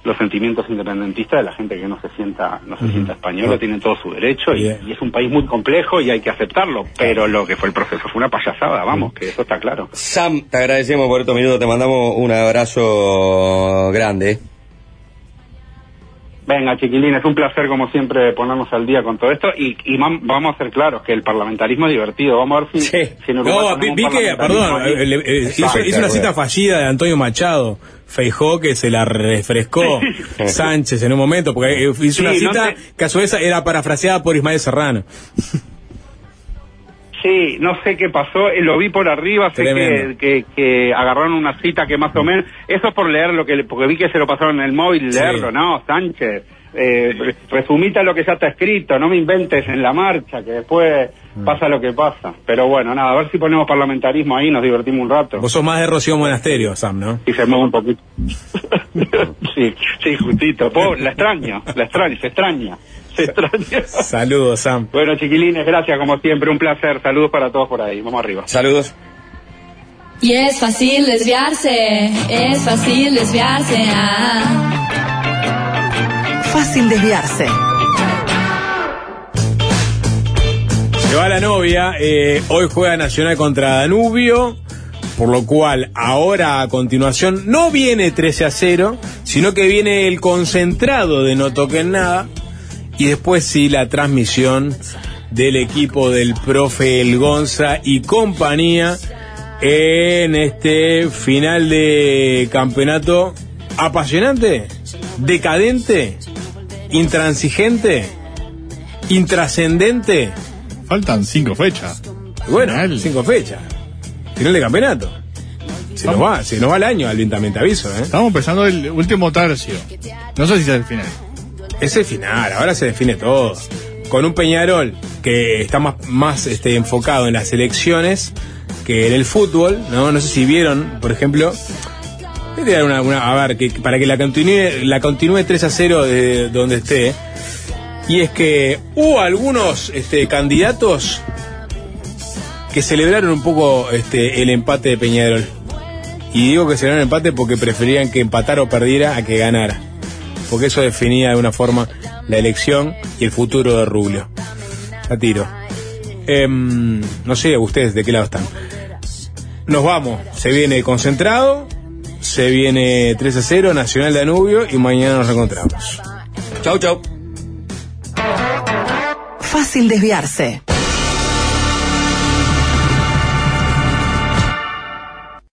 los sentimientos independentistas de la gente que no se sienta no se sienta española, tienen todo su derecho y es un país muy complejo y hay que aceptarlo, pero lo que fue el proceso fue una payasada, vamos, que eso está claro. Sam, te agradecemos por estos minutos, te mandamos un abrazo grande. Venga, chiquilines, un placer como siempre ponernos al día con todo esto y, y vam- vamos a ser claros que el parlamentarismo es divertido. Vamos a ver si, Sí. si No, vi, que, perdón, eh, le- eh, hizo, hizo una cita fallida de Antonio Machado. Feijó que se la refrescó Sánchez en un momento, porque eh, hizo una no cita que a su vez era parafraseada por Ismael Serrano. Sí, no sé qué pasó, eh, lo vi por arriba, sé que, que, que agarraron una cita que más o menos, eso es por leer lo que, porque vi que se lo pasaron en el móvil, Sí. leerlo, no, Sánchez, eh, re- resumite lo que ya está escrito, no me inventes en la marcha, que después Mm. pasa lo que pasa. Pero bueno, nada, a ver si ponemos parlamentarismo ahí, nos divertimos un rato. Vos sos más de Rocío Monasterio, Sam, ¿no? Y se mueve un poquito. sí, sí, justito. Po- la extraño, la extraño, se extraña. Se extraña. Saludos, Sam. Bueno, chiquilines, gracias como siempre, un placer. Saludos para todos por ahí. Vamos arriba. Saludos. Y es fácil desviarse, es fácil desviarse. Ah. Fácil desviarse. Se va la novia, eh, hoy juega Nacional contra Danubio, por lo cual ahora a continuación no viene 13 a 0, sino que viene el concentrado de No Toquen Nada, y después sí la transmisión del equipo del profe El Gonza y compañía en este final de campeonato apasionante, decadente, intransigente, intrascendente. Faltan cinco fechas. Bueno, cinco fechas. Final de campeonato. Se nos va, se nos va el año, te aviso, ¿eh? Estamos empezando el último tercio. No sé si es el final. Es el final, ahora se define todo. Con un Peñarol que está más, más este, enfocado en las elecciones que en el fútbol, ¿no? No sé si vieron, por ejemplo. A ver, que, para que la continúe, la continúe 3 a 0 de donde esté. Y es que hubo algunos este, candidatos que celebraron un poco este, el empate de Peñarol. Y digo que celebraron el empate porque preferían que empatara o perdiera a que ganara. Porque eso definía de una forma la elección y el futuro de Rubio. La tiro. Em, no sé, ustedes de qué lado están. Nos vamos. Se viene concentrado. Se viene 3 a 0, Nacional Danubio. Y mañana nos reencontramos. Chau, chau. Fácil desviarse.